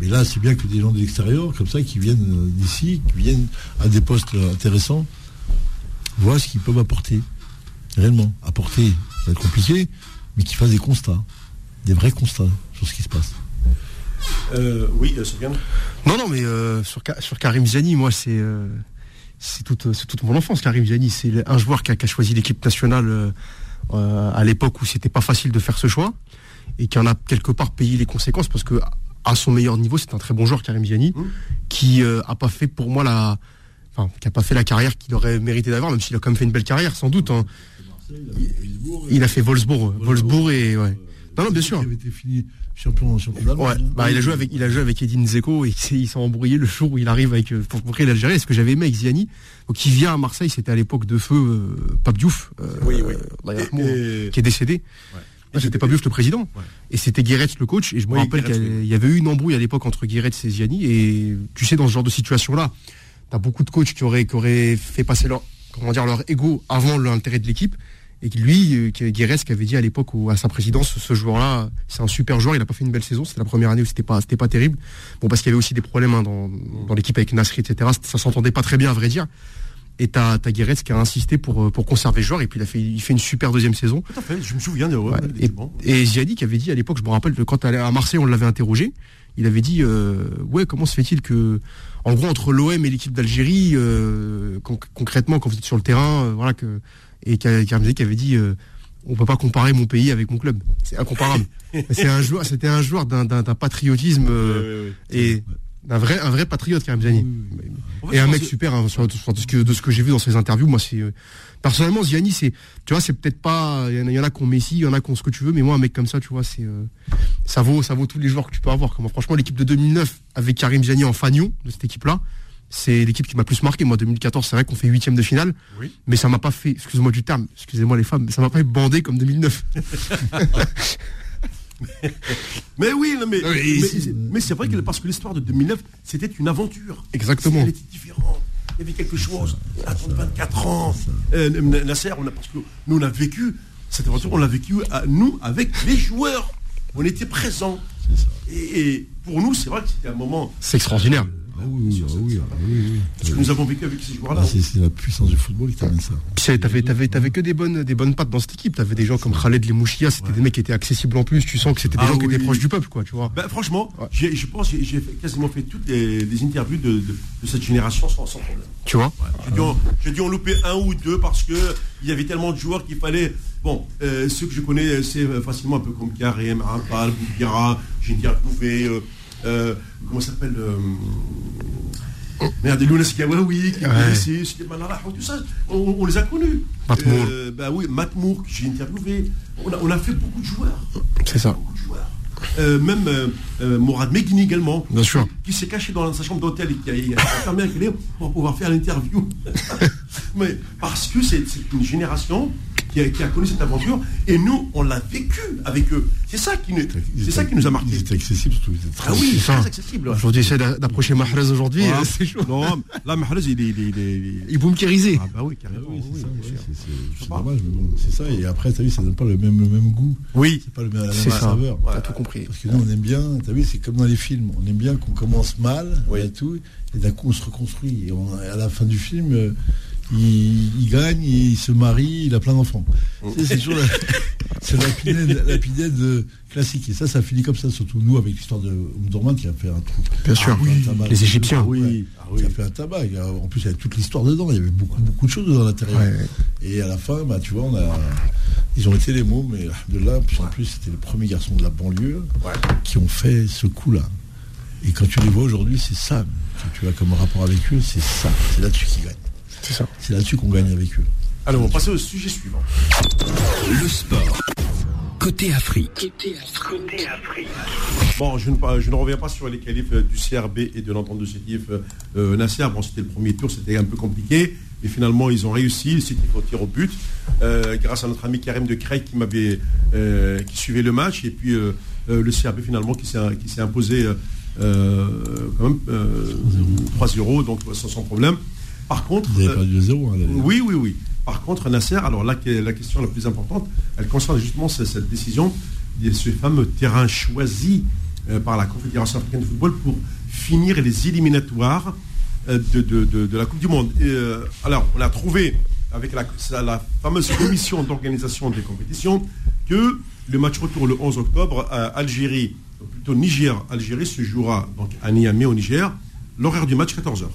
C: Mais là, c'est bien que des gens de l'extérieur, comme ça, qui viennent d'ici, qui viennent à des postes intéressants, voient ce qu'ils peuvent apporter réellement, apporter, ça va être compliqué, mais qui fasse des constats, des vrais constats sur ce qui se passe.
B: Euh, oui, euh, Sofiane
D: Non, non, mais euh, sur, sur, Karim Ziani, moi, c'est c'est toute, toute, mon enfance, Karim Ziani. C'est un joueur qui a, choisi l'équipe nationale à l'époque où c'était pas facile de faire ce choix et qui en a quelque part payé les conséquences parce que à son meilleur niveau, c'est un très bon joueur, Karim Ziani, mmh. qui a pas fait pour moi la. Enfin, qui a pas fait la carrière qu'il aurait mérité d'avoir, même s'il a quand même fait une belle carrière, sans doute. Hein. Il a fait Wolfsburg, Wolfsburg et ouais. Non, non, bien sûr.
C: Il avait fini champion, champion
D: ouais. bah, il a joué avec, il a joué avec Edine Zeko et il s'est embrouillé le jour où il arrive avec, euh, pour créer l'Algérie. Ce que j'avais aimé avec Ziani, qui vient à Marseille, c'était à l'époque de feu euh, Pape Diouf, euh, oui, oui. qui est décédé. Ouais. C'était Diouf le président. Et c'était Guéretz le coach. Et je me rappelle qu'il y avait eu une embrouille à l'époque entre Guéretz et Ziani. Et tu sais, dans ce genre de situation-là, t'as beaucoup de coachs qui auraient, qui auraient fait passer leur, comment dire, leur ego avant l'intérêt de l'équipe. Et lui, euh, Guérez, qui avait dit à l'époque à sa présidence, ce joueur-là, c'est un super joueur, il n'a pas fait une belle saison, c'était la première année où c'était pas, c'était pas terrible. Bon, parce qu'il y avait aussi des problèmes hein, dans, l'équipe avec Nasri, etc. Ça s'entendait pas très bien, à vrai dire. Et t'as, as Guérez qui a insisté pour, euh, pour conserver le joueur, et puis il a fait, il fait une super deuxième saison.
B: Tout à fait, je me souviens de,
D: ouais, et, et Ziadi qui avait dit à l'époque, je me rappelle, quand à Marseille, on l'avait interrogé, il avait dit, euh, ouais, comment se fait-il que, en gros, entre l'OM et l'équipe d'Algérie, concrètement, quand vous êtes sur le terrain, voilà que et qui avait dit euh, on peut pas comparer mon pays avec mon club. C'est incomparable. c'est un joueur, c'était un joueur d'un patriotisme euh, et d'un vrai, un vrai patriote, Karim Ziani. et un mec super, hein, de ce que, de ce que j'ai vu dans ses interviews. Moi, c'est euh, personnellement Ziani, c'est, tu vois, c'est peut-être pas, il y, en a qui ont Messi, il y en a qui ont ce que tu veux, mais moi, un mec comme ça, tu vois, c'est, ça vaut, ça vaut tous les joueurs que tu peux avoir. Franchement, l'équipe de 2009 avec Karim Ziani en fanion de cette équipe-là, c'est l'équipe qui m'a plus marqué. Moi, 2014, c'est vrai qu'on fait huitième de finale, mais ça m'a pas fait, excusez-moi du terme, excusez-moi les femmes, mais ça m'a pas fait bander comme 2009.
B: mais oui, mais, mais, c'est vrai que parce que l'histoire de 2009, c'était une aventure.
D: Exactement.
B: Elle était différente. Il y avait quelque chose. On 24 ans. Euh, Nasser, on a, parce que nous, on a vécu Cette aventure, on l'a vécu à nous avec les joueurs. On était présents. Et, pour nous, c'est vrai que c'était un moment.
D: C'est extraordinaire.
C: Ah oui, ah oui, ah oui,
B: Ce que nous avons vécu avec ces joueurs-là.
C: Ah, c'est la puissance du football qui t'amène ça.
D: Puis t'avais, t'avais, t'avais que des bonnes, des bonnes pattes dans cette équipe. T'avais des gens comme Khaled Lemouchia, c'était des mecs qui étaient accessibles en plus. Tu sens que c'était des
B: Ah
D: gens qui étaient proches du peuple, quoi, tu vois.
B: Ben, franchement, j'ai- je pense que j'ai quasiment fait toutes les, les interviews de, de- de cette génération sans, sans problème.
D: Tu vois.
B: J'ai dû, en- j'ai dû en louper un ou deux parce que il y avait tellement de joueurs qu'il fallait. Bon, euh, ceux que je connais, c'est euh, facilement un peu comme Karim, j'ai interviewé. Euh, euh, comment s'appelle euh, Merde, Lounas qui Manara, tout ça, on, on les a connus.
D: Matmour.
B: Euh, bah oui, Matmour, que j'ai interviewé. On a, on a fait beaucoup de joueurs.
D: C'est ça.
B: Beaucoup de joueurs. Euh, même euh, euh, Mourad Meghini également.
D: Bien sûr.
B: Qui s'est caché dans sa chambre d'hôtel et qui a, il a fermé un clé pour pouvoir faire l'interview. Mais parce que c'est une génération qui a, qui a connu cette aventure et nous, on l'a vécu avec eux. C'est ça qui nous, c'est ça qui nous a marqué.
C: Ils étaient accessibles surtout. Très
B: Ah oui, très accessible. ouais.
D: Aujourd'hui, essaie d'a- d'approcher Mahrez aujourd'hui,
B: Ah,
D: c'est chaud.
B: Non, là, Mahrez, il est. Il est, il est-. Ah bah oui,
C: Ah
B: carrément.
C: oui,
B: oui,
C: c'est dommage, mais bon, c'est ça. Et après, t'as vu, ça donne pas le même, le même goût.
B: Oui.
C: C'est pas le même, la même
D: ça.
C: saveur.
D: T'as tout compris.
C: Parce que nous, on aime bien, t'as vu, c'est comme dans les films. On aime bien qu'on commence mal
B: Oui.
C: et tout, et d'un coup, on se reconstruit. Et on- à la fin du film, euh, il, il gagne, il se marie, il a plein d'enfants.
B: Mm.
C: C'est- toujours la, c'est la pinède, la pinède, euh, classique. Et ça, ça finit comme ça, surtout nous, avec l'histoire de Oumdourman qui a fait un truc.
D: Bien sûr.
C: qui a fait un tabac.
D: Les Égyptiens.
C: Ouais,
B: Oui. Ah oui.
C: Qui a fait un tabac. En plus, il y avait toute l'histoire dedans. Il y avait beaucoup, beaucoup de choses dans l'intérieur.
D: Ouais.
C: Et à la fin, bah, tu vois, on a, ils ont été les mots, mais de là, puis en plus, c'était les premiers garçons de la banlieue
B: Ouais.
C: qui ont fait ce coup-là. Et quand tu les vois aujourd'hui, c'est ça que tu as comme rapport avec eux, c'est ça. C'est là-dessus qu'ils gagnent.
D: C'est ça.
C: C'est là-dessus qu'on gagne avec eux.
B: Alors, on va passer au sujet suivant.
A: Le sport. Côté Afrique.
B: Bon, je ne, pas- je ne reviens pas sur les qualifs euh, du CRB et de l'entente de Sétif euh, Nasser. Bon, c'était le premier tour, c'était un peu compliqué. Mais finalement, ils ont réussi. C'était au tir au but. euh, grâce à notre ami Karim de Creil qui m'avait euh, qui suivait le match. Et puis euh, euh, le CRB finalement qui s'est imposé euh, euh, quand même euh, 3-0, donc sans, sans problème. Par contre,
C: Vous avez perdu le zéro. hein,
B: oui, oui, oui. Par contre, Nasser, alors là, la question la plus importante, elle concerne justement cette, cette décision de ce fameux terrain choisi euh, par la Confédération africaine de football pour finir les éliminatoires euh, de, de- de- de la Coupe du Monde. Et, euh, alors, on a trouvé, avec la, fameuse commission d'organisation des compétitions, que le match retour le 11 octobre à Algérie, plutôt Niger-Algérie, se jouera donc à Niamey au Niger. L'horaire du match, 14h.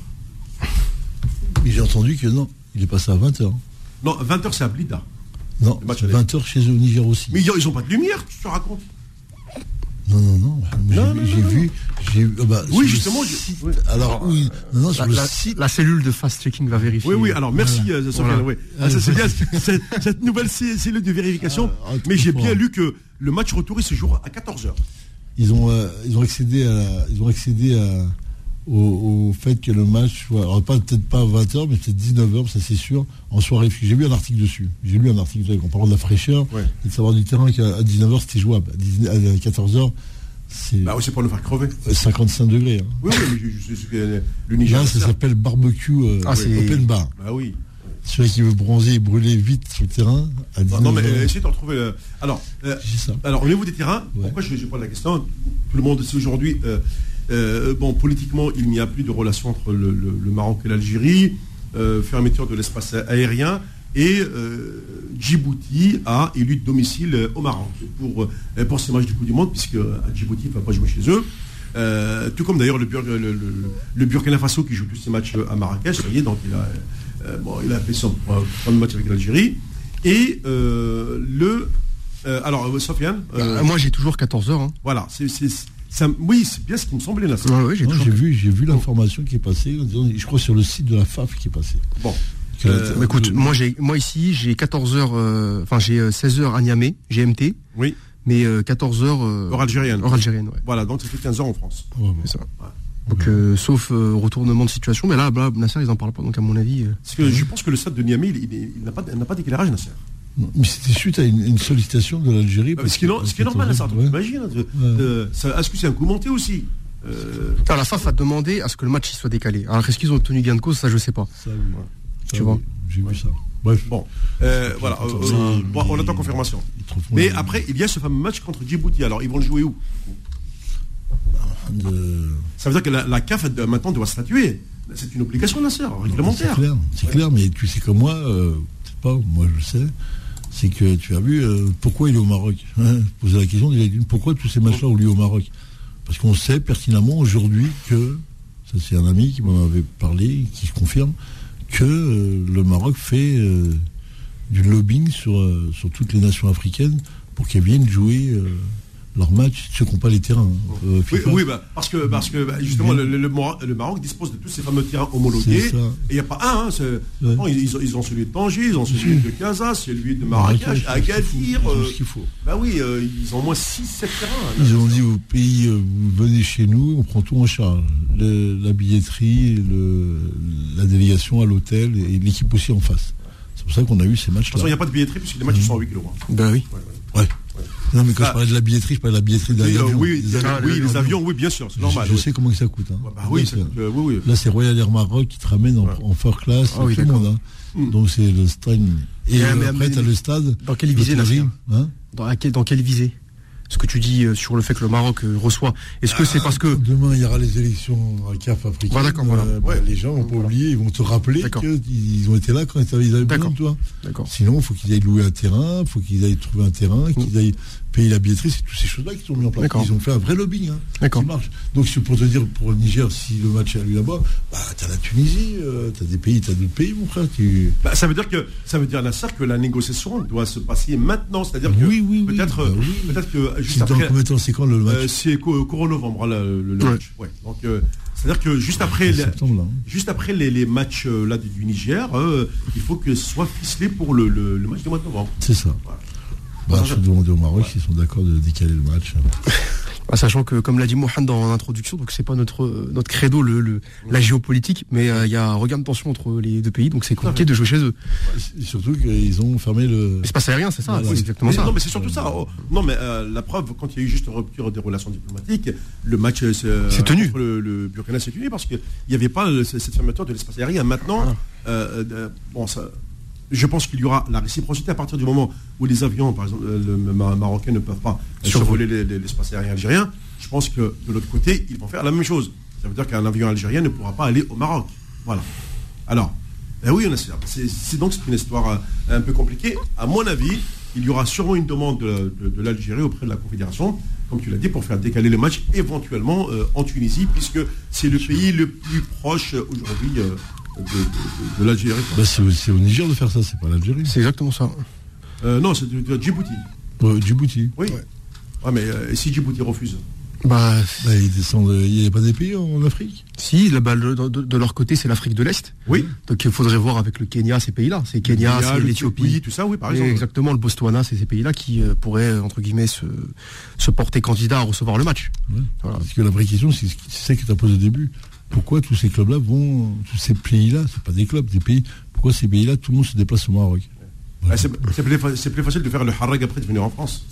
C: Mais j'ai entendu que non, il est passé à 20h.
B: Non, 20h, c'est à Blida.
C: Non,
B: Le match
C: c'est
B: aller.
C: 20h chez eux au Niger aussi.
B: Mais ils n'ont pas de lumière, tu te racontes
C: Non, non, non. J'ai vu- j'ai bah,
B: Oui, justement, je-
C: site-
B: oui.
C: Alors, oui, non, non, sur
D: La,
C: le
D: la-
C: site.
D: la cellule de fast-checking va vérifier.
B: Oui, oui, alors merci euh,
D: Voilà.
B: oui. Ah, ça, c'est bien, cette, cette nouvelle cellule de vérification.
C: Ah, ah,
B: mais j'ai bien lu que le match retour, il se jouera à 14h.
C: ils ont, euh, ils ont accédé à, la- ils ont accédé à, au, au fait que le match soit, alors peut-être pas à 20h, mais peut-être 19h, ça c'est sûr, en soirée. J'ai lu un article dessus. J'ai lu un article en parlant de la fraîcheur
B: Ouais.
C: et de savoir du terrain qu'à 19h c'était jouable. À 19 à 14h, c'est
B: Bah oui, c'est pour nous faire crever.
C: 55 degrés. hein.
B: Oui, oui, mais je, le.
C: Là, ça s'appelle barbecue euh,
D: Ah,
C: open bar.
B: Bah oui.
C: Celui qui veut bronzer et brûler vite sur le terrain, à 19h.
B: Non, non, mais euh, essayez de retrouver. euh, alors, euh,
C: ça.
B: alors, au niveau des terrains,
C: Ouais.
B: pourquoi je, je pose la question? Tout le monde sait aujourd'hui. Euh, bon, politiquement, il n'y a plus de relation entre le, le- le Maroc et l'Algérie, euh, fermeture de l'espace aérien, et euh, Djibouti a élu de domicile au Maroc pour, euh, pour ces matchs du Coup du Monde, puisque à Djibouti ne va pas jouer chez eux. Tout comme d'ailleurs le, Bur- le- le- le Burkina Faso qui joue tous ses matchs à Marrakech, ça y est, donc il a, bon, il a fait son premier match avec l'Algérie. Et le. alors, Sofiane,
D: Bah, moi, j'ai toujours 14 heures. Hein.
B: voilà, c'est, oui, c'est bien ce qui me semblait là.
D: Ouais, ouais, j'ai
C: Non,
D: toujours.
C: J'ai vu, j'ai vu l'information qui est passée, en disant- je crois sur le site de la FAF qui est passé.
B: Bon,
C: Que
B: Euh,
D: écoute, moi, j'ai, moi ici, j'ai 14 heures, euh, enfin, j'ai euh, 16 heures à Niamey, GMT,
B: oui,
D: mais euh, 14 heures euh,
B: heure algérienne.
D: heure algérienne, ouais.
B: Voilà, donc ça fait 15 heures en France.
C: Ouais, ouais.
D: C'est ça. Donc, euh, sauf euh, retournement de situation, mais là, là, Nasser, ils en parlent pas. Donc, à mon avis, euh,
B: Parce que je pense que le stade de Niamey, il, il- il n'a pas, il n'a pas d'éclairage, Nasser.
C: Mais c'était suite à une, une sollicitation de l'Algérie.
B: Parce ce qui est, no- ce qui est normal,
C: Ouais.
B: t'imagines hein, de- ça- Est-ce que c'est un coup monté aussi Euh,
D: Alors, la FAF a demandé à ce que le match soit décalé. Alors, est-ce qu'ils ont obtenu gain de cause? Ça, je sais pas.
C: Ça, oui. Ça,
D: Tu vois.
C: oui, J'ai vu ça.
B: Bref. Bon, euh, voilà, euh, on attend confirmation. Mais après, il y a ce fameux match contre Djibouti. Alors, ils vont le jouer où? Ça veut dire que la, CAF maintenant doit statuer. C'est une obligation, la sœur, réglementaire.
C: C'est clair, c'est clair, mais tu sais comme moi, euh, pas, moi je sais, c'est que tu as vu pourquoi il est au Maroc. Hein, poser la question, pourquoi tous ces matchs-là ont lieu au Maroc Parce qu'on sait pertinemment aujourd'hui que, ça c'est un ami qui m'en avait parlé, qui se confirme, que euh, le Maroc fait euh, du lobbying sur, euh, sur toutes les nations africaines pour qu'elles viennent jouer leur match, ceux qui n'ont pas les terrains.
B: Euh, oui, bah, parce que, parce que bah, justement, le, le, Maroc dispose de tous ces fameux terrains homologués. Et il n'y a pas un. Hein, ils, ont celui de Tanger, ils ont celui de Casa, celui de Marrakech, Agadir.
C: Euh, ce qu'il faut.
B: Bah oui, euh, ils ont au moins 6-7 terrains.
C: ils ont dit au pays, vous venez chez nous, on prend tout en charge. la billetterie, la délégation à l'hôtel et l'équipe aussi en face. C'est pour ça qu'on a eu ces matchs-là. De toute
B: façon, il n'y a pas de billetterie puisque les matchs sont à 8 kg.
C: Ben oui. ouais. Non, mais quand je ah. parlais de la billetterie, je parlais de la billetterie de
B: l'avion. Oui, oui, les avions, oui, bien sûr, c'est normal.
C: Je, sais comment ça coûte. Hein.
B: Bah, oui, euh, oui,
C: Là, c'est Royal Air Maroc qui te ramène en, en first class, ah, tout le monde. Hein. Hmm. Donc, c'est le stade. Et, euh, après, tu as le stade.
D: Dans quelle visée, hein dans, dans quelle visée ce que tu dis euh, sur le fait que le Maroc euh, reçoit. Est-ce que c'est parce que
C: demain il y aura les élections à CAF africaine euh, bah, Les gens vont pas oublier, ils vont te rappeler qu'ils ont été là quand ils avaient besoin de toi. Sinon, il faut qu'ils aillent louer un terrain, il faut qu'ils aillent trouver un terrain, qu'ils aillent payer la billetterie, c'est toutes ces choses-là qui sont mises en place. Ils ont fait un vrai lobbying hein, qui marche. Donc pour te dire, pour le Niger, si le match a lieu là-bas, bah, tu as la Tunisie, tu as des pays, tu as d'autres pays, mon frère.
B: Bah, ça veut dire que ça veut dire Nasser que la négociation doit se passer maintenant, c'est-à-dire que
C: oui, oui,
B: peut-être
C: bah
B: peut-être que
C: juste après. Combien de temps c'est quand le match euh,
B: C'est courant novembre hein, le, match. Ouais. Donc euh, c'est-à-dire que juste après, les, hein. juste après les, matchs euh, là du, Niger, il faut que ce soit ficelé pour le, match du mois de novembre.
C: C'est ça. Bah, je vais demander au Maroc s'ils sont d'accord de décaler le match.
D: Bah, sachant que, comme l'a dit Mohamed dans l'introduction, donc c'est pas notre notre credo le, la géopolitique, mais euh, il y a un regain de tension entre les deux pays, donc c'est compliqué de jouer chez eux.
C: surtout qu'ils ont fermé le.
D: L'espace aérien, c'est ça. C'est exactement
B: ça. Non, mais c'est surtout ça. Oh, non, mais euh, la preuve, quand il y a eu juste une rupture des relations diplomatiques, le match
D: euh, c'est tenu.
B: Le, le, Burkina s'est tenu parce qu'il n'y avait pas cette fermeture de l'espace aérien. Maintenant, bon, ça je pense qu'il y aura la réciprocité à partir du moment où les avions, par exemple, euh, le, marocains ne peuvent pas survoler l'espace aérien algérien. Je pense que de l'autre côté, ils vont faire la même chose. Ça veut dire qu'un avion algérien ne pourra pas aller au Maroc. Voilà. Alors, eh oui, c'est donc une histoire euh, un peu compliquée. À mon avis, il y aura sûrement une demande de, l'Algérie auprès de la Confédération, comme tu l'as dit, pour faire décaler le match éventuellement euh, en Tunisie, puisque c'est le pays le plus proche aujourd'hui de, l'Algérie.
C: Bah, c'est au Niger de faire ça, c'est pas l'Algérie.
D: C'est exactement ça.
B: Euh, non, c'est de, Djibouti.
C: Djibouti.
B: Oui. Ouais. mais euh, si Djibouti refuse
C: bah, bah, ils descendent. Il n'y a pas des pays en Afrique?
D: Si, là, de, leur côté, c'est l'Afrique de l'Est.
B: Oui.
D: Donc il faudrait voir avec le Kenya ces pays-là. C'est Kenya, c'est l'Éthiopie.
B: tout ça, oui, par exemple.
D: exactement, le Botswana, c'est ces pays-là qui euh, pourraient, entre guillemets, se, se porter candidat à recevoir le match.
C: Parce que la vraie question, c'est ça que tu as posé au début pourquoi tous ces clubs-là vont, tous ces pays-là, c'est pas des clubs, des pays, pourquoi ces pays-là, tout le monde se déplace au Maroc?
B: Ah, c'est plus, facile de faire le harag après de venir en France.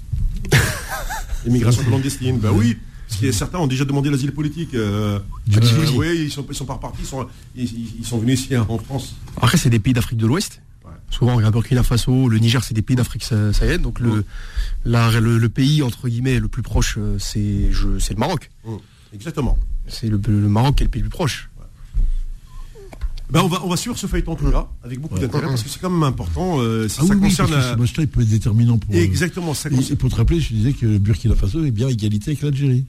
B: Immigration clandestine, ben oui. Parce que certains ont déjà demandé l'asile politique. Euh, oui, ils sont, sont pas repartis, ils sont, venus ici hein, en France.
D: Après, c'est des pays d'Afrique de l'Ouest. Souvent, regarde Burkina Faso, le Niger, c'est des pays d'Afrique sahélienne. Donc, le, le, pays, entre guillemets, le plus proche, euh, c'est le Maroc.
B: Exactement.
D: C'est le, Maroc qui est le pays plus proche.
B: Ben on, va, on va suivre ce feuilleton tout là, avec beaucoup d'intérêt, parce que c'est quand même important. Euh,
C: ah ça concerne. ce match-là, il peut être déterminant pour.
B: Exactement,
C: ça et, pour te rappeler, je disais que Burkina Faso est bien égalité avec l'Algérie.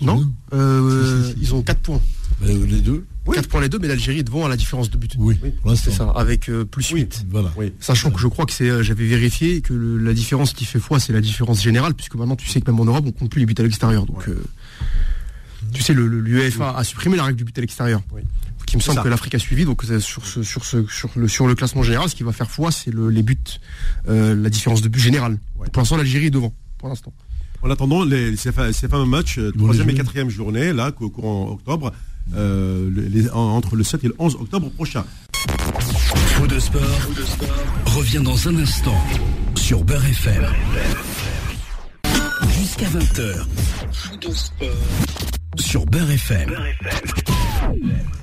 D: Non euh, Ils ont 4 points.
C: Ben, les deux
D: 4 points les deux, mais l'Algérie est devant à la différence de but.
C: Oui,
D: c'est ça, avec euh, plus 8.
C: Voilà.
D: Sachant que je crois que c'est, j'avais vérifié que la différence qui fait foi, c'est la différence générale, puisque maintenant tu sais que même en Europe, on compte plus les buts à l'extérieur. Donc, tu sais, l'UEFA a supprimé la règle du but à l'extérieur. Qui me semble que l'Afrique a suivi. Donc sur, ce, sur, ce, sur, le, sur le classement général, ce qui va faire foi, c'est les buts, euh, la différence de but générale. Pour l'instant, l'Algérie est devant. Pour l'instant.
B: En attendant les, ces, fameux matchs, euh, troisième et quatrième journée, là, au courant octobre, euh, entre le 7 et le 11 octobre prochain.
A: Faux de sport, revient dans un instant sur Beurre FM. Jusqu'à 20h. Faux de sport sur Beurre FM.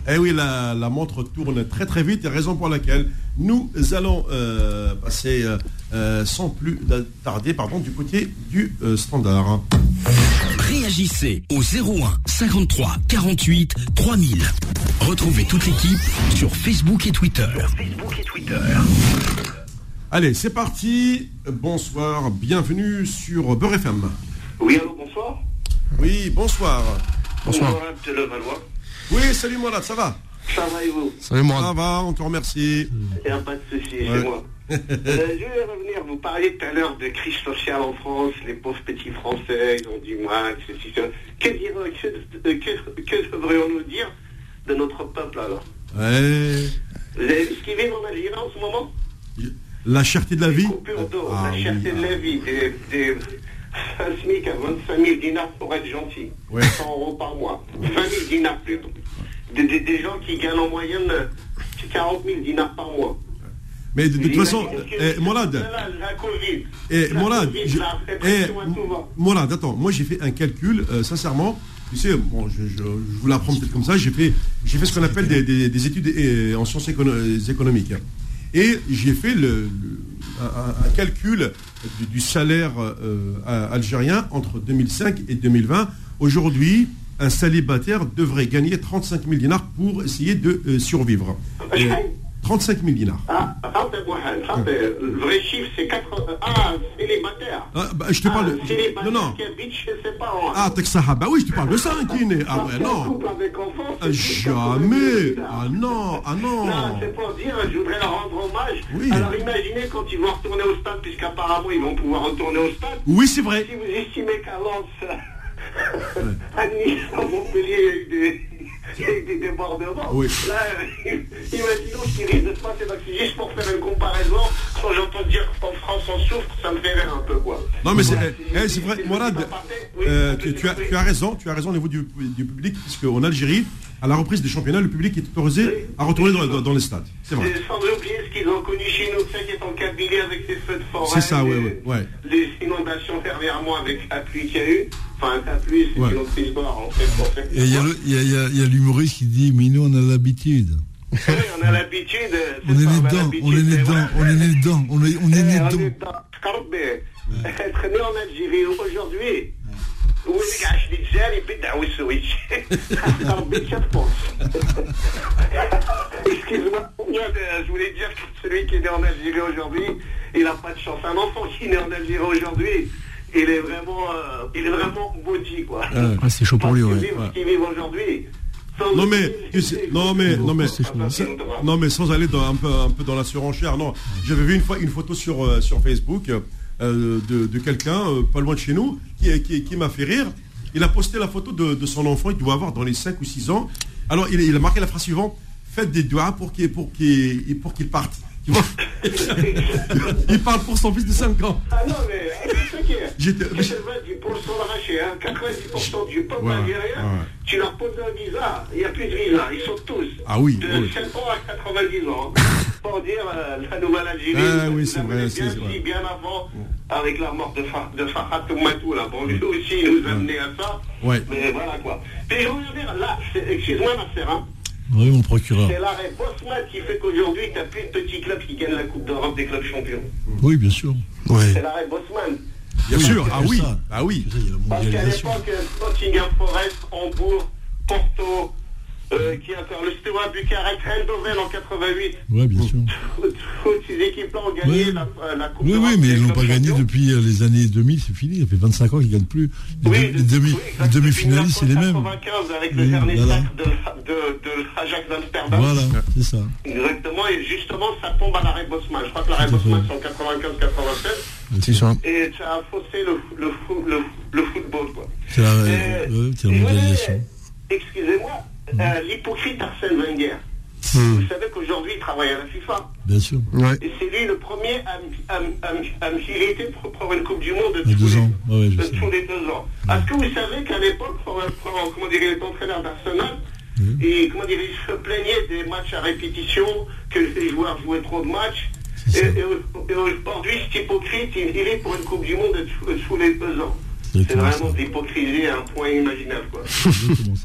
B: Eh oui, la, montre tourne très très vite, raison pour laquelle nous allons euh, passer euh, euh, sans plus tarder pardon, du côté du standard.
A: Réagissez au 01 53 48 3000. Retrouvez toute l'équipe sur Facebook et Twitter. Facebook et Twitter.
B: Allez, c'est parti. Bonsoir, bienvenue sur Beurre FM.
E: Oui, allô, bonsoir.
B: Oui, bonsoir.
E: Bonsoir.
B: Oui, salut Mourad, ça va
E: Ça va et vous
D: Salut Mourad.
B: Ça va, on te remercie.
E: Il n'y a pas de souci, c'est moi. euh, je vais revenir, vous parliez tout à l'heure de crise sociale en France, les pauvres petits Français, ils ont du mal, ceci, cela. Que, que, que, que devrions-nous dire de notre peuple alors
B: Ouais.
E: Vous avez vu ce qu'ils vivent en Algérie en ce moment
B: La cherté de la vie
E: ah, La cherté de la vie, des, des un SMIC à 25 000 dinars pour être gentil. 100 euros par mois. 20 000 dinars plutôt. Des, gens qui gagnent en moyenne 40 000 dinars par mois.
B: Mais de, toute façon, eh, Molad,
E: la, Covid,
B: eh, Molad, eh, attends, moi j'ai fait un calcul, euh, sincèrement, tu sais, bon, je, je, vous l'apprends peut-être comme ça, j'ai fait, j'ai fait ce qu'on appelle des, études eh, en sciences économiques. Et j'ai fait le, un, calcul du, salaire euh, algérien entre 2005 et 2020. Aujourd'hui, un célibataire devrait gagner 35 000 dinars pour essayer de euh, survivre. 35 000 dinars.
E: Ah, le vrai chiffre, c'est 4... Ah, célibataire.
B: Ah, bah, je te parle de...
E: Ah, non, non.
B: Ah, Texaha, bah oui, je te parle de ça, Kine. Ah, ouais, non.
E: Ah,
B: jamais. Ah, non, ah, non.
E: Non, c'est pour dire, je voudrais leur rendre hommage. Oui. Alors, imaginez quand ils vont retourner au stade, puisqu'apparemment, ils vont pouvoir retourner au stade.
B: Oui, c'est vrai.
E: Si vous estimez qu'à Lens, à Nice, à Montpellier, il y a eu des il y a des débordements.
B: Oui.
E: Là, imaginons ce qui risque de se passer. Donc, juste pour faire une comparaison, quand j'entends dire qu'en France on souffre, ça me fait rire un peu, quoi.
B: Non, mais c'est eh, vrai, Morad, euh, tu, as, tu, as, raison, tu as raison au niveau du, du public, puisque en Algérie, à la reprise des championnats, le public est autorisé à retourner dans, les stades.
E: C'est vrai. Sans oublier ce qu'ils ont connu chez nous, ça qui est en Kabylie avec ces feux de forêt.
B: C'est ça, oui, oui. Ouais.
E: Les inondations dernièrement avec la pluie qu'il y a eu. Enfin, la pluie, c'est une autre histoire, en fait.
C: Et il y a l'humoriste qui dit, mais nous, on a l'habitude.
E: Oui, on a l'habitude.
C: On est né dedans, on est né dedans, on est né dedans, on est né dedans.
E: Être né en Algérie aujourd'hui, واللي عاش لي الجزائري بدع والسويج ربي تشافوش Excuse-moi, je voulais dire que celui qui est né en Algérie aujourd'hui, il n'a pas de chance. Un enfant qui est né en Algérie aujourd'hui, il est vraiment, euh, il est vraiment maudit, quoi.
D: Ah, c'est chaud pour lui, ouais.
E: Ce qu'il vit aujourd'hui.
B: Non mais, non mais, non mais, non mais sans aller dans, un peu, un peu dans la surenchère. Non, j'avais vu une fois une photo sur euh, sur Facebook euh, de, quelqu'un euh, pas loin de chez nous qui, qui, m'a fait rire. Il a posté la photo de, son enfant, il doit avoir dans les 5 ou 6 ans. Alors il, a marqué la phrase suivante Faites des doigts pour qu'il pour qu'il pour qu'il parte. il parle pour son fils de 5 ans.
E: Ah non, mais c'est qui est. pour son arracher, 90% du peuple algérien, tu leur poses un visa, il n'y a plus de visa, ils sont tous
B: ah oui,
E: de 7 ans à 90 ans. Pour dire euh, la nouvelle Algérie,
B: ah, oui, c'est vrai,
E: bien, vrai. bien avant, avec la mort de, Fa, de Farhat Toumatou, là. Bon, lui aussi, il nous a amené à ça.
B: Ouais.
E: Mais voilà, quoi. Mais je veux dire, là, excuse-moi, ma sœur, hein.
C: Oui, mon procureur.
E: C'est l'arrêt Bosman qui fait qu'aujourd'hui, tu n'as plus de petits clubs qui gagnent la Coupe d'Europe des clubs champions.
C: Oui, bien sûr.
B: Ouais.
E: C'est l'arrêt Bosman.
B: Bien sûr, ah oui, ah oui.
E: Parce qu'à l'époque, Nottingham Forest, Hambourg, Porto, euh, qui a encore le Steaua Bucarest, Eindhoven en 88.
C: Oui, bien sûr.
E: Toutes ces équipes-là ont gagné la, la, Coupe
C: Oui, oui, mais ils n'ont pas gagné depuis euh, les années 2000, c'est fini. Ça fait 25 ans qu'ils ne gagnent plus. Les, oui, demi, oui, demi-finalistes, c'est les mêmes.
E: 95 avec le dernier voilà. sac de, de, de d'Amsterdam.
C: Voilà, c'est ça.
E: Exactement, et justement, ça tombe à l'arrêt Bosman. Je crois que l'arrêt Bosman, c'est en 95-96.
C: C'est ça.
E: Et ça a faussé le, le, le, le football, quoi.
C: C'est la, la mondialisation.
E: Excusez-moi, euh, l'hypocrite Arsène Wenger. Hmm. Vous savez qu'aujourd'hui, il travaille à la FIFA.
C: Bien sûr.
B: Ouais.
E: Et c'est lui le premier à, à, à, à me pour prendre une Coupe du Monde de,
C: tous,
E: deux
C: les,
E: ans.
C: Ouais,
E: de tous les deux ans. Est-ce que vous savez qu'à l'époque, comment dire, il est entraîneur d'Arsenal, et comment dire, il se plaignait des matchs à répétition, que les joueurs jouaient trop de matchs. Et, et, aujourd'hui, cet hypocrite, il, il, est pour une Coupe du Monde de tous les deux ans. C'est vraiment de l'hypocrisie à un point imaginable, quoi.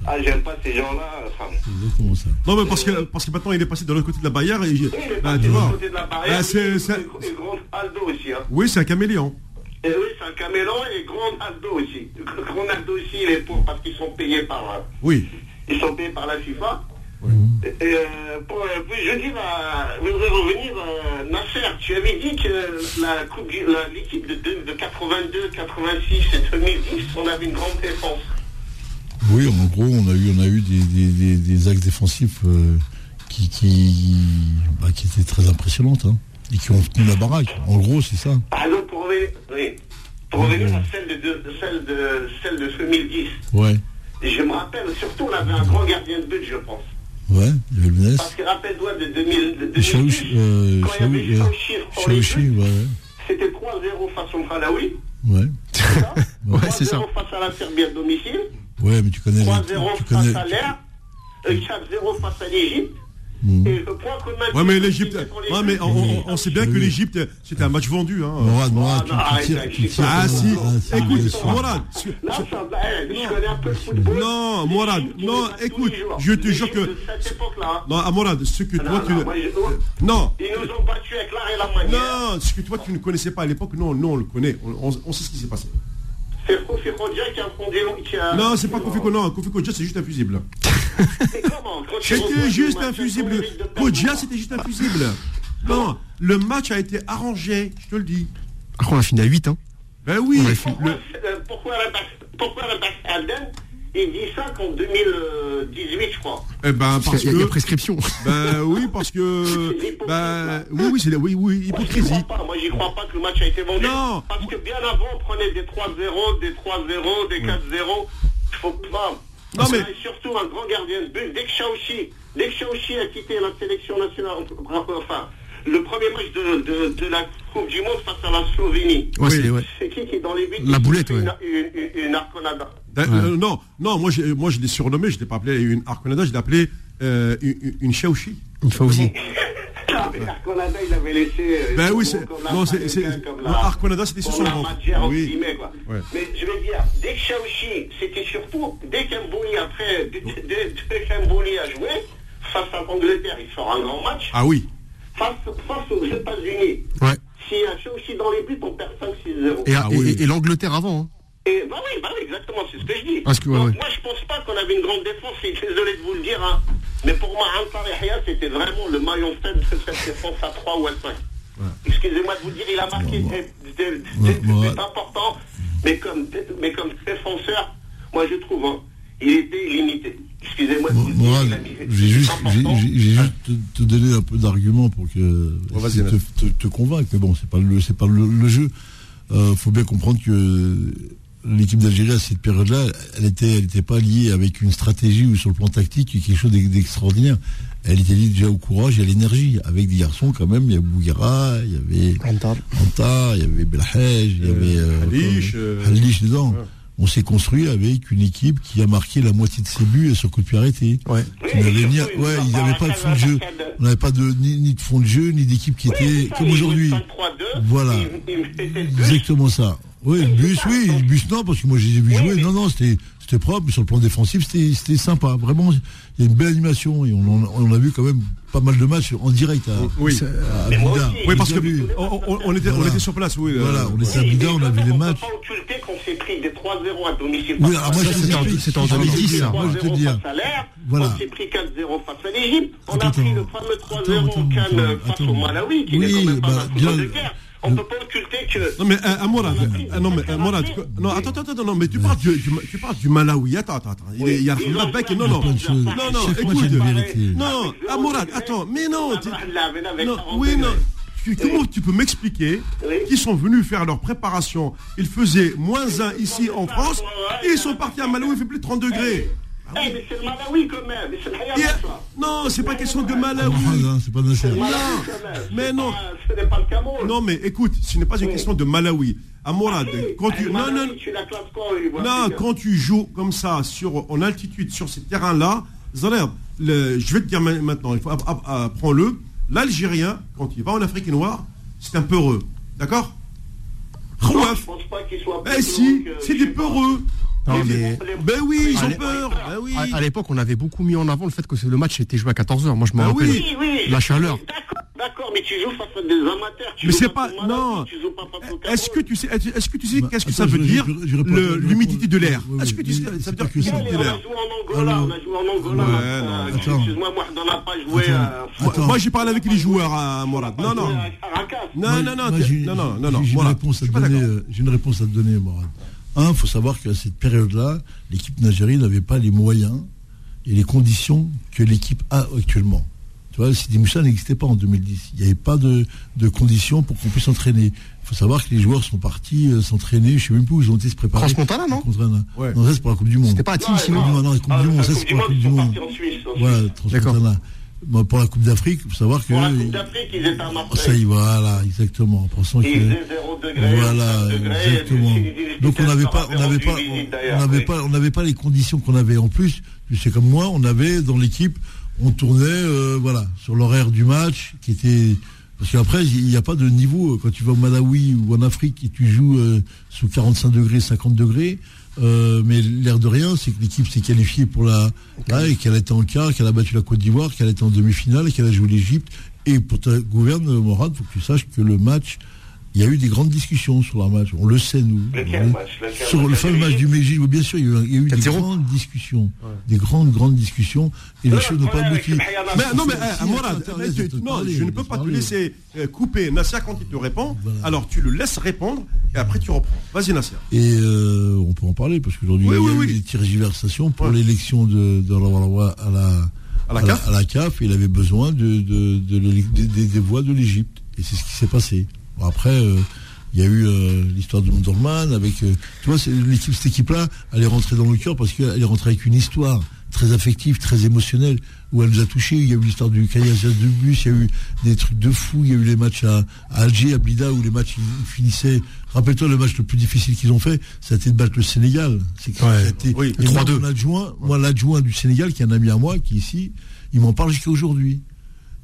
E: Ah, j'aime pas ces gens-là. Enfin...
B: exactement ça. Non, mais parce que, parce que maintenant, il est passé de l'autre côté de la barrière. Et,
E: oui, il est
B: bah,
E: passé
B: tu
E: de
B: vois.
E: l'autre côté de la barrière.
B: Bah, c'est-
E: et
B: c'est-
E: et grand Aldo aussi, hein.
B: Oui, c'est un caméléon.
E: Et oui, c'est un caméléon et grand Aldo aussi. Grand Aldo aussi, il est pour parce qu'ils sont payés par, euh,
B: Oui.
E: ils sont payés par la FIFA. Euh, pour, euh, je dis, bah, je voudrais revenir, euh, Nasser, tu avais dit que la coupe, l'équipe de, de, de 82, 86 et 2010, on avait une grande défense.
C: Oui, en gros, on a eu, on a eu des, des, des- des axes défensifs euh, qui, qui, bah, qui étaient très impressionnantes hein, et qui ont tenu la baraque. En gros, c'est ça.
E: Exemple, pour revenir, oui, pour revenir à celle de, de- celle de, celle de 2010,
C: Ouais,
E: et je me rappelle, surtout, on avait un grand gardien de but, je pense.
C: Ouais, avait le Menez.
E: Parce que rappelle-toi de 2000, de 2010,
C: Chaouchi, euh,
E: quand il y avait
C: Chaou- euh,
E: Chaouchi pour les
C: Chaouchi,
E: buts,
C: ouais,
E: c'était 3-0 face au Malawi,
C: ouais.
E: c'est ça
D: Ouais, c'est ça.
E: 3-0 face à la Serbie à domicile,
C: Ouais, mais tu connais. les-
E: 3-0
C: tu
E: face
C: connais.
E: à l'air, euh, 4-0 face à l'Égypte, Et le point commun...
B: Ouais, mais l'Égypte. Ouais, mais on, on- on sait bien que
C: Oui.
B: l'Égypte, c'était un match vendu. Hein.
C: Morad, Morad,
E: Ah,
C: tu,
E: non,
C: tu
E: arrête,
C: tu tires.
B: Ah
C: sur-
B: si,
C: ah, si,
B: écoute. Morad,
E: eh, je connais un peu le football.
B: Non, Morad, non, écoute, je te jure que-
E: hein.
B: non, à Morad, ce que
E: Ah,
B: toi
E: non,
B: tu
E: non,
B: ne-
E: moi, je-
B: non,
E: Ils nous ont battus avec l'art et la manière.
B: non, ce que toi tu ne connaissais pas à l'époque, nous, nous on le connaît, on, on- on sait ce qui s'est passé.
E: C'est Kofi Kodja qui a fondé. Qui a...
B: Non, c'est pas Kofi Kodja, non, Kofi Kodja c'est juste un fusible.
E: Comment
B: C'était juste
E: match
B: un fusible. C'était juste un fusible. Non, le match a été arrangé, je te le dis.
D: Après, on a fini à 8, hein.
B: Ben oui,
E: Pourquoi,
B: le-
E: euh, pourquoi, la- pourquoi la Basse Alden il dit ça qu'en 2018, je crois.
B: eh ben
D: Parce qu'il y, a prescription.
B: ben oui, parce que, ben
E: là.
B: oui, oui, c'est oui, oui, hypocrisie.
E: crois pas. Moi, j'y crois pas que le match a été vendu.
B: Non.
E: Parce que bien avant, on prenait des 3-0, des 3-0, des 4-0. Il faut pas.
B: Non, mais-
E: Et surtout un grand gardien de but. Dès que Chaouchi, dès que a quitté la sélection nationale, enfin, le premier match de, de, de la Coupe du Monde face à la Slovénie.
D: Ouais, c'est ouais.
E: Qui qui est dans les buts?
D: La boulette, ouais.
E: Une, une, une arconada.
B: Ben, euh, non, non, moi, j'ai- moi je l'ai surnommé, je ne l'ai pas appelé une Arconada, je l'ai appelé euh, une, une Chaouchi.
D: Une.
E: Ah, mais Arconada, il avait laissé. euh,
B: Ben oui,
E: comme
B: c'est. Non, c'est. Arconada, c'était sur son ventre. Oui.
E: quoi.
B: Ouais.
E: Mais je veux dire, dès que Chaouchi, c'était surtout, dès qu'Embouli, après, dès, dès, dès qu'Embouli a joué, face à l'Angleterre, il sort un grand match,
B: Ah oui.
E: face, face aux États-Unis.
D: Ouais.
E: S'il y a Chaouchi dans les buts, on perd 5-6-0.
D: Et,
B: Ah
D: et-
B: oui.
D: et l'Angleterre avant, hein.
E: Et bah oui, bah oui, exactement, c'est ce que je dis.
D: Parce que, ouais,
E: Donc,
D: ouais.
E: Moi, je pense pas qu'on avait une grande défense, je suis désolé de vous le dire, hein. mais pour moi, Antar Yahya, c'était vraiment le maillon faible de cette défense à 3 ou à 5. Excusez-moi de vous dire, il a marqué
C: Ouais,
E: des, des- des-
C: Ouais,
E: des
C: ouais.
E: buts importants, mais comme, mais comme défenseur, moi je trouve, hein, il était limité. Excusez-moi de vous dire.
C: Morad,
E: il a mis-
C: j'ai juste, j'ai-
E: important.
C: juste te, te donner un peu d'arguments pour que te, te- te convaincre. Mais bon, c'est pas le, c'est pas le, le jeu. Euh, faut bien comprendre que l'équipe d'Algérie à cette période-là, elle était, elle était pas liée avec une stratégie ou sur le plan tactique quelque chose d'ex- d'extraordinaire. Elle était liée déjà au courage et à l'énergie, avec des garçons quand même. Il y avait Bouguera, il y avait Antar, il y avait Belhaj, il y
B: Euh,
C: avait euh,
B: Halish,
C: quoi,
B: euh,
C: Halish dedans.
B: ouais.
C: On s'est construit avec une équipe qui a marqué la moitié de ses buts sur coup de pied arrêté.
D: Ouais.
E: Oui, et
C: ouais, ils
E: va
C: n'avaient
E: pas
C: pas de fond de jeu. On n'avait pas de, ni, ni de fond de jeu, ni d'équipe qui
E: Oui,
C: était
E: ça,
C: comme aujourd'hui.
E: jouait 5-3-2,
C: Voilà. Exactement ça. Oui, le bus, oui, le bus, non, parce que moi, je les ai vus
E: Oui,
C: jouer.
E: mais-
C: Non, non, c'était c'était propre. mais Sur le plan défensif, c'était c'était sympa. Vraiment, il y a une belle animation. Et on, en- on a vu quand même pas mal de matchs en direct à,
B: Oui.
C: à
E: Mais moi
C: Abidjan.
E: aussi.
B: Oui, parce
C: On
B: que
C: vu.
B: on, on- on était, on était sur place, oui. euh,
C: Voilà, on était à Abidjan, on a vu les matchs.
E: On peut pas occulter qu'on s'est pris des 3-0 à domicile.
C: Oui, alors
E: à
C: moi,
D: c'était en-
C: t'explique.
D: c'était en
C: Je t'explique,
D: 2010, ça.
C: Moi, je te
E: 3-0
C: dire.
E: face à l'air,
C: Voilà.
E: on s'est pris 4-0 face à l'Égypte, on a pris le fameux 3-0
C: Attends,
E: au Cannes
C: attends,
E: face au Malawi, qui n'est quand même pas
C: bah,
E: un de guerre. On ne peut pas occulter que...
B: Non mais euh, euh, Morad, euh, non mais euh, Morad, que- non attends attends attends non mais tu parles du, du- tu parles du Malawi. Attends attends attends. Il, est- il y a non
E: à
B: non non. non
C: match,
B: écoute. Non Morad attends mais non non
E: 40
B: oui non. Tu- comment tu peux m'expliquer
E: Oui.
B: qu'ils sont venus faire leur préparation? Ils faisaient moins 1 ici en France et ils sont partis à Malawi il fait plus de 30 degrés
E: Eh, mais c'est le Malawi quand même, mais c'est le Hayat,
B: Et-
E: ça.
B: non c'est pas question de
C: Ah,
B: Malawi
C: non, C'est pas
E: Malawi, même.
B: mais non.
E: pas- Ce n'est pas le Cameroun.
B: non mais écoute ce n'est pas une question de Malawi à Morad
E: Ah,
B: quand tu non
E: Malawi,
B: non Non, quand tu joues comme ça sur, en altitude sur ces terrains-là, Zalher, le- je vais te dire ma- maintenant, il faut app- app- apprends-le. L'Algérien, quand il va en Afrique noire, c'est un peureux. D'accord? Rouaf.
E: Je pense pas qu'ils soient
B: Eh si, c'est des peureux.
D: Non, mais-
B: Ben oui, ils ont peur. Ben oui.
D: À, à l'époque, on avait beaucoup mis en avant le fait que le match était joué à 14h. Moi, je me
B: Ah
D: rappelle.
B: oui.
E: Oui, oui.
D: La chaleur.
E: D'accord, d'accord, mais tu joues face à des amateurs. Tu
B: Mais c'est
E: pas
B: Non. Est-ce que tu sais, est-ce que tu sais
C: Bah,
B: qu'est-ce que ça veut
C: je-
B: dire l'humidité de l'air? Est-ce que tu sais Ça veut dire
C: que
B: l'humidité de
E: On a
B: l'air
E: joué en Angola, on a joué en Angola.
B: Ouais,
E: euh. Excuse-moi, moi, on n'a pas joué.
B: Moi-
C: Attends.
B: Moi, j'ai parlé avec les joueurs à Morad. Non, non. Non, non, non, non, non, non,
C: j'ai-
B: non.
C: J'ai une réponse à te donner. euh, J'ai une réponse à te donner, Morad. Un, il faut savoir qu'à cette période-là, l'équipe nigérienne n'avait pas les moyens et les conditions que l'équipe a actuellement. Tu vois, Sidi Moussa n'existait pas en 2010. Il n'y avait pas de, de conditions pour qu'on puisse s'entraîner. Il faut savoir que les joueurs sont partis euh, s'entraîner, je ne sais même plus où ils ont été se préparer.
D: Transmontana, non?
B: Ouais.
C: Non, ça c'est pour la Coupe du Monde.
D: C'était pas à
E: Non,
D: sinon.
C: Non, non, la Coupe
E: Ah,
C: du Monde, ça c'est pour la
E: Monde,
C: Coupe
E: ils
C: du
E: sont
C: Monde.
E: partis en Suisse. en
C: Voilà. Transmontana. Bon, pour la Coupe d'Afrique, il faut savoir que.
E: Pour la Coupe d'Afrique, ils étaient à
C: Ça y voilà, exactement. En pensant
E: Ils
C: que.
E: faisaient 0 degré,
C: Voilà,
E: 5 degrés,
C: exactement. Donc on n'avait pas, on n'avait pas,
E: visite,
C: on
E: d'ailleurs,
C: n'avait
E: oui.
C: pas, on n'avait pas les conditions qu'on avait. En plus, tu sais comme moi, on avait dans l'équipe, on tournait, euh, voilà, sur l'horaire du match qui était. Parce qu'après, il n'y a pas de niveau. Quand tu vas au Malawi ou en Afrique et tu joues euh, sous 45 degrés, 50 degrés, euh, mais l'air de rien, c'est que l'équipe s'est qualifiée pour la. Là, et qu'elle était en quart, qu'elle a battu la Côte d'Ivoire, qu'elle était en demi-finale qu'elle a joué l'Égypte. Et pour ta gouverne, Morad, il faut que tu saches que le match, il y a eu des grandes discussions sur le match. On le sait, nous.
E: Lequel
C: On-
E: match Lequel
C: sur le fameux match du Mexique, bien sûr, il y a eu, il y a eu des
D: 4-0.
C: grandes discussions. Des grandes, grandes discussions. Et les
E: Le
C: choses n'ont pas abouti.
B: Mais non, mais Morad, tu- non,
C: parler,
B: je ne peux pas te laisser euh, couper Nasser quand il te répond.
C: Voilà.
B: Alors tu le laisses répondre et après tu reprends. Vas-y Nasser.
C: Et euh, on peut en parler parce qu'aujourd'hui,
B: Oui,
C: il y a
B: oui,
C: eu
B: oui.
C: des tergiversations pour
B: Ouais.
C: l'élection de, de Rawarawa à la,
B: À la CAF
C: à la CAF. Il avait besoin de, de- de des voix de l'Égypte. Et c'est ce qui s'est passé. Bon, après, euh, il y a eu euh, l'histoire de Mondorman avec. euh, tu vois, l'équipe, cette équipe-là, elle est rentrée dans le cœur parce qu'elle est rentrée avec une histoire très affective, très émotionnelle, où elle nous a touchés. Il y a eu l'histoire du caillassage de bus, il y a eu des trucs de fou, il y a eu les matchs à, à Alger, à Blida, où les matchs ils finissaient. Rappelle-toi, le match le plus difficile qu'ils ont fait, ça a été de battre le Sénégal. C'est été-
B: oui,
C: et moi,
D: 3-2.
C: mon adjoint, moi, l'adjoint du Sénégal, qui est un ami à moi, qui est ici, il m'en parle jusqu'à aujourd'hui.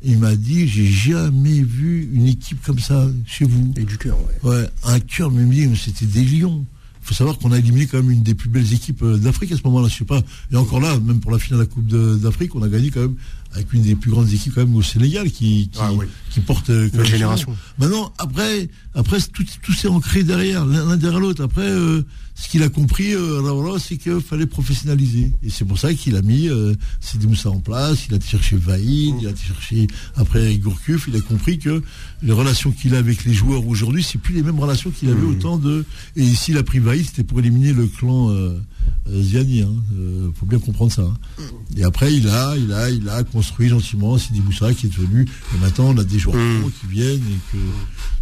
C: Il m'a dit, j'ai jamais vu une équipe comme ça chez vous.
D: Et du cœur, ouais.
C: Ouais, un cœur, mais c'était des lions. Il faut savoir qu'on a éliminé quand même une des plus belles équipes euh, d'Afrique à ce moment-là. Je sais pas. Et encore là, même pour la finale de la Coupe d'Afrique, on a gagné quand même avec une des plus grandes équipes quand même au Sénégal qui, qui,
B: Ah oui.
C: qui porte euh, son
D: génération.
C: Maintenant, après, après tout, tout s'est ancré derrière, l'un derrière l'autre. Après, euh, ce qu'il a compris, euh, c'est qu'il fallait professionnaliser. Et c'est pour ça qu'il a mis euh, Moussa en place, il a été chercher Vaïd, il a été chercher après Gourcuff, il a compris que les relations qu'il a avec les joueurs aujourd'hui, c'est plus les mêmes relations qu'il avait autant de. Et ici, il a pris Vaïd, c'était pour éliminer le clan euh, Ziani. Hein. Euh, faut bien comprendre ça. hein. Et après, il a, il a, il a construit gentiment Sidi Moussa qui est venu. Et maintenant, on a des joueurs
D: Mm.
C: pros qui viennent et que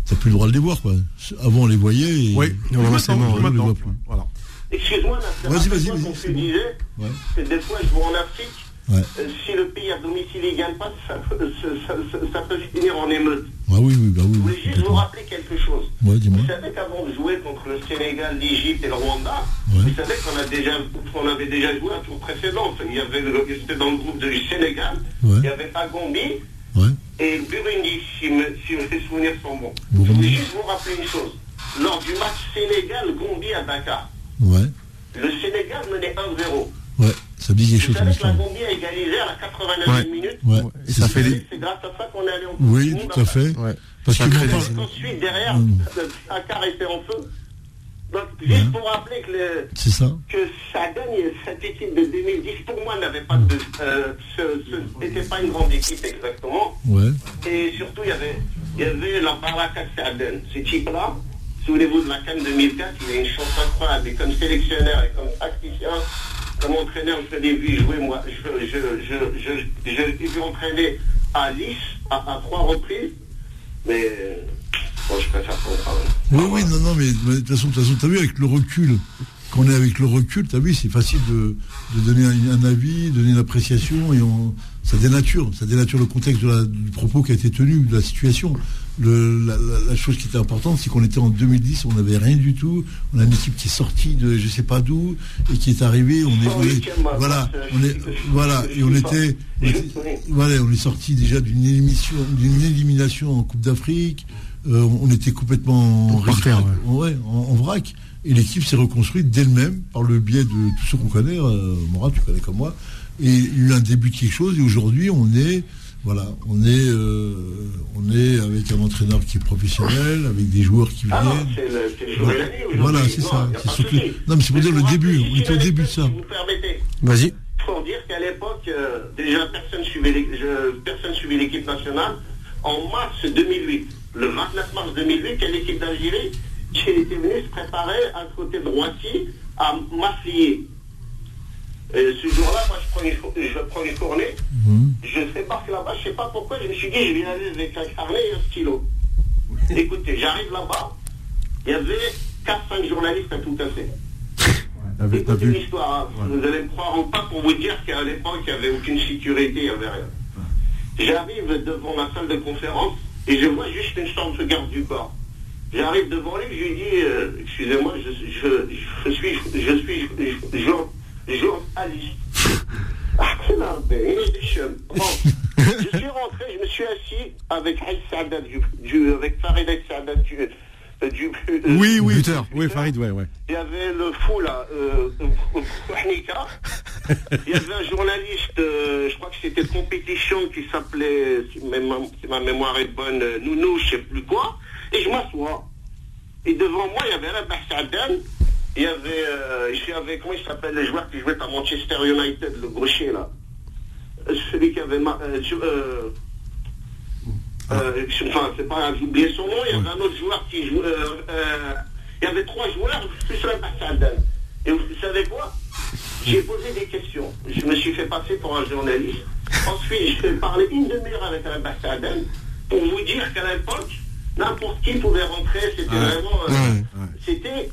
C: t'as plus le droit de les voir, quoi. Avant, on les voyait. Et...
B: Oui,
D: Non, non, c'est mort,
B: maintenant,
C: on le
B: maintenant.
C: voit plus.
B: Voilà.
E: Excuse-moi, Nasser,
C: Vas-y, vas-y,
E: qu'on
C: c'est
E: te
C: bon.
E: disait
C: Ouais.
E: que des fois, je joue en Afrique.
C: Ouais.
E: euh, si le pays à domicile ne gagne pas, ça, peut- ça, ça- peut finir en émeute.
C: Ah oui, oui, bah oui.
E: Je voulais juste vous rappeler quelque chose.
C: Ouais.
E: Vous savez qu'avant de jouer contre le Sénégal, l'Égypte et le Rwanda,
C: Ouais.
E: vous savez qu'on a déjà, qu'on avait déjà joué un tour précédent. Il y avait, c'était dans le groupe du Sénégal, il y avait
C: Ouais.
E: et Burundi, si, me- si mes souvenirs sont bons. Je voulais juste vous rappeler une chose. Lors du match Sénégal-Gambie à Dakar, le Sénégal menait 1-0.
C: Ouais. Ça me dit quelque chose
E: que la. Gambie a égalisé à la 89e
D: Ouais.
E: minute.
C: Ouais.
D: Et
C: C'est
D: ça fait
E: que C'est grâce à ça qu'on est allé en
C: Oui, tout à fait.
D: Ouais.
C: Parce
D: Ça
C: que mon
E: Ensuite, derrière,
C: Mm.
E: Dakar était en feu. Donc, juste pour rappeler que, le-
C: C'est ça.
E: que ça gagne, cette équipe de 2010, pour moi, n'avait pas de. Euh, ce- ce- n'était pas une grande équipe exactement.
C: Ouais.
E: Et surtout, il y avait, il y avait la Baraka Saaden. Ce type-là, souvenez-vous de la Cannes 2004, il a une chance incroyable. Et comme sélectionneur et comme tacticien, comme entraîneur, je l'ai vu jouer, moi, je, je, je, je, l'ai vu entraîner à Nice à, trois reprises. Mais bon, je préfère en parler.
C: Oui, oui, non, non, mais de toute façon, façon, t'as vu avec le recul, quand on est avec le recul, t'as vu, c'est facile de, donner un, un avis, donner une appréciation, et on, ça dénature, ça dénature le contexte de la- du propos qui a été tenu, de la situation. Le, la, chose qui était importante, c'est qu'on était en 2010, on n'avait rien du tout, on a une équipe qui est sortie de je sais pas d'où, et qui est arrivée, on est, on est- voilà, on est, voilà, et on était, on était- voilà, on est sorti déjà d'une élimination, d'une élimination en Coupe d'Afrique. on était complètement
D: ouais.
C: en, vrac. Et l'équipe s'est reconstruite d'elle-même par le biais de tout ce qu'on connaît. Morat, tu connais comme moi. Et il y a eu un début de quelque chose. Et aujourd'hui, on est voilà, on est, euh, on est avec un entraîneur qui est professionnel, avec des joueurs qui
E: ah
C: viennent.
E: c'est le, c'est
C: Voilà, c'est ça. non, mais c'est pour dire le début. on est au début de ça.
E: Si vous permettez.
D: Vas-y.
E: Pour dire qu'à l'époque, euh, déjà personne suivait, l'équipe nationale. En mars 2008, le 29 mars 2008, il y a l'équipe d'Algérie? Qui était venue se préparer à côté de Roissy, à Massillé. Et ce jour-là, moi, je prends une, je prends une tournée, mhm. je débarque là-bas, je ne sais pas pourquoi, je me suis dit, je viens aller avec un carnet et un stylo. Écoutez, j'arrive là-bas, il y avait 4-5 journalistes à tout à fait. Écoutez une histoire, hein. vous allez me croire ou pas pour vous dire qu'à l'époque, il n'y avait aucune sécurité, il n'y avait rien. J'arrive devant ma salle de conférence et je vois juste une chambre de garde du corps. J'arrive devant lui, je lui dis, euh, excusez-moi, je, je, je, suis, je suis, je, journaliste. Je suis rentré, je me suis assis avec Sadat, du, avec Farid Sadat du, euh, du,
B: euh, oui, oui, oui, Farid, ouais, ouais.
E: Il y avait le fou là, euh, Il y avait un journaliste, je crois que c'était compétition qui s'appelait, si ma, mémoire est bonne, Nounou, je sais plus quoi. Et je m'assois. Et devant moi, il y avait Rabah Sadan il y avait, euh, je suis comment il s'appelle, le joueur qui jouait à Manchester United, le gaucher là. Euh, celui qui avait. Euh, euh, euh, enfin, c'est pas j'ai oublié son nom, il y avait un autre joueur qui jouait. il y avait trois joueurs, plus l'ambassade. Et vous savez quoi? J'ai posé des questions. Je me suis fait passer pour un journaliste. Ensuite, j'ai parlé une demi-heure avec l'ambassade pour vous dire qu'à l'époque, n'importe qui pouvait rentrer. C'était vraiment. C'était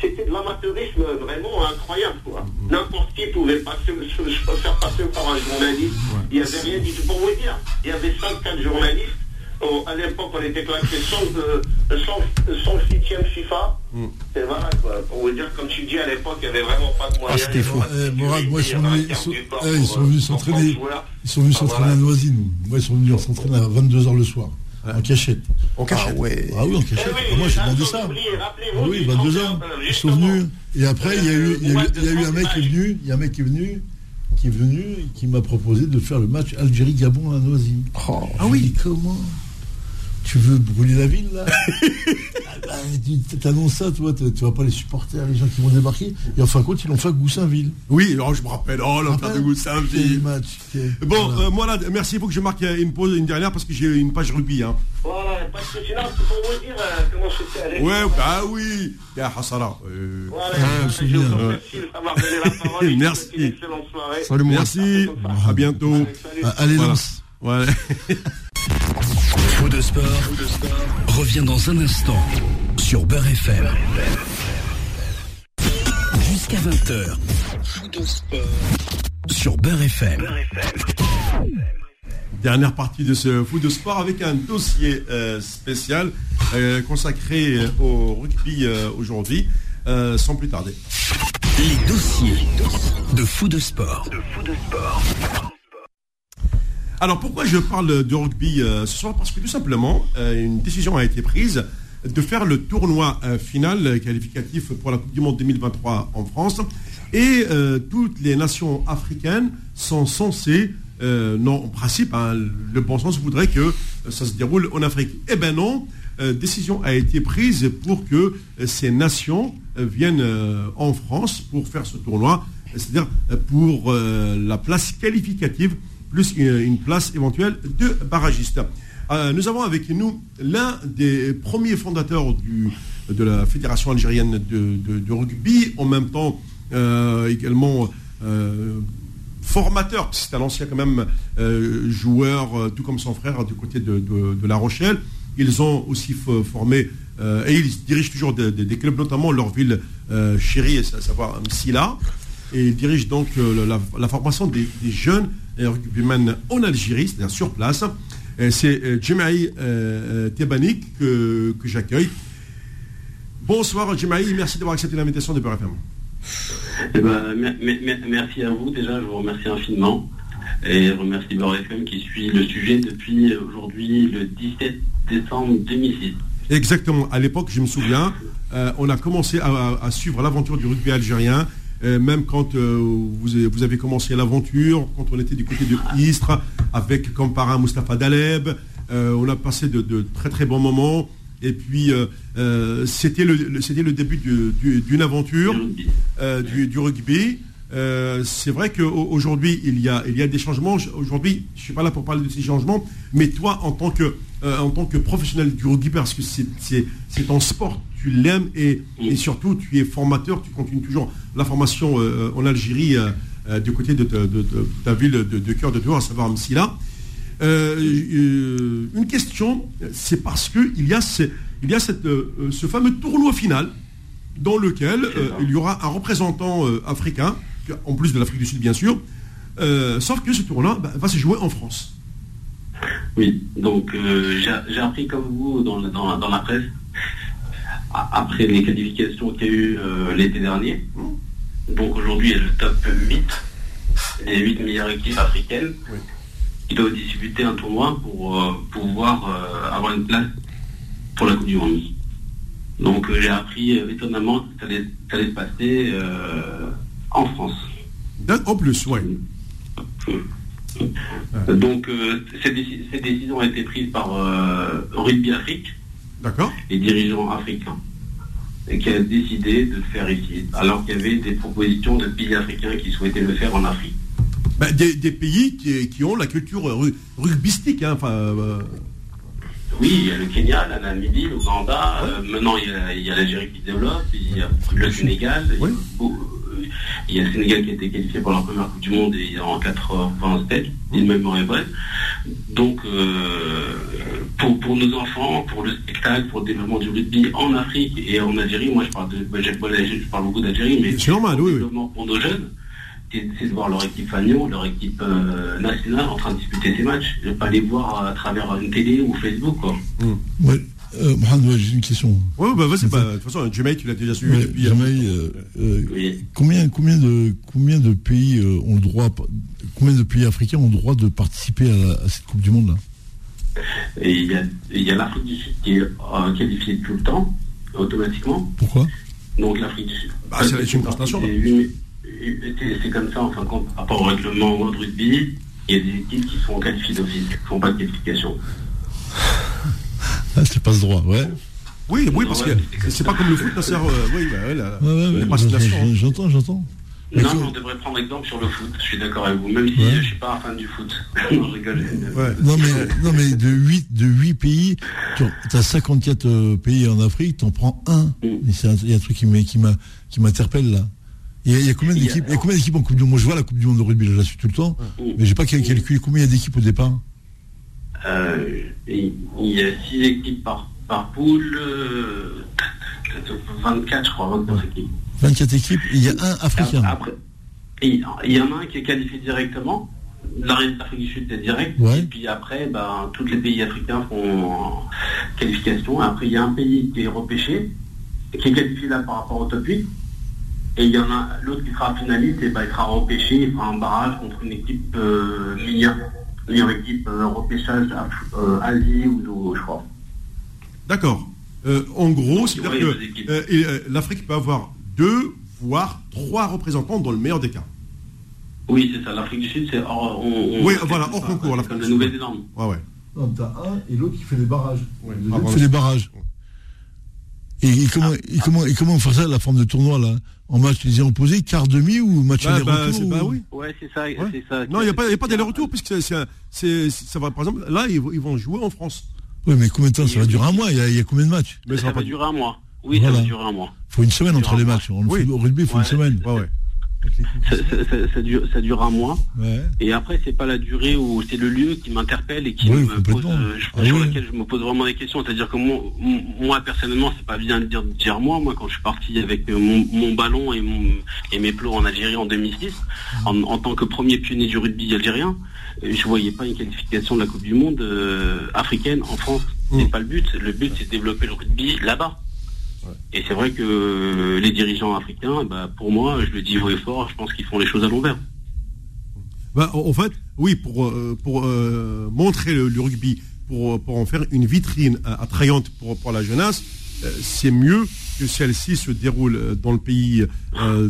E: c'était de l'amateurisme vraiment incroyable. quoi. N'importe qui pouvait passer, se, faire passer par un journaliste. Il n'y avait rien du tout. Pour vous dire, il y avait 5-4 journalistes. à l'époque, on était classé 108e FIFA. Mm. C'est voilà, quoi. Pour vous dire, comme tu dis, à l'époque, il n'y avait vraiment pas de ah, moyens.
C: Ah, c'était fou. Eh, Morad, moi, ils sont, venus, ils sont venus s'entraîner. Ils sont venus s'entraîner à Noisy, nous. Moi, ils sont venus s'entraîner à 22h le soir. En cachette.
B: En cachette
C: Ah, ouais. ah oui, en cachette. Eh moi, j'ai demandé ça. Ah oui, 22 ans. Ils sont venus. Et après, il y a eu, il y a eu, il y a eu un mec qui est venu. Il y a un mec qui est venu qui est venu qui m'a proposé de faire le match Algérie-Gabon à Noisy.
B: Oh, ah oui.
C: comment? Tu veux brûler la ville là ah bah, Tu t'annonces ça, toi, tu vois pas les supporters, les gens qui vont débarquer. Et en fin de compte, ils l'ont fait à Goussainville.
B: Oui, alors je me rappelle, oh l'enfer de Goussainville. Bon, euh, moi là, merci, il faut que je marque une pause, une dernière, parce que j'ai une page rugby.
E: Hein. Voilà, parce que sinon, c'est pour vous dire euh, comment c'était allé.
B: Ouais, bah oui, il y a Hassara.
E: Euh... Voilà, ah, je vous remercie d'avoir donné la parole.
B: merci.
E: Une excellente soirée.
B: Salut, merci. À bientôt.
C: Allez, lance.
B: Ouais.
A: Faux de sport, revient dans un instant sur Beurre FM. Jusqu'à 20h. Faux de sport sur Beurre FM.
B: Dernière partie de ce foot de sport avec un dossier euh, spécial euh, consacré euh, au rugby aujourd'hui, sans plus tarder.
A: Les dossiers de foot de sport. De foot de sport.
B: Alors pourquoi je parle de rugby euh, ce soir? Parce que tout simplement, euh, une décision a été prise de faire le tournoi euh, final qualificatif pour la Coupe du Monde 2023 en France. Et toutes les nations africaines sont censées, non, en principe, hein, le bon sens voudrait que ça se déroule en Afrique. Eh bien non, décision a été prise pour que ces nations viennent en France pour faire ce tournoi, c'est-à-dire pour la place qualificative plus une, place éventuelle de barragiste. Euh, nous avons avec nous l'un des premiers fondateurs du, de la Fédération algérienne de, rugby, en même temps euh, également euh, formateur, c'est un ancien quand même joueur, tout comme son frère du côté de, La Rochelle. Ils ont aussi formé, et ils dirigent toujours des, clubs, notamment leur ville chérie, à savoir Msila. Et ils dirigent donc la, formation des jeunes rugbyman en Algérie, c'est-à-dire sur place. C'est euh, Jemaï euh, euh, Tebanik que, j'accueille. Bonsoir Jemaï, merci d'avoir accepté l'invitation de BRFM.
F: Eh ben, merci à vous déjà, je vous remercie infiniment. Et je remercie BRFM qui suit le sujet depuis aujourd'hui le 17 décembre 2006.
B: Exactement. À l'époque, je me souviens, euh, on a commencé à, suivre l'aventure du rugby algérien. Euh, même quand euh, vous, avez commencé l'aventure, quand on était du côté de Istres, avec comme parrain Mustapha Daleb, on a passé de, très très bons moments. Et puis, c'était le, le début d'une aventure du, rugby. c'est vrai qu'aujourd'hui, il, y a, il y a des changements. Aujourd'hui, je ne suis pas là pour parler de ces changements, mais toi, en tant que euh, en tant que professionnel du rugby parce que c'est ton sport, tu l'aimes et, et, surtout tu es formateur, tu continues toujours la formation euh, en Algérie euh, du côté de, ta ville de, cœur de tour, à savoir Msila. une question, c'est parce qu'il y a, ce, il y a cette, ce fameux tournoi final dans lequel il y aura un représentant africain, en plus de l'Afrique du Sud bien sûr, sauf que ce tournoi bah, va se jouer en France.
F: Oui, donc euh, j'ai appris comme vous dans, dans, la presse, après les qualifications qu'il y a eu euh, l'été dernier. Donc aujourd'hui, il y a le top 8, les 8 meilleures équipes africaines qui doivent disputer un tournoi pour euh, pouvoir avoir une place pour la Coupe du Monde. Donc j'ai appris étonnamment que ça allait, se passer en France.
B: En plus, oui.
F: Donc, euh, ces, décisions ont été prises par euh, Rugby Afrique, les dirigeants africains, et qui a décidé de le faire ici, alors qu'il y avait des propositions de pays africains qui souhaitaient le faire en Afrique.
B: Ben, des, pays qui, ont la culture rugbystique. Hein,
F: euh, oui, il y a le Kenya, la Namibie, l'Ouganda, maintenant il y a, l'Algérie qui développe, il y a le Sénégal, il y a le Sénégal qui a été qualifié pour la première Coupe du Monde et en 87, il même est vrai. Donc, euh, pour, nos enfants, pour le spectacle, pour le développement du rugby en Afrique et en Algérie, moi je parle, de, ben, je parle beaucoup d'Algérie, mais
B: c'est normal, oui,
F: pour nos jeunes, c'est de voir leur équipe Fagnon, leur équipe euh, nationale en train de disputer ces matchs. Je ne pas les voir à travers une télé ou Facebook. Quoi.
C: Mmh. Euh, Mohamed, j'ai une question.
B: Oui, bah, vas-y, bah, de toute façon, Jemaï, tu l'as déjà suivi depuis.
C: Euh, euh, euh combien, combien, de, combien de pays ont le droit, combien de pays africains ont le droit de participer à, cette Coupe du Monde là?
F: Il y a, l'Afrique du Sud qui est qualifiée tout le temps, automatiquement.
C: Pourquoi?
F: Donc l'Afrique du Sud.
B: Bah, c'est une constatation.
F: C'est comme ça, en fin de compte, par rapport au règlement de rugby, il y a des équipes qui sont qualifiées d'office, qui ne font pas de qualification.
C: Ah, c'est passe-droit, ouais.
B: Oui, oui, parce que c'est pas comme le foot, ça euh, oui, bah, ouais,
C: J'entends, j'entends.
F: Non, on devrait prendre exemple sur le foot, je suis d'accord avec vous, même si je ne suis pas un fan du foot. non, je rigole.
C: Non, mais, non, mais de 8, de 8 pays, tu as 54 euh, pays en Afrique, tu en prends un. Mm. Il y a un truc qui m'interpelle là. Il y, a, combien d'équipes combien d'équipes en Coupe du Monde? Moi, je vois la Coupe du Monde de rugby, je la suis tout le temps, mm. mais j'ai pas calculé combien il y a d'équipes au départ.
F: Euh, il y a 6 équipes par, par poule, 24 euh, je crois, 24 équipes.
C: 24 équipes, il y a un africain.
F: Après, il y en a un qui est qualifié directement. L'Afrique du Sud est direct. Et puis après, ben, tous les pays africains font qualification. Après, il y a un pays qui est repêché, qui est qualifié là par rapport au top 8. Et il y en a l'autre qui sera finaliste, et ben, il sera repêché, il fera un barrage contre une équipe euh, meilleure meilleure équipe euh, repêchage euh, Asie ou je crois.
B: D'accord. Euh, en gros, c'est-à-dire que l'Afrique peut avoir deux, voire trois représentants dans le meilleur des cas.
F: Oui, c'est ça. L'Afrique du Sud, c'est hors.
B: oui, voilà, hors concours.
F: Comme la Nouvelle-Zélande.
B: Ouais, ouais.
C: Non, t'as un et l'autre qui fait des barrages. Ouais, fait des barrages. Et, comment, et, comment, et comment faire ça, la forme de tournoi, là? En match les opposés, quart demi ou match bah, aller-retour
F: bah, oui. Ouais, c'est ça, ça.
B: Non, il n'y a pas, y a pas d'aller-retour, puisque c'est, ça va, par exemple, là, ils, vont jouer en France.
C: Oui, mais combien de temps Ça va durer un mois? Il y, a, combien de matchs?
F: Mais Ça, va durer un mois. Oui, ça va durer un mois.
C: Il faut une semaine entre les matchs. Au rugby, il faut une semaine.
B: Ouais, ouais
F: ça, dure, ça dure un mois. Et après, c'est pas la durée où c'est le lieu qui m'interpelle et qui me pose, euh, ah sur lequel je me pose vraiment des questions. C'est-à-dire que moi, moi personnellement, c'est pas bien de dire, de dire moi. Moi, quand je suis parti avec euh, mon, ballon et, mon, et mes plots en Algérie en 2006, en, tant que premier pionnier du rugby algérien, euh, je voyais pas une qualification de la Coupe du Monde africaine en France. C'est mm. pas le but. Le but, c'est de développer le rugby là-bas. Et c'est vrai que les dirigeants africains, bah, pour moi, je le dis haut et fort, je pense qu'ils font les choses à l'envers.
B: Bah, en fait, oui, pour, euh, pour euh, montrer le, rugby, pour, pour en faire une vitrine attrayante pour, pour la jeunesse, c'est mieux que celle-ci se déroule dans le pays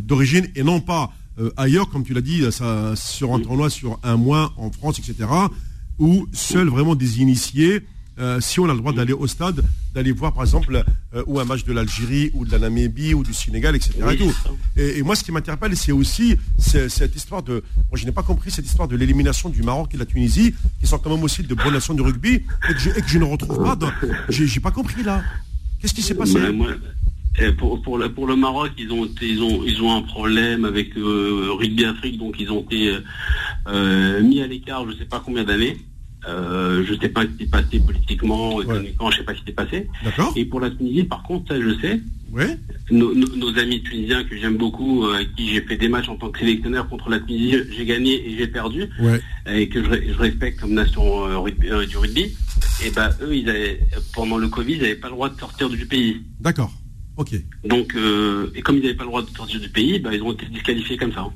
B: d'origine et non pas ailleurs, comme tu l'as dit, ça, sur un tournoi sur un mois en France, etc., où seuls vraiment des initiés euh, si on a le droit d'aller au stade, d'aller voir par exemple euh, ou un match de l'Algérie ou de la Namibie ou du Sénégal, etc. et, moi, ce qui m'interpelle, c'est aussi cette histoire de. Moi, je n'ai pas compris cette histoire de l'élimination du Maroc et de la Tunisie, qui sont quand même aussi de bonnes nations du rugby, et que je, ne retrouve pas. J'ai pas compris là. Qu'est-ce qui s'est passé?
F: Eh, pour, pour, le, pour, le, Maroc, ils ont, ils ont, ils ont un problème avec euh, Rugby Afrique, donc ils ont été mis à l'écart je ne sais pas combien d'années. Euh, je ne sais pas ce qui s'est passé politiquement, économiquement, je ne sais pas ce qui s'est passé. Et pour la Tunisie, par contre, ça je sais. Nos, amis tunisiens que j'aime beaucoup, euh, avec qui j'ai fait des matchs en tant que sélectionneur contre la Tunisie, j'ai gagné et j'ai perdu, et que je, respecte comme nation euh, du rugby. Et ben eux, ils avaient, pendant le Covid, ils n'avaient pas le droit de sortir du pays.
B: D'accord. Ok.
F: Donc, et comme ils n'avaient pas le droit de sortir du pays, ben, ils ont été disqualifiés comme ça.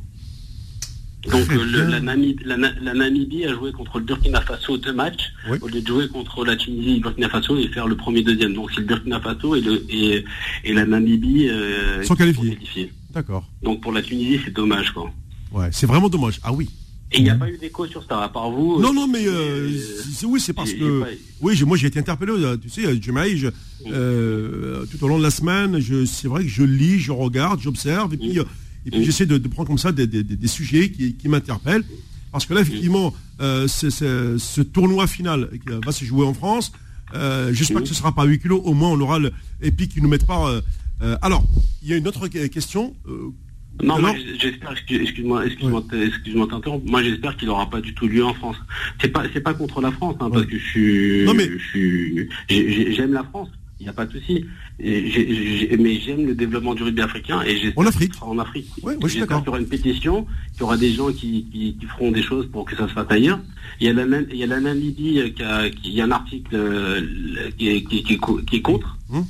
F: Donc euh, la, Namibie, a joué contre le Burkina Faso deux matchs, au lieu de jouer contre la Tunisie et le Burkina Faso et faire le premier deuxième. Donc c'est le Burkina Faso et, le, et, la Namibie
B: euh, sont qualifiés. D'accord.
F: Donc pour la Tunisie, c'est dommage quoi.
B: Ouais, c'est vraiment dommage. Ah oui.
F: Et il n'y a pas eu d'écho sur ça, à part vous.
B: Non, non, mais euh, oui, c'est parce que. Oui, moi j'ai été interpellé, tu sais, je, euh, tout au long de la semaine, c'est vrai que je lis, je regarde, j'observe, et puis et puis j'essaie de, prendre comme ça des, sujets qui, m'interpellent. Parce que là, effectivement, euh, ce tournoi final qui va se jouer en France, euh, j'espère que ce ne sera pas 8 kilos, au moins on aura le. Et puis qu'ils ne nous mettent pas. Euh, alors, il y a une autre question.
F: non, j'espère, excuse-moi, excuse-moi, excuse-moi Moi, j'espère qu'il n'aura pas du tout lieu en France. C'est pas, c'est pas contre la France, hein, parce que je suis, non, mais... j'aime la France. Il n'y a pas de souci. mais j'aime le développement du rugby africain et j'espère
B: en Afrique.
F: en Afrique.
B: Oui, moi je suis d'accord.
F: qu'il y aura une pétition, qu'il y aura des gens qui, feront des choses pour que ça se fasse ailleurs. Il y a la, il y a la Namibie qui a, qui, il y a un article euh, qui, est contre. Hum.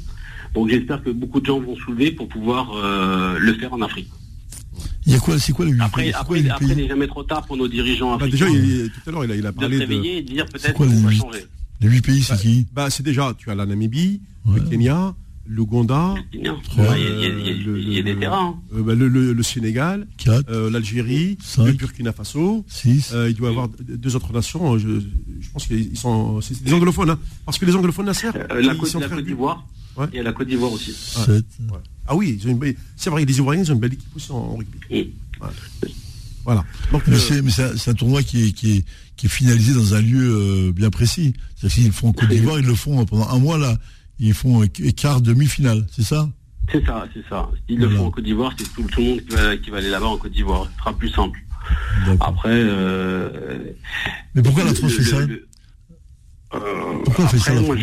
F: Donc j'espère que beaucoup de gens vont soulever pour pouvoir euh, le faire en Afrique.
C: Il y a quoi, c'est quoi le
F: Après, après, il n'est jamais trop tard pour nos dirigeants
B: bah, africains. déjà, tout à l'heure, il a, parlé
F: de réveiller et de dire peut-être qu'on va changer.
C: Les huit pays, c'est bah, qui
B: bah, C'est déjà, tu as la Namibie, le Kenya, l'Ouganda,
F: il, y a des terrains.
B: Euh, le, Sénégal, euh, l'Algérie, le Burkina Faso. Euh, il doit y avoir deux autres nations. Je, pense qu'ils sont c'est des anglophones, hein, parce que les anglophones
F: la servent. la Côte, d'Ivoire. Il y a la Côte d'Ivoire aussi.
B: Ah oui, c'est vrai, les Ivoiriens ils ont une belle équipe aussi en, rugby. Voilà.
C: mais c'est un tournoi qui est, qui, est, qui est finalisé dans un lieu bien précis. C'est-à-dire qu'ils le font en Côte d'Ivoire, ils le font pendant un mois là ils font quart demi-finale, c'est ça?
F: C'est ça, c'est ça. S'ils le font en Côte d'Ivoire, c'est tout, le monde qui va, aller là-bas en Côte d'Ivoire. Ce sera plus simple. Après. Euh,
C: Mais pourquoi la France fait ça?
F: euh, Pourquoi fait ça la France?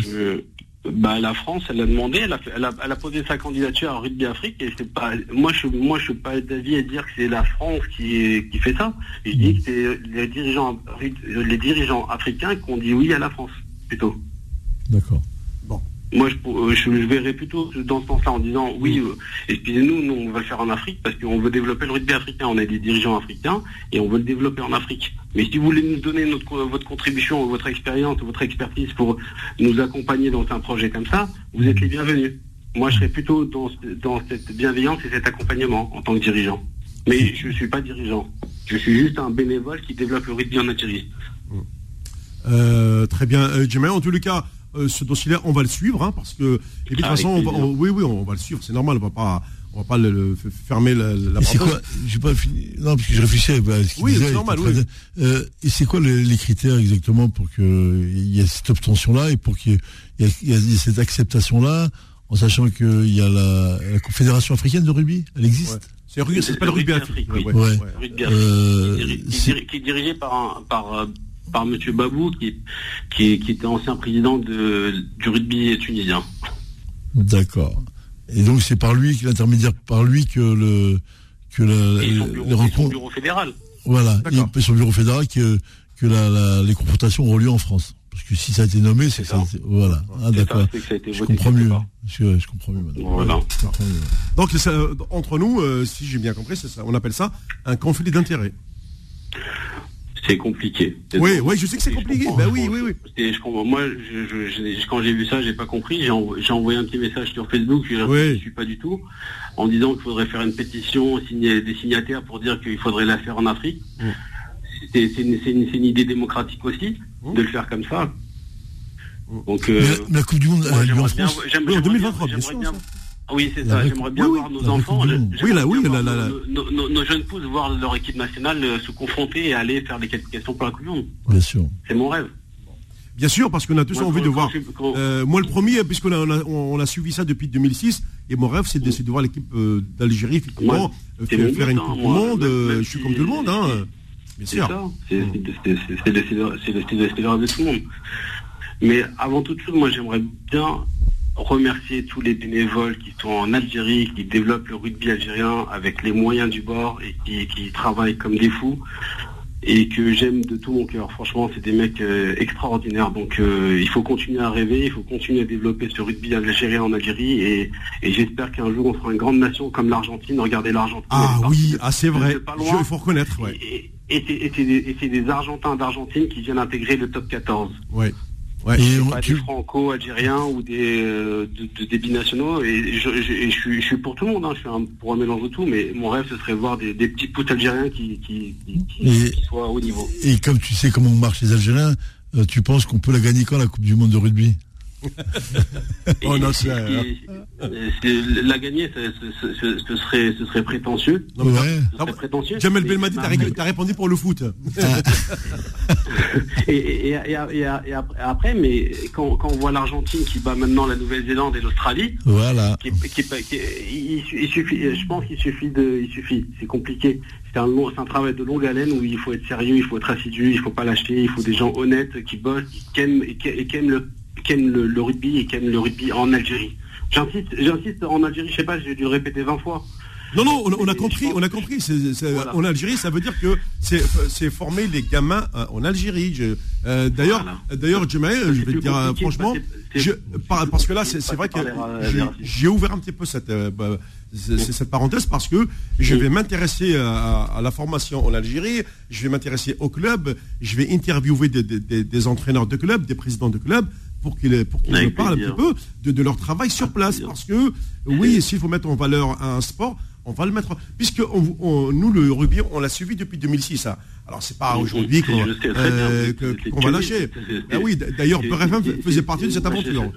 F: bah, la France, elle a demandé, elle a, elle, a, posé sa candidature à Rugby Afrique et c'est pas, moi je, moi je suis pas d'avis à dire que c'est la France qui, qui fait ça. Je dis que c'est les dirigeants, les dirigeants africains qui ont dit oui à la France, plutôt.
C: D'accord
F: moi, euh, je, je, verrais plutôt dans ce sens-là en disant oui, euh, excusez-nous, nous, on va le faire en Afrique parce qu'on veut développer le rugby africain. On est des dirigeants africains et on veut le développer en Afrique. Mais si vous voulez nous donner notre, votre contribution, votre expérience, votre expertise pour nous accompagner dans un projet comme ça, vous êtes les bienvenus. Moi, je serais plutôt dans, dans cette bienveillance et cet accompagnement en tant que dirigeant. Mais je ne suis pas dirigeant. Je suis juste un bénévole qui développe le rugby en Algérie.
B: Euh, très bien. Euh, en tous les cas, euh, ce dossier-là, on va le suivre, hein, parce que, de toute façon, on oui, oui, on va le suivre, c'est normal, on va pas, on va pas le, fermer la, la
C: C'est quoi J'ai pas fini. Non, parce que je réfléchissais. à ce
B: oui, c'est normal. Oui.
C: Euh, et c'est quoi les, critères exactement pour qu'il y ait cette obtention-là et pour qu'il y, ait cette acceptation-là, en sachant qu'il y a la, Confédération africaine de rugby, elle existe?
B: C'est C'est pas le rugby afrique.
F: Oui. Ouais. Euh, qui, est dirigé par un, par par M. Babou, qui, qui, était ancien président de, du rugby tunisien.
C: D'accord. Et donc c'est par lui, l'intermédiaire par lui que le que la,
F: et son bureau, les rencontres. Son bureau fédéral.
C: Voilà, et son bureau fédéral que que la, les confrontations auront lieu en France. Parce que si ça a été nommé, c'est ça. Voilà. Ah, d'accord. Je comprends mieux. Je, je, comprends mieux maintenant. Voilà.
B: Donc entre nous, euh, si j'ai bien compris, c'est ça. On appelle ça un conflit d'intérêts.
F: C'est compliqué.
B: Oui, oui, je sais que c'est compliqué. Ben oui, oui,
F: oui. moi, quand j'ai vu ça, j'ai pas compris. J'ai envoyé un petit message sur Facebook, je ne suis pas du tout, en disant qu'il faudrait faire une pétition, signer des signataires pour dire qu'il faudrait la faire en Afrique. Mm. C'est une, idée démocratique aussi, mm. de le faire comme ça.
C: Donc, euh, la, Coupe du Monde,
F: moi, en France, en 2023, bien sûr. Oui, c'est ça. J'aimerais bien voir nos enfants, oui, là, oui, nos, jeunes pousses voir leur équipe nationale euh, se confronter et aller faire des qualifications pour la Coupe du Monde.
C: Bien sûr.
F: C'est mon rêve.
B: Bien sûr, parce qu'on a tous envie de voir. Euh, moi, le premier, puisqu'on a, on a, suivi ça depuis 2006, et mon rêve, c'est de, de, voir l'équipe euh, d'Algérie, effectivement, faire, une Coupe du Monde. je suis comme tout le monde, hein.
F: Bien sûr. C'est le de tout le monde. Mais avant toute chose, moi, j'aimerais bien remercier tous les bénévoles qui sont en Algérie, qui développent le rugby algérien avec les moyens du bord et qui, travaillent comme des fous et que j'aime de tout mon cœur. Franchement, c'est des mecs euh, extraordinaires. Donc, euh, il faut continuer à rêver, il faut continuer à développer ce rugby algérien en Algérie et, j'espère qu'un jour on sera une grande nation comme l'Argentine. Regardez l'Argentine.
B: Ah oui, ah c'est vrai. Il faut reconnaître.
F: Et, c'est des, Argentins d'Argentine qui viennent intégrer le top 14.
B: Ouais.
F: Ouais, pas des franco-algériens ou des, euh, des binationaux. Et je, je, suis, pour tout le monde, hein. je suis un, pour un mélange de tout, mais mon rêve, ce serait voir des, petits pouces algériens qui, qui, soient au niveau.
C: Et comme tu sais comment marchent les Algériens, euh, tu penses qu'on peut la gagner quand la Coupe du Monde de rugby?
F: oh non, c'est, la gagner, ce, serait, ce serait prétentieux.
B: ouais. ce serait prétentieux. Jamel Belmadi, t'as, répondu pour le foot.
F: et, et, après, mais quand, on voit l'Argentine qui bat maintenant la Nouvelle-Zélande et l'Australie,
C: voilà.
F: il, suffit, je pense qu'il suffit de, il suffit. C'est compliqué. C'est un, un travail de longue haleine où il faut être sérieux, il faut être assidu, il faut pas lâcher, il faut des gens honnêtes qui bossent, qui aiment, et qui aiment le qui aiment le, rugby et qui aiment le rugby en Algérie. J'insiste, j'insiste en Algérie, je sais pas, j'ai dû le répéter 20 fois.
B: Non, non, on, a compris, on a compris. En Algérie, ça veut dire que c'est former les gamins euh, en Algérie. Euh, d'ailleurs, d'ailleurs, je vais te dire euh, franchement, parce que là, c'est vrai que j'ai ouvert un petit peu cette, bah, cette parenthèse parce que je vais m'intéresser à, la formation en Algérie, je vais m'intéresser au club, je vais interviewer des, des entraîneurs de club, des présidents de club, pour qu'ils pour nous parlent un petit peu de, leur travail sur place. Parce que, oui, s'il faut mettre en valeur un sport, on va le mettre. Puisque nous, le rugby, on l'a suivi depuis 2006. Hein. Alors, c'est pas aujourd'hui qu'on euh, va lâcher. Ah oui, d'ailleurs, BRFM faisait partie de cette aventure.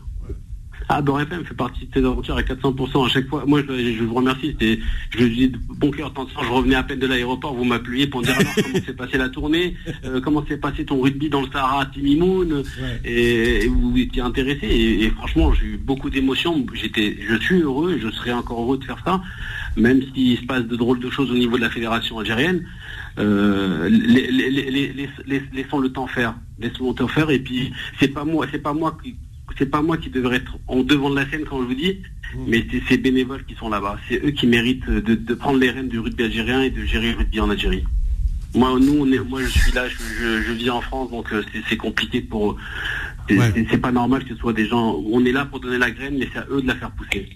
F: Ah, Beurre FM fait partie de ces aventures à 400% à chaque fois. Moi, je, vous remercie. Je dis de bon cœur, tant je revenais à peine de l'aéroport, vous m'appuyez pour me dire alors comment s'est passée la tournée, euh, comment s'est passé ton rugby dans le Sahara à Timimoun, et, vous étiez intéressé. Et, franchement, j'ai eu beaucoup d'émotions. J'étais, je suis heureux et je serai encore heureux de faire ça, même s'il se passe de drôles de choses au niveau de la fédération algérienne. Euh, laissons le temps faire, laissons le temps faire. Et puis, c'est pas moi, c'est pas moi qui c'est pas moi qui devrais être en devant de la scène quand je vous dis, mmh. mais c'est ces bénévoles qui sont là-bas. C'est eux qui méritent de, prendre les rênes du rugby algérien et de gérer le rugby en Algérie. Moi, nous, on est, moi, je suis là, je, vis en France, donc euh, c'est compliqué pour. C'est pas normal que ce soit des gens. On est là pour donner la graine, mais c'est à eux de la faire pousser.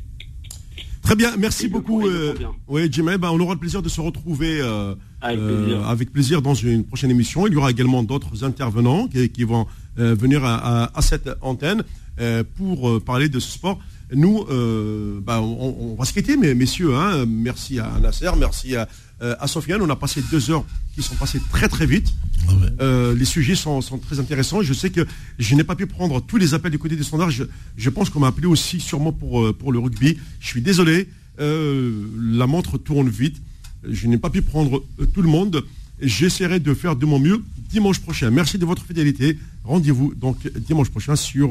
B: Très bien, merci beaucoup. Euh, oui, Jimmy, ben, on aura le plaisir de se retrouver euh, avec, plaisir. dans une prochaine émission. Il y aura également d'autres intervenants qui, vont venir à, cette antenne. Euh, pour euh, parler de ce sport. Nous, euh, bah, on, va se quitter, mais messieurs, hein, merci à Nasser, merci à, à, Sofiane. On a passé deux heures qui sont passées très très vite. Ah les sujets sont, très intéressants. Je sais que je n'ai pas pu prendre tous les appels du côté des standards. Je, pense qu'on m'a appelé aussi sûrement pour, pour le rugby. Je suis désolé. la montre tourne vite. Je n'ai pas pu prendre tout le monde. J'essaierai de faire de mon mieux dimanche prochain. Merci de votre fidélité. Rendez-vous donc dimanche prochain sur